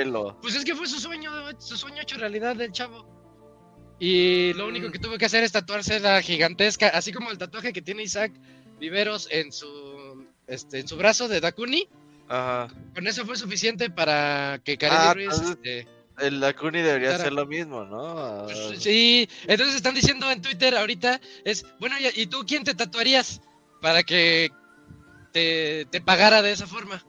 Pues es que fue su sueño, su sueño hecho realidad del chavo. Y lo único que tuvo que hacer es tatuarse la gigantesca, así como el tatuaje que tiene Isaac Viveros en su, este, en su brazo de Dakuni. Ajá. Con eso fue suficiente para que Kareli Ah, Ruiz. entonces- este, El Dakuni debería hacer lo mismo, ¿no? pues, sí, entonces están diciendo en Twitter ahorita: es bueno, ¿y, y tú quién te tatuarías para que te, te pagara de esa forma?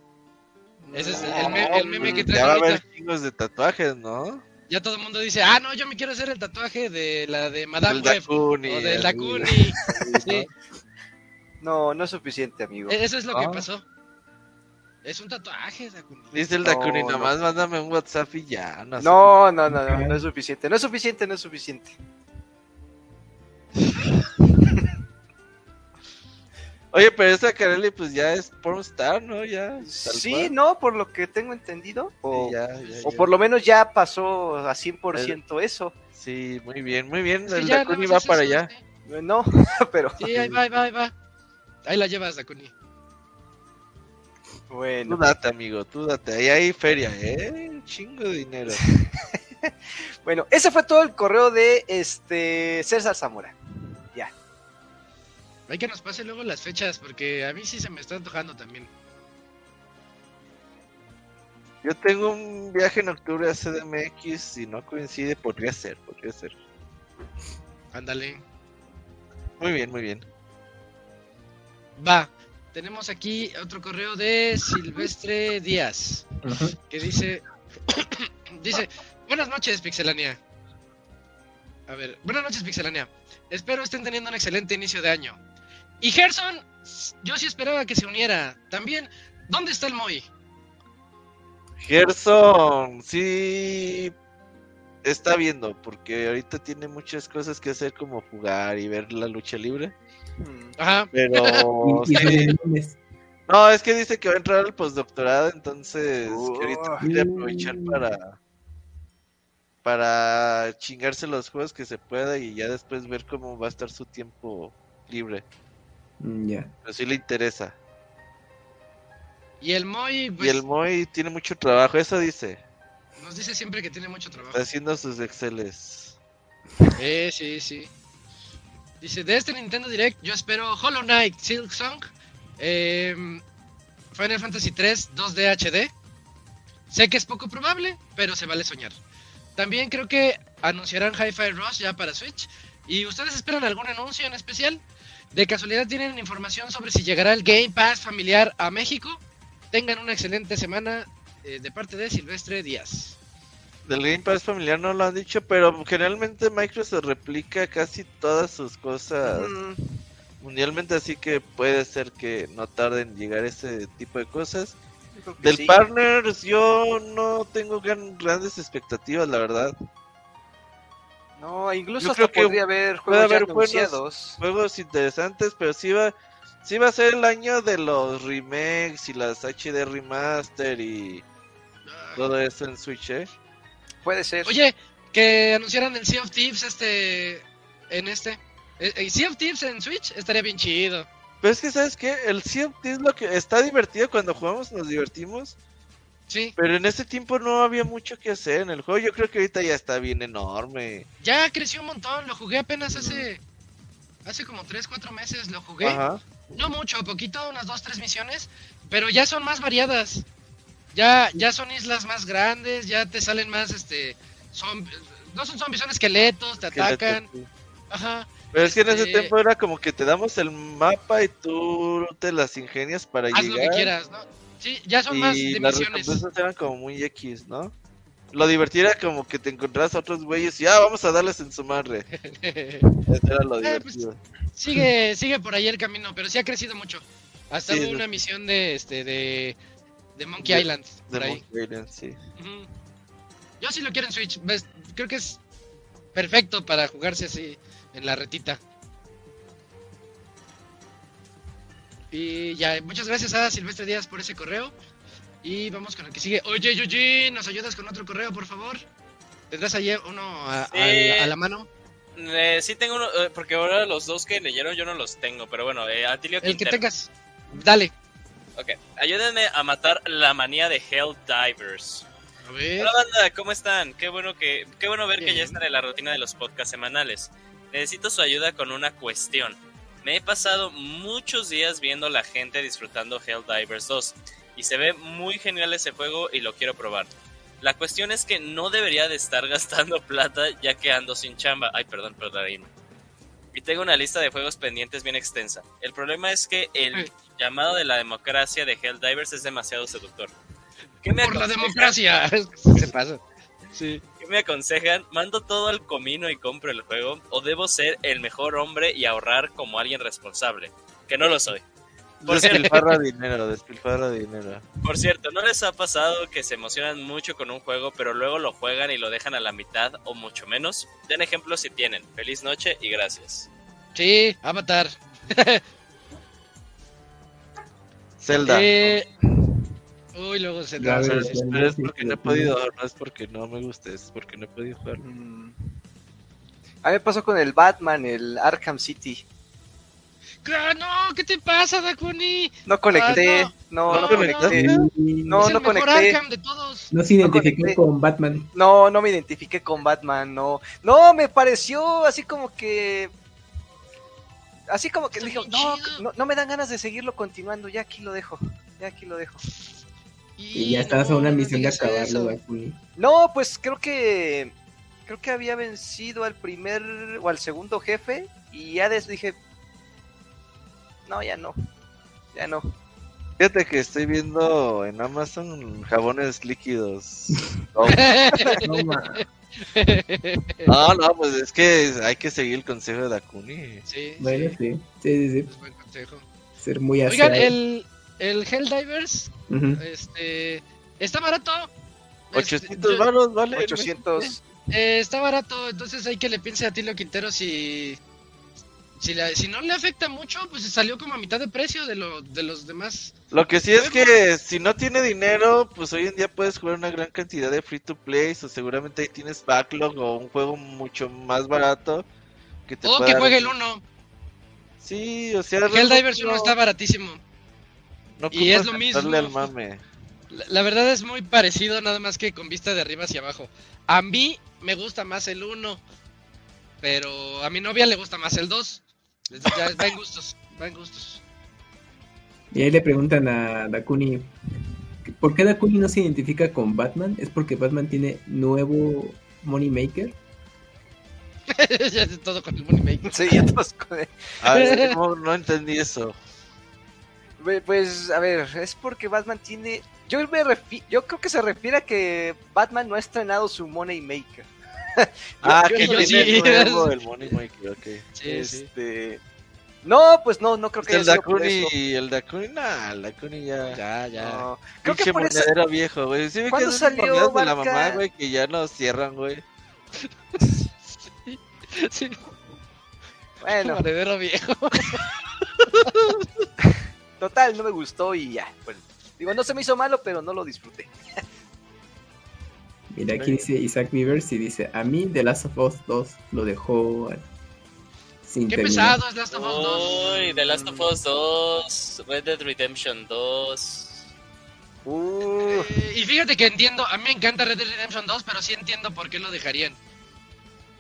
Ese es el, el me- el meme que Ya trae va a haber chingos de tatuajes, ¿no? Ya todo el mundo dice: Ah, no, yo me quiero hacer el tatuaje de la de Madame El Web o del Dakuni. <laughs> Sí, No, no es suficiente, amigo. e- eso es lo que Ah. pasó. Es un tatuaje, Dakuni. Dice el Dakuni, no. nomás mándame un WhatsApp y ya. No. No, no, no, no, no es suficiente. No es suficiente, no es suficiente. <laughs> Oye, pero esa Kareli pues ya es pornstar, ¿no? Ya. Sí, cual. no, por lo que tengo entendido. O, Sí, ya, ya, o ya. por lo menos ya pasó a 100% eso. Sí, muy bien, muy bien. Sí, el Dakuni va para eso, allá. No, <laughs> pero Sí, ahí va, ahí va, ahí va. Ahí la llevas, Dakuni. Tú bueno. date, amigo, tú date. Ahí hay feria, ¿eh? Un chingo de dinero. <laughs> Bueno, ese fue todo el correo de este César Zamora. Hay que nos pase luego las fechas, porque a mí sí se me está antojando también. Yo tengo un viaje en octubre a CDMX. Si no coincide, podría ser, podría ser. Ándale. Muy bien, muy bien. Va. Tenemos aquí otro correo de Silvestre Díaz, que dice... <coughs> dice, buenas noches, Pixelania. A ver, buenas noches, Pixelania. Espero estén teniendo un excelente inicio de año. Y Gerson, yo sí esperaba que se uniera. También, ¿dónde está el Moy? Gerson, sí está viendo, porque ahorita tiene muchas cosas que hacer como jugar y ver la lucha libre. Ajá. Pero <laughs> Y, y sí, no, es que dice que va a entrar al postdoctorado, entonces que ahorita quiere aprovechar para para chingarse los juegos que se pueda y ya después ver cómo va a estar su tiempo libre. Mm, Ya. Pero sí le interesa. Y el Moy, Y pues, el Moy tiene mucho trabajo, eso dice. nos dice siempre que tiene mucho trabajo. Está haciendo sus exceles. Eh, sí, sí. Dice, de este Nintendo Direct yo espero Hollow Knight, Silk Song, em, Final Fantasy 3 2D HD. Sé que es poco probable, pero se vale soñar. También creo que anunciarán Hi-Fi Rush ya para Switch. ¿Y ustedes esperan algún anuncio en especial? ¿De casualidad tienen información sobre si llegará el Game Pass familiar a México? Tengan una excelente semana eh, de parte de Silvestre Díaz. Del Game Pass familiar no lo han dicho, pero generalmente Microsoft replica casi todas sus cosas Mm, mundialmente, así que puede ser que no tarden en llegar ese tipo de cosas. Del sí. Partners yo no tengo gran- grandes expectativas, la verdad. No, incluso Yo hasta creo que podría haber juegos haber anunciados. Juegos interesantes, pero sí va, sí va a ser el año de los remakes y las HD remaster y todo eso en Switch, ¿eh? Puede ser. Oye, que anunciaran el Sea of Thieves este en este. Eh, eh, sea of Thieves en Switch estaría bien chido. Pero es que, ¿sabes qué? El Sea of Thieves lo que está divertido cuando jugamos, nos divertimos. Sí, Pero en ese tiempo no había mucho que hacer en el juego. Yo creo que ahorita ya está bien enorme. ya creció un montón, lo jugué apenas hace hace como 3, 4 meses lo jugué. Ajá. No mucho, poquito, unas 2, 3 misiones, pero ya son más variadas. Ya ya son islas más grandes, ya te salen más este zomb- no son zombies, son esqueletos, te atacan. sí. Ajá. Pero es que en ese Este- tiempo era como que te damos el mapa y tú te las ingenias para Haz lo que llegar. quieras, ¿no? Sí, ya son más y de las misiones. eran como muy X, ¿no? Lo divertido era como que te encontrabas a otros güeyes y ah, vamos a darles en su madre. <laughs> Eso era lo Eh, pues, divertido. sigue, sigue por ahí el camino, pero sí ha crecido mucho. Hasta Sí, hubo una misión de este de, de Monkey De- Island De por ahí. Monkey Island, sí. Yo sí lo quiero en Switch. ves, Creo que es perfecto para jugarse así en la retita. Y ya, muchas gracias a Silvestre Díaz por ese correo. Y vamos con el que sigue. Oye, Yuji, ¿nos ayudas con otro correo, por favor? ¿Tendrás ahí uno a, Sí. al- a la mano? Eh, sí tengo uno, eh, porque ahora los dos que leyeron yo no los tengo, pero bueno, eh, Atilio El que tengas. Dale. Ok, ayúdenme a matar la manía de Hell Divers. A ver. Hola banda, ¿cómo están? Qué bueno que qué bueno ver que ya están en la rutina de los podcasts semanales. Necesito su ayuda con una cuestión. Me he pasado muchos días viendo la gente disfrutando Helldivers 2 y se ve muy genial ese juego y lo quiero probar. La cuestión es que no debería de estar <laughs> gastando plata ya que ando sin chamba. Ay, perdón, perdón. Y tengo una lista de juegos pendientes bien extensa. El problema es que el Ay. llamado de la democracia de Helldivers es demasiado seductor. ¿Qué me Por la democracia. <laughs> Se pasa. Sí. ¿Qué me aconsejan? ¿Mando todo al comino y compro el juego? ¿O debo ser el mejor hombre y ahorrar como alguien responsable? Que no lo soy. Por cierto, Despilfarra dinero, despilfarra dinero. por cierto, ¿no les ha pasado que se emocionan mucho con un juego, pero luego lo juegan y lo dejan a la mitad o mucho menos? Den ejemplos si tienen. Feliz noche y gracias. Sí, Avatar. <laughs> Zelda. Eh, Uy, luego a ya. Pero es porque no he podido, no es porque no me guste, es porque no he podido jugar. Mm. A mí me pasó con el Batman, el Arkham City. No, ¿qué te pasa, Dakuni? No conecté, Ah, no, no. no, No conecté. No, No, conecté. Arkham de todos. no se identificó con Batman. No, no me identifiqué con Batman, no. No, me pareció así como que. Así como que dije, no, no, no me dan ganas de seguirlo continuando, ya aquí lo dejo. Ya aquí lo dejo. Y ya estabas a una no misión de acabarlo, Bakuni. No, pues creo que. Creo que había vencido al primer o al segundo jefe. Y ya dije. No, ya no. Ya no. Fíjate que estoy viendo en Amazon jabones líquidos. <laughs> No, No, pues es que hay que seguir el consejo de Dakuni. Sí, Bueno, sí, sí. Sí, sí, es buen consejo. Ser muy Oigan, aseado. el, el Helldivers, Ujú. este, está barato. Este, 800 yo- varos, ¿vale? 800. eh, está barato, entonces hay que le piense a Tilo Quintero si si, la- si no le afecta mucho, pues salió como a mitad de precio de, lo, de los demás. Lo que sí es que si no tiene dinero, pues hoy en día puedes jugar una gran cantidad de free to play o seguramente ahí tienes backlog o un juego mucho más barato que te O que dar- juegue el 1. Sí, o sea, Helldivers realmente 1 no- está baratísimo. No Y es lo mismo. al mame. La, la verdad es muy parecido, nada más que con vista de arriba hacia abajo. A mí me gusta más el 1, pero a mi novia le gusta más el 2. Ya va en gustos, va en gustos. Y ahí le preguntan a Dakuni, ¿por qué Dakuni no se identifica con Batman? ¿Es porque Batman tiene nuevo Money Maker? <laughs> ya es todo con el Money Maker. Sí, ya todos con- <laughs> A ver, no, no entendí eso. Pues, a ver, es porque Batman tiene. Yo me refi- yo creo que se refiere a que Batman no ha estrenado su Money Maker. Ah, yo- que yo sí. nuevo el Money Maker, ok. Sí, sí. Este. No, pues no, no creo que el sido por Dakuni, el Dakuni, nah, el Dakuni ya. Ya, ya. No, creo que Pinche por eso. viejo, güey. Sí, que ¿Cuándo esas salió, de la mamá, güey, que ya no cierran, güey. <laughs> Sí, Bueno, monedero viejo. <laughs> total, no me gustó y ya. Bueno, digo, no se me hizo malo, pero no lo disfruté. Mira, aquí dice Isaac Beavers y dice, a mí The Last of Us 2 lo dejó sin Qué terminar. pesado es Last of Us 2. Uy, The Last of Us 2, Red Dead Redemption 2. Uh, Eh, y fíjate que entiendo, a mí me encanta Red Dead Redemption 2, pero sí entiendo por qué lo dejarían.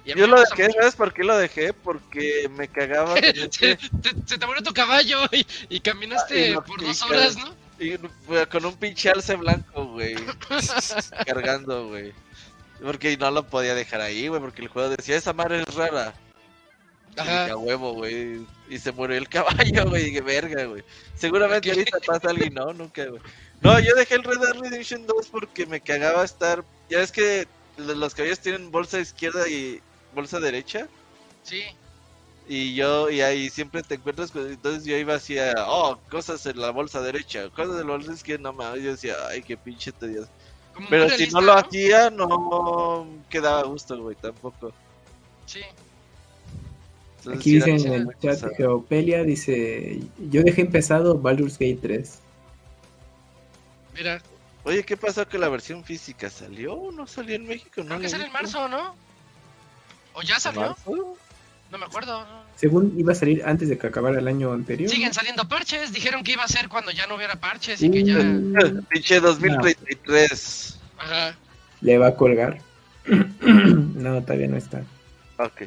Y Yo lo dejé, mucho. ¿sabes por qué lo dejé? Porque me cagaba. <laughs> se, que- te, se te murió tu caballo y, y caminaste Ah, y por dos horas, ¿no? Y, con un pinche alce blanco, güey. <laughs> cargando, güey. Porque no lo podía dejar ahí, güey, porque el juego decía, esa madre es rara. Y Ajá. "A huevo, güey. Y se murió el <laughs> caballo, güey. Y que verga, güey. Seguramente Ok. ahorita pasa alguien, no, nunca, güey. No, yo dejé el Red Dead Redemption 2 porque me cagaba estar. Ya ves que lo- los caballos tienen bolsa izquierda y bolsa derecha. Sí. Y yo, y ahí siempre te encuentras con. Entonces yo iba así a, oh, cosas en la bolsa derecha, cosas en la bolsa izquierda, no mames. Yo decía, ay, qué pinche tedioso. Como Pero si realista, no lo hacía, no quedaba a gusto, güey, tampoco. Sí. Entonces, Aquí dicen en el chat. Geopelia dice, yo dejé empezado Baldur's Gate 3. Mira, Oye, ¿qué pasó que la versión física salió o no salió en México? No creo que sale en marzo, ¿no? ¿O ya ¿En salió? marzo? No me acuerdo. Según iba a salir antes de que acabara el año anterior. Siguen saliendo parches. Dijeron que iba a ser cuando ya no hubiera parches y que ya. Mm, <laughs> Pinche 2033. Ajá. Le va a colgar. <clears throat> no, todavía no está. Ok.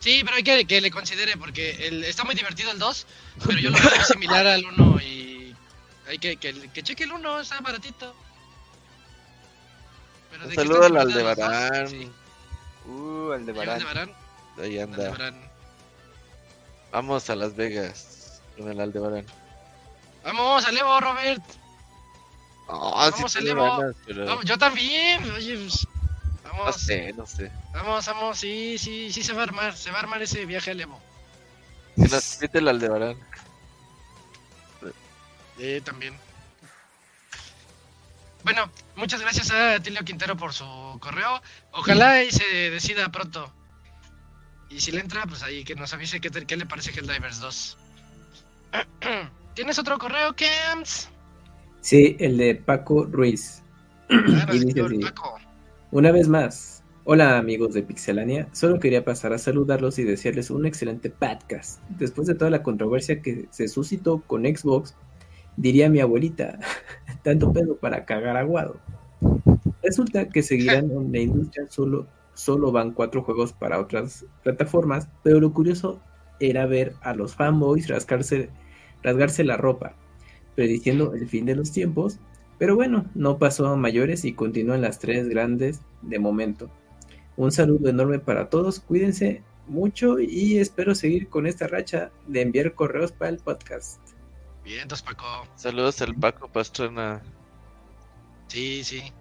Sí, pero hay que que le considere porque el, está muy divertido el 2, pero yo lo veo similar al 1 y hay que, que, que cheque el 1, está baratito. Pero Un saludo al Aldebarán. sí. Uh, ¿Y Aldebarán. Aldebarán? Ahí anda. Aldebarán. Vamos a Las Vegas con el Aldebarán. Vamos, Alevo, Robert. Ah, Vamos, sí ganas, pero Vamos, yo también. Oye, pues, no vamos, sé, no sé. vamos, vamos. Sí, sí, sí se va a armar. Se va a armar ese viaje a Alevo. Que nos el Aldebarán. Eh, también. Bueno, muchas gracias a Tilio Quintero por su correo. Ojalá y se decida pronto. Y si le entra, pues ahí que nos avise qué, te- qué le parece Helldivers 2. <clears throat> ¿Tienes otro correo, Kems? Sí, el de Paco Ruiz. Ah, <clears throat> señor. Paco. Una vez más, hola amigos de Pixelania, solo quería pasar a saludarlos y desearles un excelente podcast. Después de toda la controversia que se suscitó con Xbox, diría mi abuelita, <laughs> tanto pedo para cagar aguado. Resulta que seguirán en <laughs> la industria, solo, solo van cuatro juegos para otras plataformas, pero lo curioso era ver a los fanboys rascarse, rasgarse la ropa, prediciendo el fin de los tiempos pero bueno, no pasó a mayores y continúan las tres grandes de momento. Un saludo enorme para todos, cuídense mucho y espero seguir con esta racha de enviar correos para el podcast. Bien, entonces Paco. Saludos al Paco Pastrana. Sí, sí.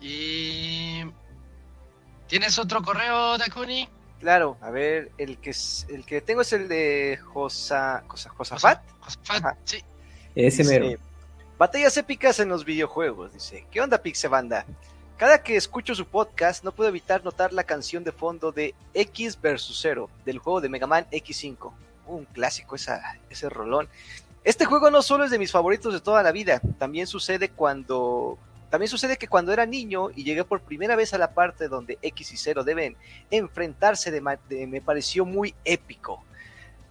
Y... ¿Tienes otro correo, Dakuni? Claro, a ver, el que es, el que tengo es el de Josa, Josa, Josafat. Josafat, Ajá. sí. Ese Dice, mero. Batallas épicas en los videojuegos, dice. ¿Qué onda, Pixebanda? Cada que escucho su podcast, no puedo evitar notar la canción de fondo de X vs 0 del juego de Mega Man X5. Un clásico ese rolón. Este juego no solo es de mis favoritos de toda la vida, también sucede cuando. También sucede que cuando era niño y llegué por primera vez a la parte donde X y 0 deben enfrentarse, de- me pareció muy épico.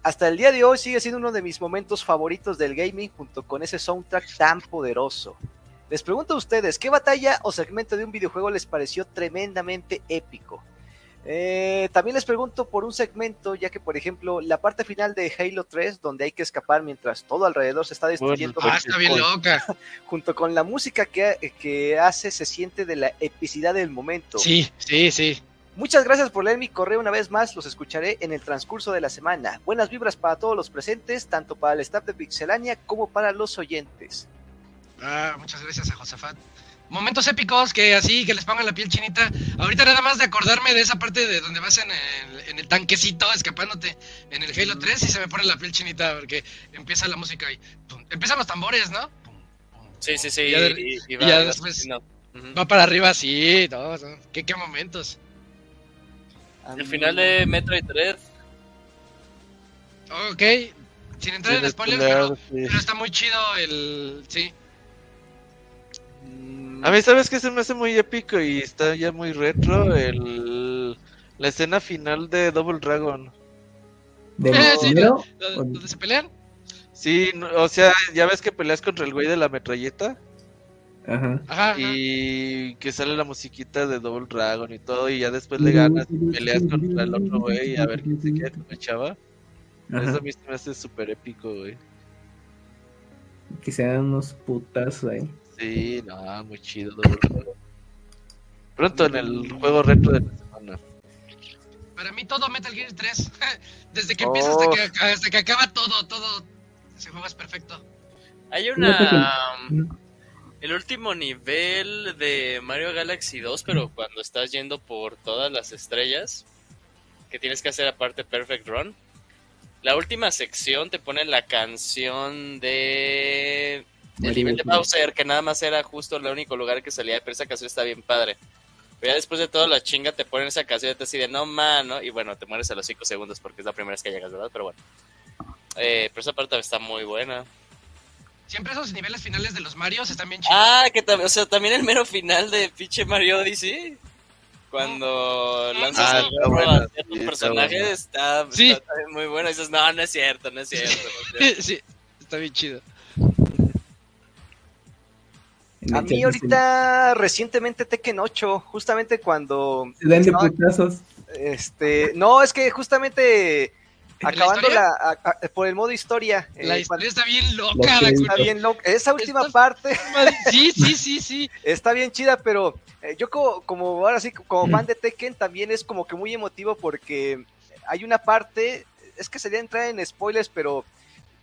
hasta el día de hoy sigue siendo uno de mis momentos favoritos del gaming junto con ese soundtrack tan poderoso. Les pregunto a ustedes, ¿qué batalla o segmento de un videojuego les pareció tremendamente épico? Eh, también les pregunto por un segmento, ya que por ejemplo la parte final de Halo 3, donde hay que escapar mientras todo alrededor se está destruyendo, Ah, está bien loca. <laughs> junto con la música que, que hace, se siente de la epicidad del momento. Sí, sí, sí. Muchas gracias por leer mi correo una vez más, los escucharé en el transcurso de la semana. Buenas vibras para todos los presentes, tanto para el staff de Pixelania como para los oyentes. Ah, muchas gracias a Josafat. Momentos épicos que así, que les pongan la piel chinita. Ahorita nada más de acordarme de esa parte de donde vas en el, en el tanquecito escapándote en el Halo 3 y se me pone la piel chinita porque empieza la música y pum, empiezan los tambores, ¿no? Pum, pum, Sí, sí, sí. Y ya, de- y- y y va- ya después va para arriba así, no, no, ¿Qué, qué momentos. El final de Metroid 3. Ok, sin entrar en spoilers, pero, pero está muy chido el... Sí. Mm, A mí, ¿sabes qué se me hace muy épico y está ya muy retro? El... La escena final de Double Dragon. ¿Del <laughs> Eh, sí, primero? ¿Dó- ¿Dónde se pelean? Sí, no- o sea, ya ves que peleas contra el güey de la metralleta Ajá. Ajá, y que sale la musiquita de Double Dragon y todo y ya después le ganas y peleas contra el otro güey a ver quién se queda con la chava. Ajá. Eso a mí se me hace súper épico, güey. Que se dan unos putazos ahí. Sí, no, muy chido. Pronto en el juego retro de la semana. Para mí todo Metal Gear 3. <laughs> Desde que Oh. empieza hasta que, hasta que acaba todo, todo. Ese juego es perfecto. Hay una. No. El último nivel de Mario Galaxy 2, pero cuando estás yendo por todas las estrellas, que tienes que hacer aparte Perfect Run. La última sección te pone la canción de. El nivel de. Bowser, que nada más era justo el único lugar que salía, pero esa canción está bien padre. Pero ya después de toda la chinga te ponen esa canción y te así de no mano, y bueno, te mueres a los 5 segundos porque es la primera vez que llegas, ¿verdad? Pero bueno. Eh, pero esa parte está muy buena. Siempre esos niveles finales de los Marios están bien chidos. Ah, que también, o sea, también el mero final de pinche Mario Odyssey. Cuando lanzas Ah, el está gorro bueno, a ciertos sí, está personajes, bueno. está, Sí. está muy bueno. Y dices, no, no es cierto, no es cierto. no es <laughs> cierto. sí, está bien chido. A mí ahorita recientemente Tekken 8, justamente cuando Se dan de putazos. este, no, es que justamente ¿La acabando la, a- a- por el modo historia, eh, La cuando- historia está bien Lo loca, que- Dakuni. está bien loca. Esa última parte Sí, <laughs> sí, sí, sí. está bien chida, pero eh, yo como, como ahora sí, como fan de Tekken también es como que muy emotivo porque hay una parte, es que sería entrar en spoilers, pero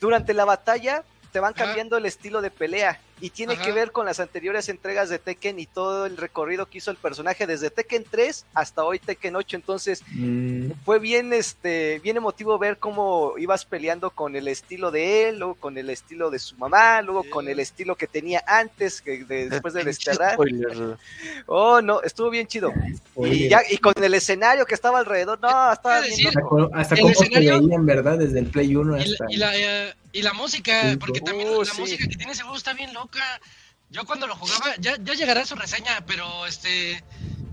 durante la batalla te van Ajá. cambiando el estilo de pelea y tiene Ajá. que ver con las anteriores entregas de Tekken y todo el recorrido que hizo el personaje desde Tekken 3 hasta hoy Tekken 8, entonces Mm, fue bien este bien emotivo ver cómo ibas peleando con el estilo de él, luego con el estilo de su mamá, luego Sí. con el estilo que tenía antes que de- después de desterrar. Oh, no, estuvo bien chido. Y ya y con el escenario que estaba alrededor, no, estaba bien decir, loco. hasta, cómo se escenario- veían, ¿verdad? Desde el Play 1 Y hasta... la, y la, eh, y la música, porque no. también Oh, la sí. música que tiene ese juego está bien loca. Yo cuando lo jugaba, ya, ya llegará su reseña, pero este.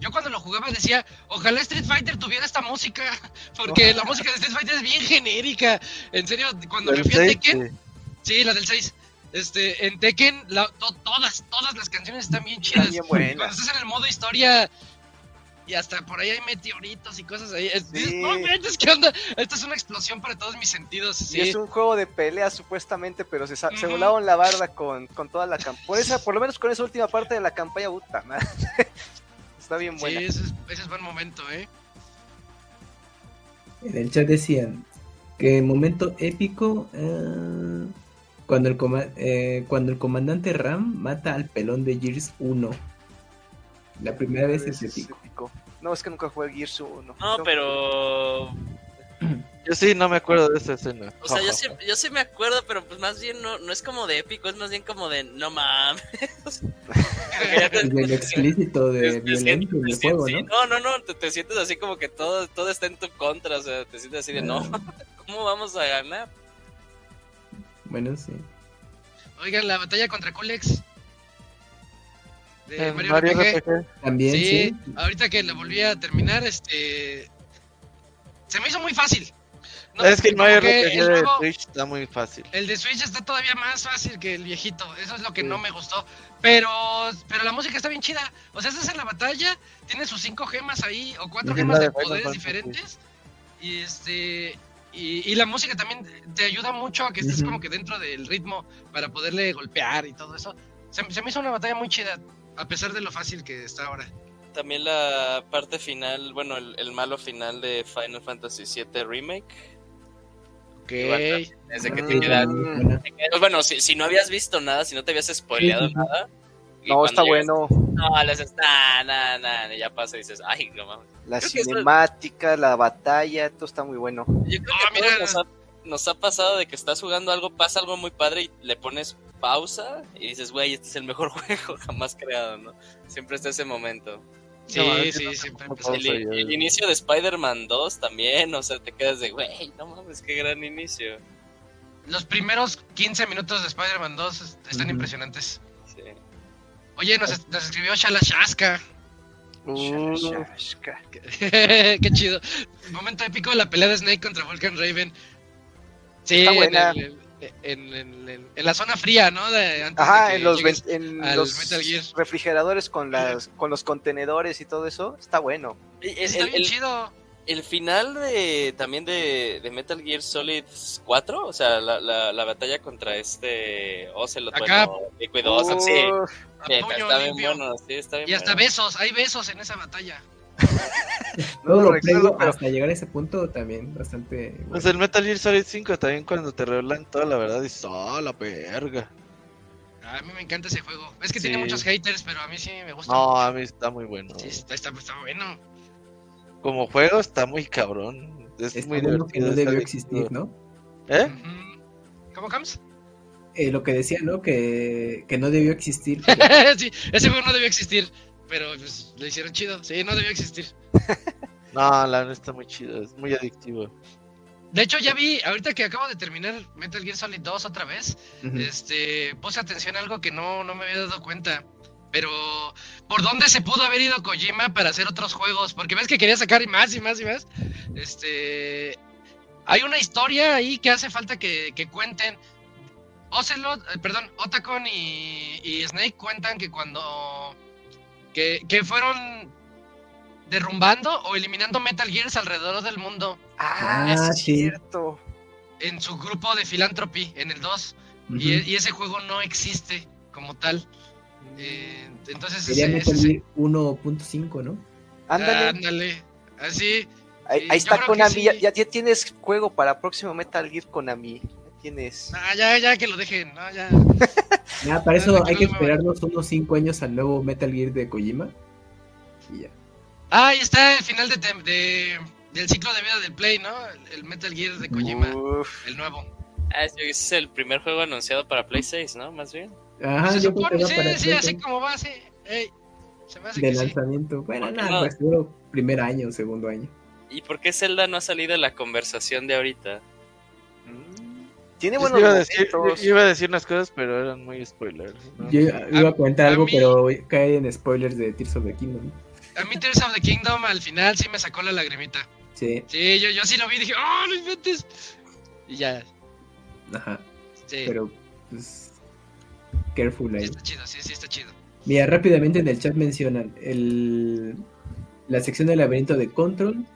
Yo cuando lo jugaba decía, ojalá Street Fighter tuviera esta música, <laughs> porque la música de Street Fighter es bien genérica. En serio, cuando me fui a Tekken, sí. sí, la del 6, este, en Tekken, la- to- todas, todas las canciones están bien chidas. Están bien buenas. Cuando estás en el modo historia y hasta por ahí hay meteoritos y cosas ahí, es- Sí. no manches, ¿qué onda? Esta es una explosión para todos mis sentidos. Sí. Y es un juego de pelea supuestamente, pero se, sa- se Ujú. volaron la barda con, con toda la campaña. Por, esa- por lo menos con esa última parte de la campaña, puta madre. <laughs> Está bien buena. Sí, ese es, ese es buen momento, ¿eh? En el chat decían que momento épico eh, cuando, el eh, cuando el comandante Ram mata al pelón de Gears 1. La primera vez es Es épico. No, es que nunca jugué Gears 1. No, pero. Yo sí no me acuerdo de esa escena. O sea, yo sí, yo sí me acuerdo, pero pues más bien no, no es como de épico, es más bien como de no mames. <laughs> Del explícito de violento del juego, ¿no? No, no, no, te, te sientes así como que todo, todo está en tu contra, o sea, te sientes así de no, <laughs> ¿cómo vamos a ganar? Bueno, sí. Oigan, la batalla contra Colex. De En Mario, Mario RPG. RPG. También, Sí, sí. ahorita que la volví a terminar, este. Se me hizo muy fácil. No, es que el Mario RPG el de Switch está muy fácil. El de Switch está todavía más fácil que el viejito. Eso es lo que Sí. no me gustó. Pero, pero la música está bien chida. O sea, estás en la batalla, tienes sus cinco gemas ahí, o cuatro gemas de poderes Fantasy. diferentes. Y este. Y, y la música también te ayuda mucho a que estés como que dentro del ritmo para poderle golpear y todo eso. Se, se me hizo una batalla muy chida, a pesar de lo fácil que está ahora. También la parte final, bueno, el, el malo final de Final Fantasy VII Remake. Ok. Desde que Mm. te quedas. Buena. te quedas- Bueno, si, si no habías visto nada, si no te habías spoileado Sí, nada. No, está llegas- bueno. No, le haces, nah, nah, nah, y ya pasa y dices, ay, no mames. La Creo cinemática, la batalla, todo está muy bueno. Yo creo Ah, que mira. nos ha, nos ha pasado de que estás jugando algo, pasa algo muy padre y le pones pausa y dices, güey, este es el mejor <laughs> juego jamás creado, ¿no? Siempre está ese momento. Sí, No, sí, no siempre empezó. El, el inicio de Spider-Man 2 también, o sea, te quedas de, güey, no mames, qué gran inicio. Los primeros 15 minutos de Spider-Man 2 est- están impresionantes. Sí. Oye, nos, nos escribió Shalashaska. Uh, Shashka. <laughs> Qué chido. Momento épico la pelea de Snake contra Vulcan Raven. Sí, Está en, buena. el- en- en- en- en la zona fría, ¿no? De, antes Ajá, en los, llegues- ven- en al los Metal Gear. refrigeradores con las con los contenedores y todo eso, está bueno. Está el- bien el- chido. el final de también de, de Metal Gear Solid 4, o sea, la, la, la batalla contra este Ocelot, Acá. bueno, Liquid Ocelot, sí, está bien bueno, sí, está bien Y hasta bueno. besos, hay besos en esa batalla. <laughs> No lo recuerdo, pero- hasta llegar a ese punto también bastante. Pues bueno. el Metal Gear Solid 5 también cuando te revelan toda la verdad dices, oh, la verga. A mí me encanta ese juego. Es que Sí. tiene muchos haters, pero a mí sí me gusta. No, a mí está muy bueno. Sí, está, está, está bueno. Como juego está muy cabrón. Es Está muy bueno que divertido. no debió existir, ¿no? ¿Eh? ¿Cómo comes? Eh, lo que decía, ¿no? Que, que no debió existir. pero- <laughs> sí, ese juego no debió existir. Pero pues, lo hicieron chido. Sí, no debió existir. <laughs> No, la verdad está muy chido. Es muy adictivo. De hecho, ya vi, ahorita que acabo de terminar Metal Gear Solid 2 otra vez, este, puse atención a algo que no, no me había dado cuenta. Pero, ¿por dónde se pudo haber ido Kojima para hacer otros juegos? Porque ves que quería sacar más y más y más. Este, hay una historia ahí que hace falta que, que cuenten. Ocelot, eh, perdón, Otacon y, y Snake cuentan que cuando, que, que fueron derrumbando o eliminando Metal Gears alrededor del mundo Ah, Ah, es sí. cierto. en su grupo de Philanthropy, en el 2. Ujú. y, y ese juego no existe como tal. Eh, entonces, Sería ese, Metal ese- Gear 1.5, ¿no? Ándale. ándale. Así. ahí, sí, ahí está Konami. sí. Ya, ya- ya tienes juego para próximo Metal Gear Konami. Ya tienes. Ah, ya, ya que lo dejen. No, <laughs> ya. Ya, para Ah, eso hay que esperarnos unos 5 años al nuevo Metal Gear de Kojima. Y ya. Ah, ahí está el final de, de- del ciclo de vida del Play, ¿no? El, el Metal Gear de Kojima, Uf. el nuevo. Ah, ese es el primer juego anunciado para Play 6, ¿no? Más bien. Ajá, se yo creo que supone, sí, para sí, Play así como va, sí. Ey, se me hace de que sí. lanzamiento. Bueno, ¿Por qué nada, no? pues primer año, segundo año. ¿Y por qué Zelda no ha salido en la conversación de ahorita? Tiene Yo buenos iba, a decir, iba a decir unas cosas, pero eran muy spoilers. ¿no? Yo iba a comentar a algo, mí- pero cae en spoilers de Tears of the Kingdom. A mí Tears of the Kingdom al final sí me sacó la lagrimita. Sí, Sí, yo, yo sí lo vi y dije, ¡oh, no inventes! Y ya, ajá. sí. Pero, pues, careful sí ahí. está chido, sí, sí está chido. Mira, rápidamente en el chat mencionan el, la sección del laberinto de Control.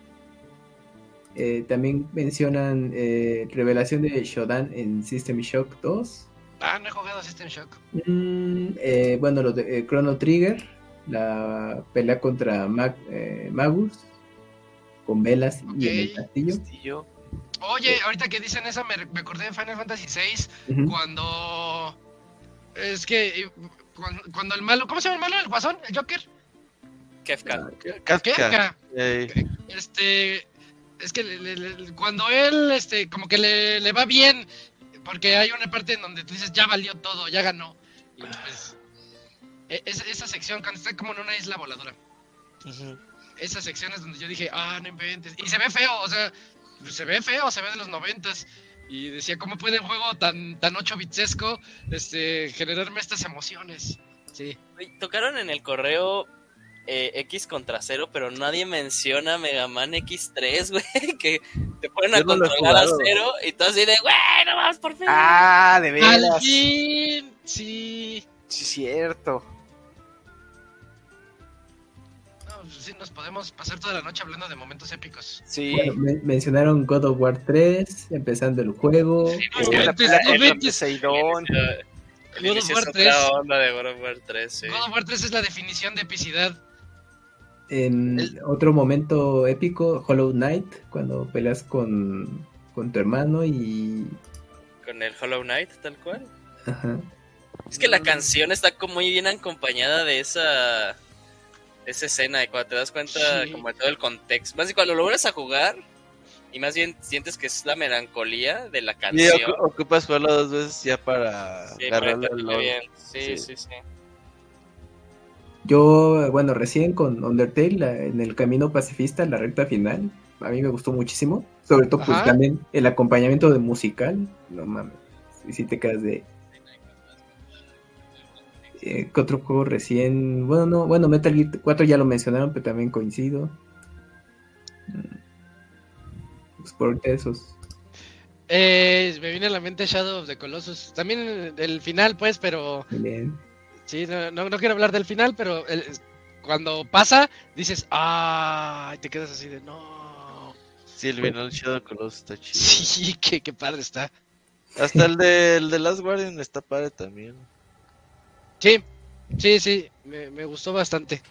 Eh, también mencionan eh, revelación de Shodan en System Shock 2. Ah, no he jugado System Shock. Mm, eh, bueno, lo de eh, Chrono Trigger, la pelea contra Mag- eh, Magus con velas y en el castillo. Castillo. Oye, ahorita que dicen eso, me, me acordé de Final Fantasy VI cuando. Es que. Cuando, cuando el malo. ¿Cómo se llama el malo? ¿El guasón? ¿El Joker? Kefka. Kefka. Ey. Este. Es que le- le- le- cuando él, este, como que le, le va bien, porque hay una parte en donde tú dices, ya valió todo, ya ganó. Y pues. e- es- esa sección, cuando está como en una isla voladora. Ujú. Esas secciones donde yo dije, ah, no inventes. Y se ve feo, o sea, se ve feo, se ve de los noventas. Y decía, ¿cómo puede un juego tan, tan 8 bitsesco este, generarme estas emociones? Sí. Tocaron en el correo eh, X contra Cero, pero nadie menciona Mega Man X3, <laughs> güey, que te ponen a no controlar a. Cero y tú así de, güey, no vamos por fin. Ah, de Al veras. fin, sí. Sí, cierto. No, pues sí, nos podemos pasar toda la noche hablando de momentos épicos. Sí. Bueno, men- mencionaron God of War 3, empezando el juego. Sí, no, Eh, es la. El God of War es 3. otra onda de God of War 3, sí. God of War 3 es la definición de epicidad. En El- otro momento épico, Hollow Knight, cuando peleas con, con tu hermano y... Con el Hollow Knight, tal cual. Ajá. Es que la canción está como muy bien acompañada de esa esa escena de cuando te das cuenta Sí. como de todo el contexto. Más bien cuando lo logras a jugar y más bien sientes que es la melancolía de la Y canción. ocu- ocupas jugarlo dos veces ya para Sí, para bien. Sí, Sí. sí, sí. Yo, bueno, recién con Undertale, la- en el camino pacifista, la recta final, a mí me gustó muchísimo. Sobre todo, pues también el acompañamiento de musical, no mames. Y si te quedas de... Eh, ¿Qué otro juego recién? Bueno, no, bueno, Metal Gear 4 ya lo mencionaron, pero también coincido. Mm. Pues por esos. Eh, me viene a la mente Shadow of the Colossus. También el final, pues, pero. Bien. Sí, no, no, no quiero hablar del final, pero el- cuando pasa, dices, ¡ah! Y te quedas así de, no. Sí, el final Shadow Colossus está chido. Sí, <laughs> qué, qué padre está. Hasta el de, el de Last Guardian está padre también. Sí, sí, sí, me, me gustó bastante.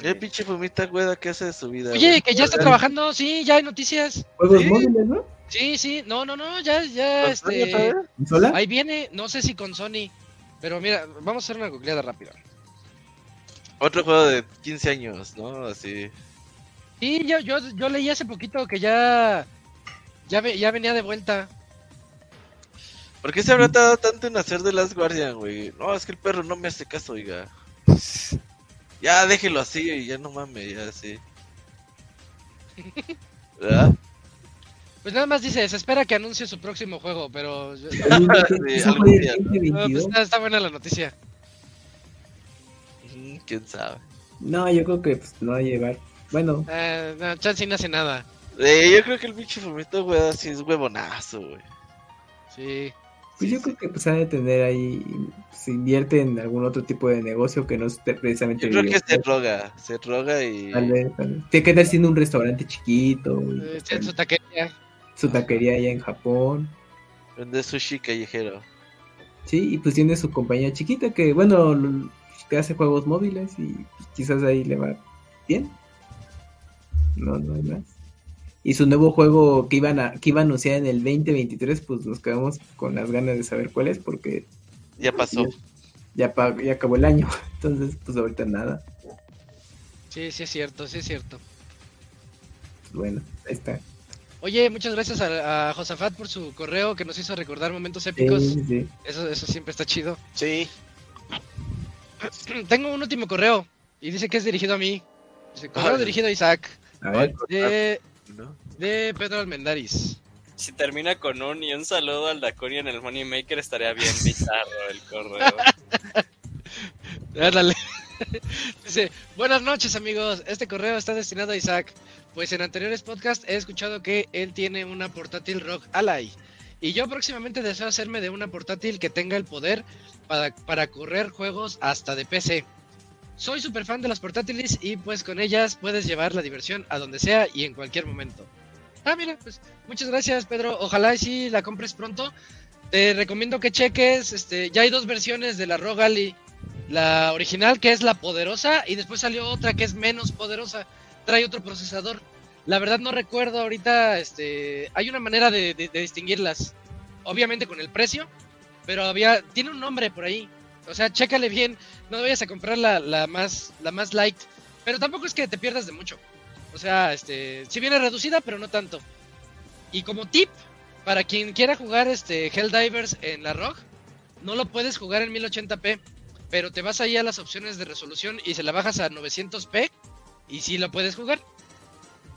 ¿Qué pinche fumita güeda que hace de su vida? Oye, güey? que ya está trabajando, sí, ya hay noticias. Juegos ¿Sí? móviles, ¿no? Sí, sí, no, no, no, ya, ya, ¿Con Sony otra este. ¿Consola? Ahí viene, no sé si con Sony, pero mira, vamos a hacer una googleada rápida. Otro juego de 15 años, ¿no? Así. Sí, yo, yo, yo leí hace poquito que ya, ya, ve- ya venía de vuelta. ¿Por qué se habrá tardado tanto en hacer de Last Guardian, güey? No, es que el perro no me hace caso, oiga. Ya déjelo así y ya no mames, ya así. <laughs> ¿Verdad? Pues nada más dice, se espera que anuncie su próximo juego, pero yo- <laughs> Sí, Eso algún fue día, el ¿no? 2022. no, pues está, está buena la noticia. Mm, ¿Quién sabe? No, yo creo que pues, no va a llevar. Bueno, Eh, no, no hace nada. Eh, yo creo que el pinche fumito, güey, así es huevonazo, güey. Sí. pues yo creo que pues ha de tener ahí, se invierte en algún otro tipo de negocio que no esté precisamente Yo creo que se roga, se roga y... Tal vez, tal vez. Tiene que estar siendo un restaurante chiquito, y, Eh, pues, en su taquería. Su taquería allá en Japón. Vende sushi callejero. Sí, y pues tiene su compañía chiquita que, bueno, que hace juegos móviles y pues, quizás ahí le va bien. No, no hay más. Y su nuevo juego que iban a, que iba a anunciar en el 2023, pues nos quedamos con las ganas de saber cuál es porque Ya pasó. ya, pa- ya acabó el año. <laughs> Entonces, pues ahorita nada. Sí, sí es cierto, sí es cierto. Bueno, ahí está. Oye, muchas gracias a, a Josafat por su correo que nos hizo recordar momentos épicos. sí, sí. Eso, eso siempre está chido. Sí. <clears throat> Tengo un último correo y dice que es dirigido a mí. Dice, correo Ay. dirigido a Isaac A ver, de, ¿no? de Pedro Almendaris. Si termina con un y un saludo al Daconi en el Money Maker estaría bien bizarro el correo. <laughs> Ándale. <laughs> Dice, buenas noches amigos, este correo está destinado a Isaac, pues en anteriores podcasts he escuchado que él tiene una portátil Rock Ally. Y yo próximamente deseo hacerme de una portátil que tenga el poder para, para correr juegos hasta de PC. Soy súper fan de las portátiles y pues con ellas puedes llevar la diversión a donde sea y en cualquier momento. Ah, mira, pues muchas gracias Pedro, ojalá y sí la compres pronto. Te recomiendo que cheques, este, ya hay dos versiones de la Rogue Ally. La original que es la poderosa y después salió otra que es menos poderosa. Trae otro procesador. La verdad no recuerdo ahorita, este, hay una manera de, distinguirlas. Obviamente con el precio, pero había, tiene un nombre por ahí. O sea, chécale bien, no vayas a comprar la, la más, la más light. Pero tampoco es que te pierdas de mucho. O sea, este, si viene reducida, pero no tanto. Y como tip, para quien quiera jugar este Helldivers en la ROG, no lo puedes jugar en 1080p, pero te vas ahí a las opciones de resolución y se la bajas a 900p y sí lo puedes jugar.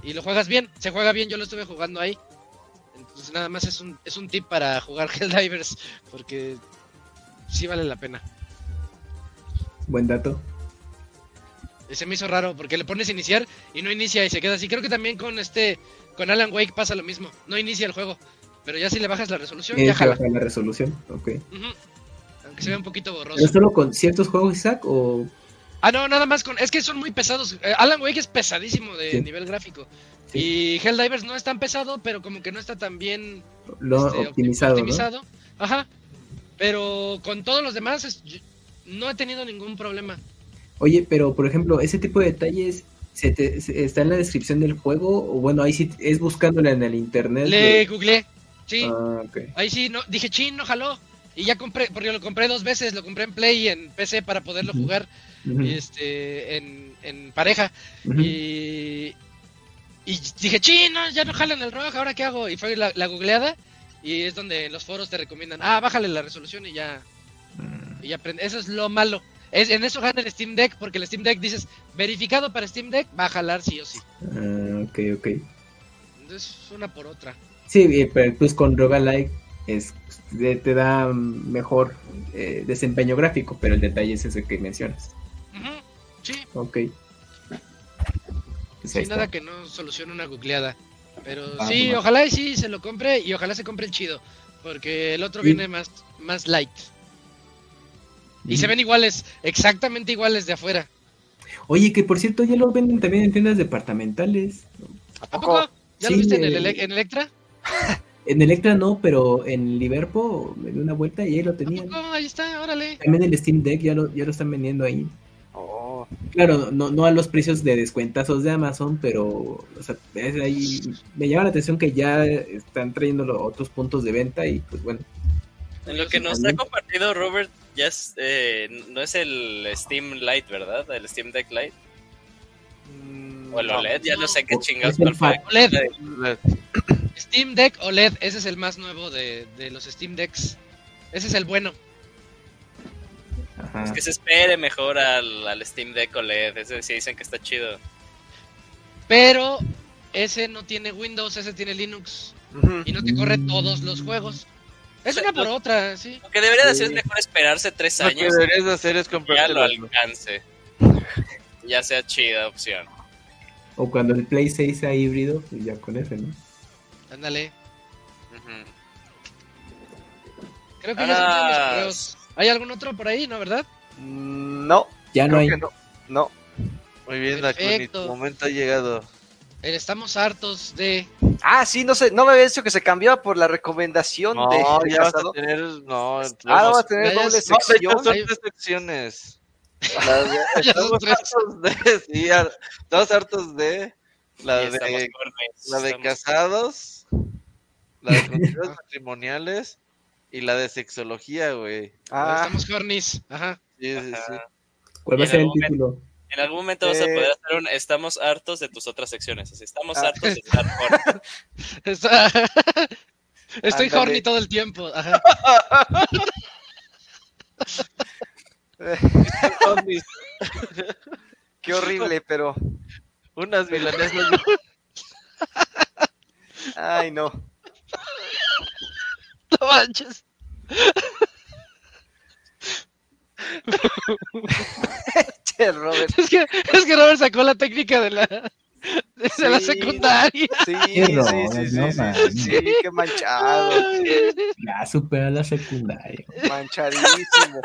Y lo juegas bien, se juega bien, yo lo estuve jugando ahí. Entonces nada más es un, es un tip para jugar <laughs> Helldivers, porque sí vale la pena. Buen dato. Y se me hizo raro porque le pones iniciar y no inicia y se queda así. Creo que también con este, con Alan Wake pasa lo mismo. No inicia el juego. Pero ya si le bajas la resolución, ya Tienes que jala. la resolución. Ok. Aunque se vea un poquito borroso. ¿Pero solo con ciertos juegos, Isaac? ¿O Ah, no, nada más con. Es que son muy pesados. Eh, Alan Wake es pesadísimo de Sí. nivel gráfico. Sí. Y Helldivers no es tan pesado, pero como que no está tan bien lo este, opti- optimizado? ¿no? optimizado. Ajá. Pero con todos los demás es- no he tenido ningún problema. Oye, pero por ejemplo, ese tipo de detalles se te- se- está en la descripción del juego. O bueno, ahí sí es buscándola en el internet. Le googleé. Sí, Ah, ok. ahí sí, no, dije, chin, no jaló. Y ya compré, porque lo compré dos veces, lo compré en Play y en PC para poderlo jugar Y este, en, en pareja. Y, y dije, chin, no, ya no jalan el rojo, ¿ahora qué hago? Y fue la, la googleada y es donde los foros te recomiendan, ah, bájale la resolución y ya, y ya aprende. Eso es lo malo. Es, en eso gana el Steam Deck, porque el Steam Deck dices, verificado para Steam Deck, va a jalar sí o sí. ah, ok, ok. Entonces, una por otra. Sí, eh, pero pues con Roguelike es, te, da mejor eh, desempeño gráfico, pero el detalle es ese que mencionas. Ujú, Sí, Ok. Pues ahí nada que no solucione una googleada. Pero Ah, sí, ojalá y sí se lo compre y ojalá se compre el chido. Porque el otro Sí. viene más, más light. Y se ven iguales, exactamente iguales de afuera. Oye, que por cierto ya lo venden también en tiendas departamentales. ¿A ¿A poco? poco? ¿Ya lo viste en, el, en Electra? <laughs> En Electra no, pero en Liverpool me di una vuelta y ahí lo ¿A tenían. Ahí está, órale. También el Steam Deck ya lo, ya lo están vendiendo ahí. Claro, no, no a los precios de descuentazos de Amazon, pero o sea, es ahí, me llama la atención que ya están trayendo los otros puntos de venta y pues bueno. En lo que nos ha compartido Robert, ya es, eh, no es el Steam Lite, ¿verdad? El Steam Deck Lite. mm, O el no. OLED, ya no sé qué Es chingados. fue. OLED. Steam Deck OLED, ese es el más nuevo de, de los Steam Decks. Ese es el bueno. Ajá. Es que se espere mejor al, al Steam Deck OLED. Ese sí dicen que está chido. Pero ese no tiene Windows, ese tiene Linux. Y no te corre todos los juegos. Es O sea, una por lo- otra, sí. Lo que debería de Sí. hacer es mejor esperarse tres Lo que años deberías de hacer es y ya lo alcance. Ya sea chida opción. O cuando el Play 6 sea híbrido, pues ya con ese, ¿no? Ándale. Creo que ya son todos los Ah. correos. ¿Hay algún otro por ahí, no, verdad? Mm, No, Ya no hay. no. No. Muy bien, Dakuni, tu momento ha llegado. Eh, Estamos hartos de. Ah, sí, no sé, no me había dicho que se cambiaba por la recomendación No, de, ya vas a tener. No, Ah, no va a tener doble No, sección. son tres secciones. <laughs> <laughs> Estamos hartos de. Sí, estamos hartos de. La de, la de casados. La de <laughs> matrimoniales. Y la de sexología, güey. Ah, Estamos hornies. Ajá. Sí, sí, sí. ¿Cuál va a ser el algún momento- título? En algún momento vas a Eh. poder hacer un estamos hartos de tus otras secciones. Así, estamos Ah. hartos de estar <laughs> horny. <laughs> Estoy Ándale. horny todo el tiempo. Ajá. <laughs> Qué horrible, pero. Unas milanesas. Ay, no. Manches. Che, Robert. Es que, es que Robert sacó la técnica de la, de la secundaria. Sí, Qué sí, Robert, sí, sí, no sí, qué manchado, Ya supera la secundaria. manchadísimo.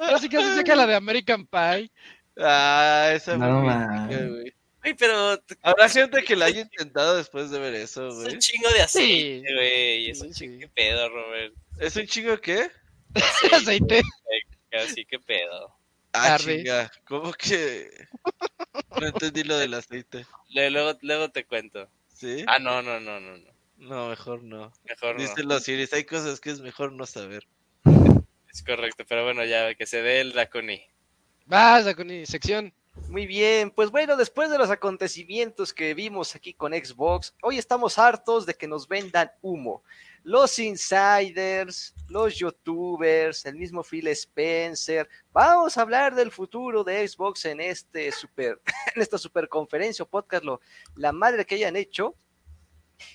Así que se saca la de American Pie. Ah, esa No, man. mítica, güey. Pero Habrá gente que la haya intentado después de ver eso, es un güey. chingo de aceite, Sí. güey. Es un Sí. chingo. ¿Qué pedo, Robert? ¿Es un chingo qué? Aceite. <laughs> Así que pedo. Ah, Arre. chinga. ¿Cómo que? No entendí lo del aceite. Le- Luego, luego te cuento. ¿Sí? Ah, no, no, no, no. no. No, mejor no. Mejor no. Díselo, Siris. Hay cosas que es mejor no saber. Es correcto, pero bueno, ya que se dé el Dakuni. Vas, mi sección. Muy bien, pues bueno, después de los acontecimientos que vimos aquí con Xbox, hoy estamos hartos de que nos vendan humo. Los insiders, los youtubers, el mismo Phil Spencer. Vamos a hablar del futuro de Xbox en este super, <laughs> en esta super conferencia o podcast, lo, la madre que hayan hecho.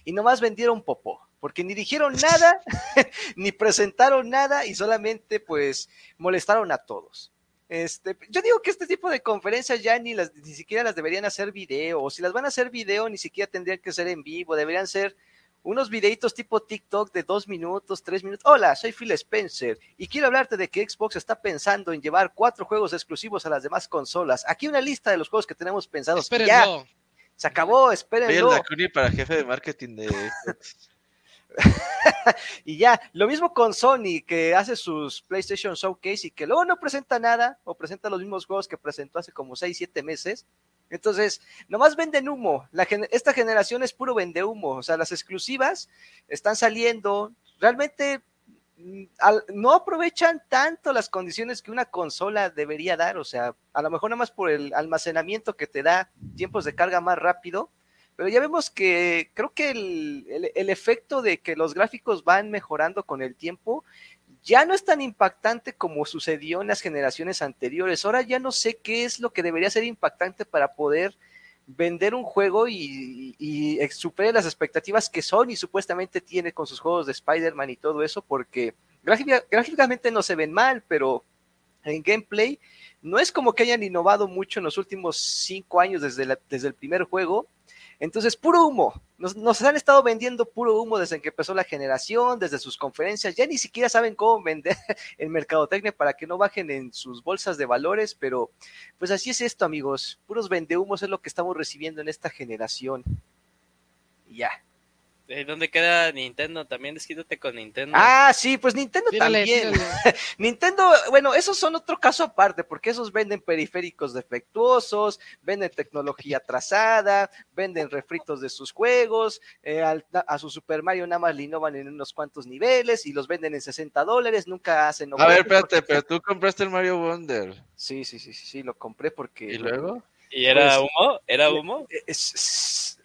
Y nomás vendieron popó, porque ni dijeron nada, <laughs> ni presentaron nada y solamente pues molestaron a todos. Este, yo digo que este tipo de conferencias ya ni las ni siquiera las deberían hacer video, o si las van a hacer video, ni siquiera tendrían que ser en vivo, deberían ser unos videitos tipo TikTok de dos minutos, tres minutos. Hola, soy Phil Spencer y quiero hablarte de que Xbox está pensando en llevar cuatro juegos exclusivos a las demás consolas. Aquí una lista de los juegos que tenemos pensados. Ya, Espérenlo. se acabó, espérenlo. Para jefe de marketing de Xbox. <laughs> y ya, lo mismo con Sony, que hace sus PlayStation Showcase y que luego no presenta nada, o presenta los mismos juegos que presentó hace como 6, 7 meses. Entonces, nomás venden humo. Esta generación es puro vende humo. O sea, las exclusivas están saliendo. Realmente mm, no aprovechan tanto las condiciones que una consola debería dar. O sea, a lo mejor nada más por el almacenamiento que te da tiempos de carga más rápido. Pero ya vemos que creo que el, el- efecto de que los gráficos van mejorando con el tiempo ya no es tan impactante como sucedió en las generaciones anteriores. Ahora ya no sé qué es lo que debería ser impactante para poder vender un juego y, y, las expectativas que Sony supuestamente tiene con sus juegos de Spider-Man y todo eso, porque gráfica- gráficamente no se ven mal, pero en gameplay no es como que hayan innovado mucho en los últimos cinco años desde, la- desde el primer juego. Entonces, puro humo. Nos, han estado vendiendo puro humo desde que empezó la generación, desde sus conferencias. Ya ni siquiera saben cómo vender <laughs> en mercadotecnia para que no bajen en sus bolsas de valores, pero pues así es esto, amigos. Puros vendehumos es lo que estamos recibiendo en esta generación. Ya. Eh, ¿Dónde queda Nintendo? También desquítate con Nintendo. Ah, sí, pues Nintendo Tírale, también. tírale. <laughs> Nintendo, bueno, esos son otro caso aparte, porque esos venden periféricos defectuosos, venden tecnología atrasada, venden refritos de sus juegos, eh, al- a su Super Mario nada más le innovan en unos cuantos niveles y los venden en 60 dólares, nunca hacen... A ver, espérate, porque- pero tú compraste el Mario Wonder. Sí, sí, sí, sí, sí, lo compré porque... ¿Y luego? ¿Y era pues, humo? ¿Era humo? Es- es-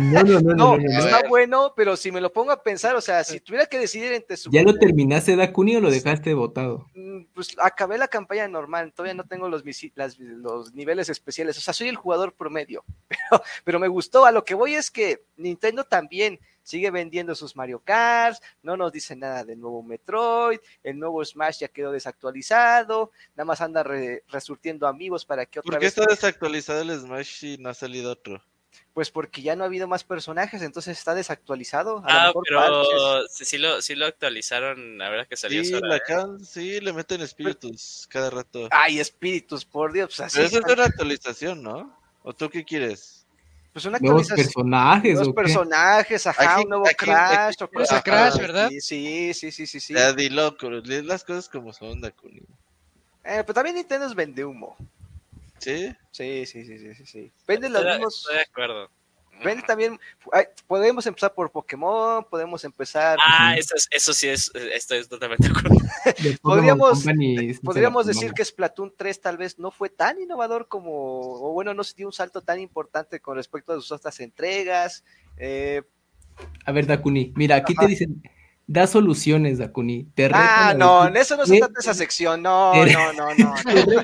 No, no, no, no, no, no, no, está bueno, pero si me lo pongo a pensar, o sea, si tuviera que decidir entre su... ¿Ya lo terminaste, Dakuni, o lo dejaste votado? Mm, Pues acabé la campaña normal, todavía no tengo los, visi- las- los niveles especiales, o sea, soy el jugador promedio, <laughs> pero, pero me gustó, a lo que voy es que Nintendo también sigue vendiendo sus Mario Kart, no nos dice nada del nuevo Metroid, el nuevo Smash ya quedó desactualizado, nada más anda re- resurtiendo amigos para que otra ¿Por qué vez, está desactualizado el Smash y no ha salido otro? Pues porque ya no ha habido más personajes, entonces está desactualizado. A lo Ah, parches. pero sí, sí lo, sí lo actualizaron, la verdad que salió Sí, Sora, la ¿eh? sí, le meten espíritus cada rato. Ay, espíritus, por Dios, pues así. Pero eso es una actualización, ¿no? ¿O tú qué quieres? pues una Nuevos actualización. personajes, Los ¿o qué? personajes, ajá, Aquí- un nuevo aquí- Crash. aquí- o Usa Crash. ¿verdad? Sí, sí, sí, sí, sí. Ya di loco, lee las cosas como son, Dakuni. Eh, pero también Nintendo es vende humo. ¿Sí? Sí, sí, sí, sí, sí, sí. Vende los mismos. estoy de acuerdo. Vende también. ay, podemos empezar por Pokémon, podemos empezar. Ah, eso, es- eso sí es, estoy totalmente de acuerdo. Podríamos- Podríamos decir que Splatoon 3 tal vez no fue tan innovador como, o bueno, no se dio un salto tan importante con respecto a sus otras entregas. Eh, A ver, Dakuni, mira, aquí te dicen, da soluciones, Dakuni. Te ah, no, en decir- eso no se trata esa sección. No, <laughs> no, no, no.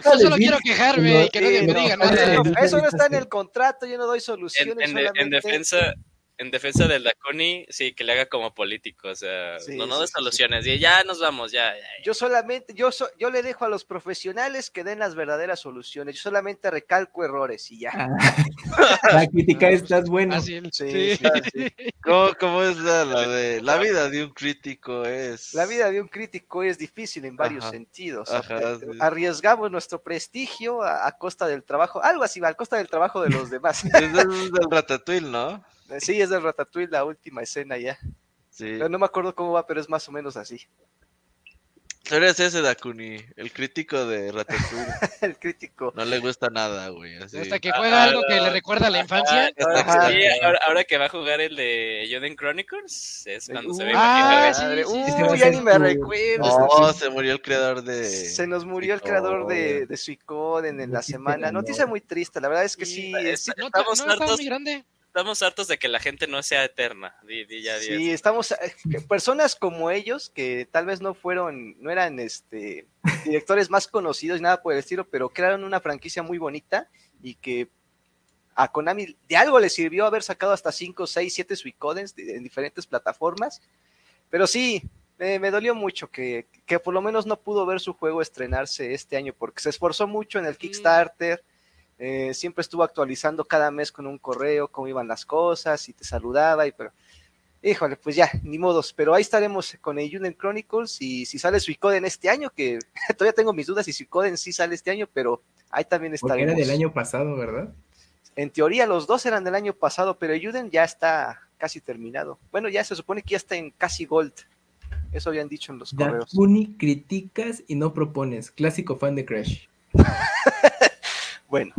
Yo solo quiero quejarme y que nadie me diga eso, nada. no- eso no está en el contrato, yo no doy En, soluciones. en de- en solamente- defensa en defensa del Dakuni, sí, que le haga como político, o sea, Sí, no, no sí, de sí, soluciones, y ya nos vamos, ya, ya, ya. Yo solamente, yo, so- yo le dejo a los profesionales que den las verdaderas soluciones. Yo solamente recalco errores y ya. <laughs> Ah, la crítica estás. Fácil. Sí, Sí. sí, <laughs> ¿Cómo, cómo es la, la de la vida de un crítico? Es La vida de un crítico es difícil en varios Ajá. sentidos. Ajá, sí. Arriesgamos nuestro prestigio a, a costa del trabajo, algo así, a costa del trabajo de los demás. <laughs> es del, del Ratatouille, ¿no? Sí, es de Ratatouille la última escena ya. Sí. Pero no me acuerdo cómo va, pero es más o menos así. Tú eres ese Dakuni, el crítico de Ratatouille. <laughs> El crítico. No le gusta nada, güey. Así. Hasta que juega algo que le recuerda a la infancia. Sí, ahora, ahora que va a jugar el de Joden Chronicles, es cuando se ve Ah, imaginar- sí, sí, a ya ni me recuerdo. Oh, se murió el creador de. Se nos murió el creador de, de Suicoden en la semana. no. Noticia muy triste, la verdad es que sí. Sí, es- No, Estamos no hartos. muy grande. Estamos hartos de que la gente no sea eterna. Di, di ya, di Sí, estamos eh, personas como ellos que tal vez no fueron, no eran este directores más conocidos y nada por el estilo, pero crearon una franquicia muy bonita y que a Konami de algo le sirvió haber sacado hasta 5, 6, 7 Suicodens de- en diferentes plataformas. Pero sí, me, me dolió mucho que, que por lo menos no pudo ver su juego estrenarse este año porque se esforzó mucho en el Kickstarter. Eh, siempre estuvo actualizando cada mes con un correo cómo iban las cosas y te saludaba y pero híjole pues ya ni modos pero ahí estaremos con el Union Chronicles y si sale Suicoden este año que <laughs> todavía tengo mis dudas si Suicoden sí sale este año pero ahí también Porque estaremos era del año pasado, ¿verdad? en teoría los dos eran del año pasado, pero Yuden ya está casi terminado. Bueno, ya se supone que ya está en casi Gold. Eso habían dicho en los correos. Criticas y no propones. Clásico fan de Crash. <laughs> Bueno,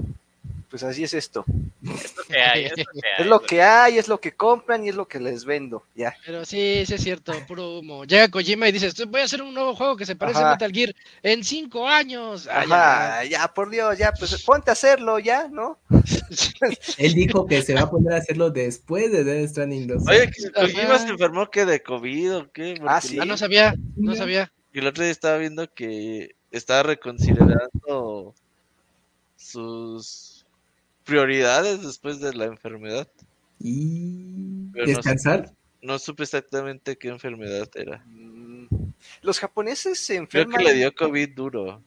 pues así es esto. Es lo que hay, <laughs> es lo que hay. Es lo que hay, es lo que compran y es lo que les vendo. Ya. Pero sí, sí es cierto, puro humo. Llega Kojima y dice, "Estoy- voy a hacer un nuevo juego que se parece Ajá. a Metal Gear en cinco años. Ah, ya. Ajá, ya, por Dios, ya, pues ponte a hacerlo, ya, ¿no? <laughs> Él dijo que se va a poner a hacerlo después de Death Stranding 2. Oye, que. Kojima se enfermó que de COVID o qué? Ah, Porque sí. Ah, no sabía, no sabía. el otro día estaba viendo que estaba reconsiderando sus prioridades después de la enfermedad. Y Pero descansar. No supe exactamente qué enfermedad era. Mm, Los japoneses se Creo enferman. que le dio COVID duro.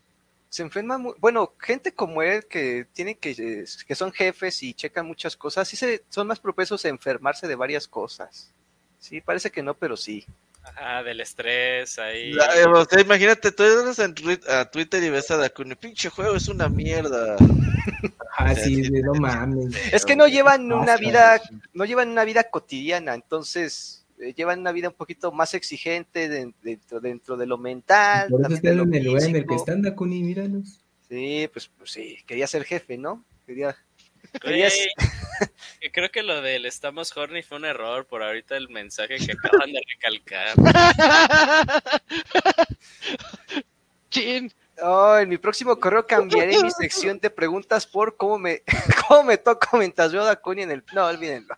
se enferman muy, bueno, gente como él que tienen que, eh, que son jefes y checan muchas cosas, sí se, son más propensos a enfermarse de varias cosas. Sí, parece que no, pero sí. Ajá, del estrés ahí. La- eh, o sea, imagínate, tú entras en a Twitter y ves a Dakuni, pinche juego es una mierda. <laughs> Ah, sí, de no mames. Es que no llevan una vida, no llevan una vida cotidiana, entonces eh, llevan una vida un poquito más exigente de- dentro, dentro de lo mental. Por eso están lo en el lugar en el que están, Dakuni, míralos. Sí, pues, pues sí, quería ser jefe, ¿no? Quería, Creo que lo del estamos horny fue un error por ahorita el mensaje que acaban de recalcar. <laughs> Chin. Oh, en mi próximo correo cambiaré mi <laughs> sección de preguntas por cómo me, <laughs> cómo me toco mientras veo a Dakuni en el. No, olvídenlo.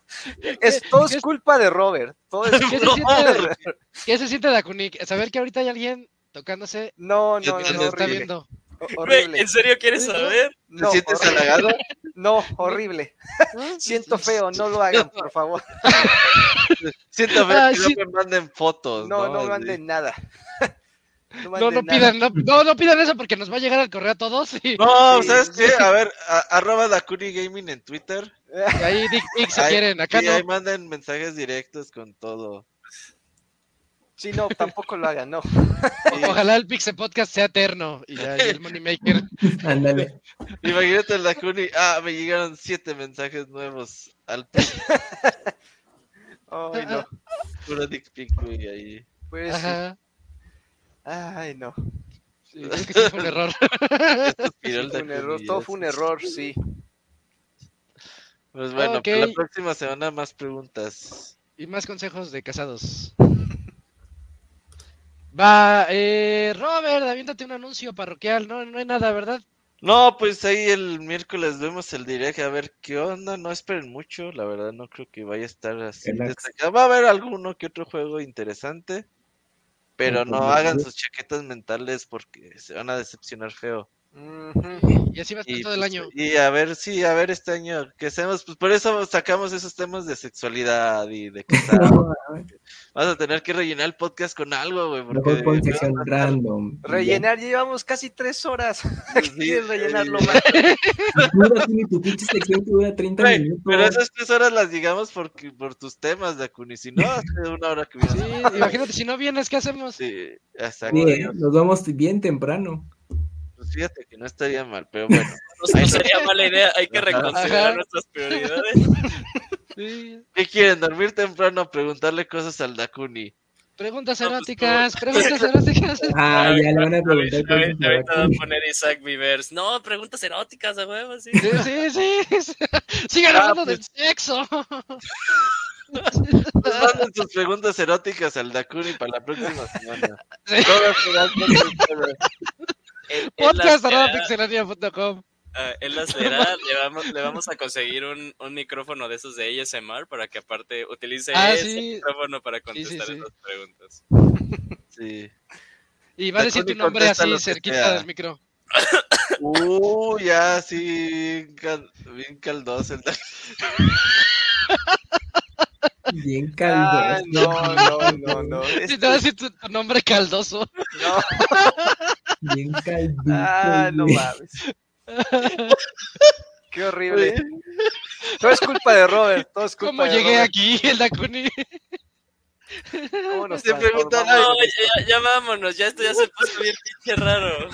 Es, todo es culpa de Robert. Todo es ¿Qué se siente. ¿Qué se siente Dakuni? Saber que ahorita hay alguien tocándose No, no, no, no, está horrible. viendo. Horrible. ¿en serio quieres saber? ¿Te No, sientes horrible. halagado? <laughs> No, horrible. Siento feo, no lo hagan, por favor. <laughs> Siento feo Ah, que sí. no me manden fotos. No, No, manden nada. <laughs> No, no pidan, no, no, no pidan eso porque nos va a llegar al correo a todos y, No, ¿sabes qué? A ver, a- arroba Dakuni Gaming en Twitter. y ahí dick pics si Ahí- quieren, acá sí, no. ahí manden mensajes directos con todo. Sí, no, tampoco lo hagan, no. <laughs> Ojalá el Pixel Podcast sea eterno y ya, y el Moneymaker. <laughs> Ándale. Imagínate el Dakuni. Ah, me llegaron siete mensajes nuevos al <laughs> Ay, no. puro dick pic, güey, ahí. Pues, sí. Ajá. Ay, no. Sí, creo que sí fue un error. Esto el fue un error, todo fue un error, sí. Pues bueno, pues la próxima semana más preguntas. Y más consejos de casados. Va, eh, Robert, aviéntate un anuncio parroquial. No, no hay nada, ¿verdad? No, pues ahí el miércoles vemos el direct a ver qué onda. No esperen mucho, la verdad no creo que vaya a estar así. Destacado. Va a haber alguno que otro juego interesante, pero no hagan sus chaquetas mentales porque se van a decepcionar feo. Y así va a estar todo el pues, año. y a ver, sí, a ver este año que hacemos, pues por eso sacamos esos temas de sexualidad y de casados. <laughs> Vas a tener que rellenar el podcast con algo, güey, porque sección random. Rellenar, llevamos casi tres horas. <laughs> Sí, ¿Quieres rellenarlo sí. más? <laughs> Dura, Tini, tu pinche sección que dura 30 Güey, minutos. pero esas tres horas las digamos porque, por tus temas, Dakuni. Si no, hace una hora que Sí, vienes. imagínate, si no vienes, ¿qué hacemos? Sí, exacto. Bien, nos vamos bien temprano. Pues fíjate que no estaría mal, pero bueno. <laughs> No, no sería mala idea, hay que reconsiderar Ajá. nuestras prioridades. <laughs> Sí. ¿Qué quieren? ¿Dormir temprano preguntarle cosas al Dakuni? Preguntas No, pues, eróticas, preguntas <laughs> eróticas. Ah, ya le van a preguntar Ahorita, va a poner Isaac Vivers. No, preguntas eróticas, a huevo, sí. Sí, sí, sí. Sigan Ah, hablando pues. del sexo. Pues manden sus preguntas eróticas al Dakuni para la próxima semana. Sí. Todas serán contestadas. Él, él Podcast las arroba leerá, pixelania.com. ah, él las leerá, le vamos, le vamos a conseguir un, un micrófono de esos de ASMR para que aparte utilice Ah, ese sí. micrófono para Sí, sí, contestar sí. esas preguntas. Sí. Y va a decir tu nombre así, cerquita sea. del micro. Uh, ya, sí. bien cal- Bien caldoso el. Bien Ah, caldoso. no, no, no, <laughs> no. Este- te voy a decir tu, tu nombre caldoso. no. Bien caldoso. Ah, no mames. <laughs> Qué horrible. Todo es culpa de Robert. Todo es culpa ¿Cómo de llegué Robert. aquí, el nos Se transformamos? No, ya, ya vámonos, ya esto ya se puso bien pinche raro.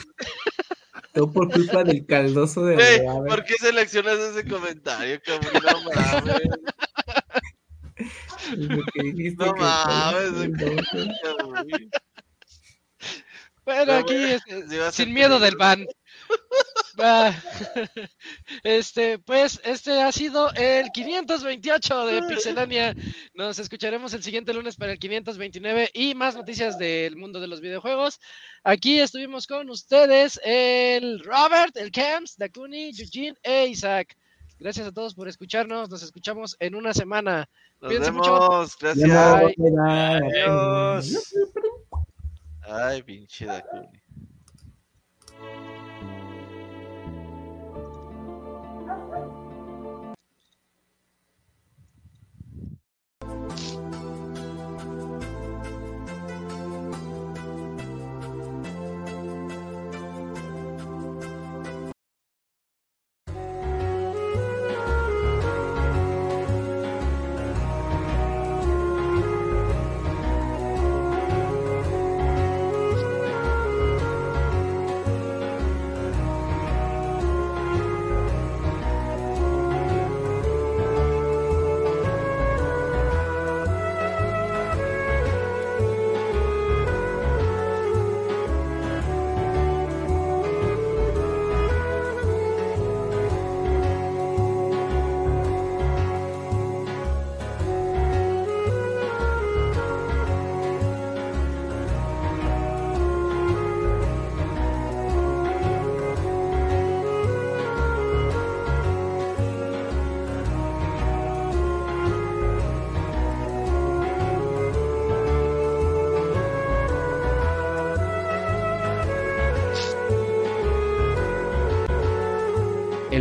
Todo por culpa del caldoso de Robert. ¿por qué seleccionas ese comentario, cabrón? No mames. Lo que dijiste No que- mames. Bueno, No, aquí este, <laughs> sin miedo del ban. <laughs> Ah, <laughs> Este, pues, este ha sido el 528 de Pixelania. Nos escucharemos el siguiente lunes para el 529 y más noticias del mundo de los videojuegos. Aquí estuvimos con ustedes el Robert, el Camps, Dakuni, Eugene e Isaac. Gracias a todos por escucharnos. Nos escuchamos en una semana. Nos Cuídense mucho. vemos, gracias. Ya Bye. no, bye, bye. Adiós. Ay, pinche Dakuni.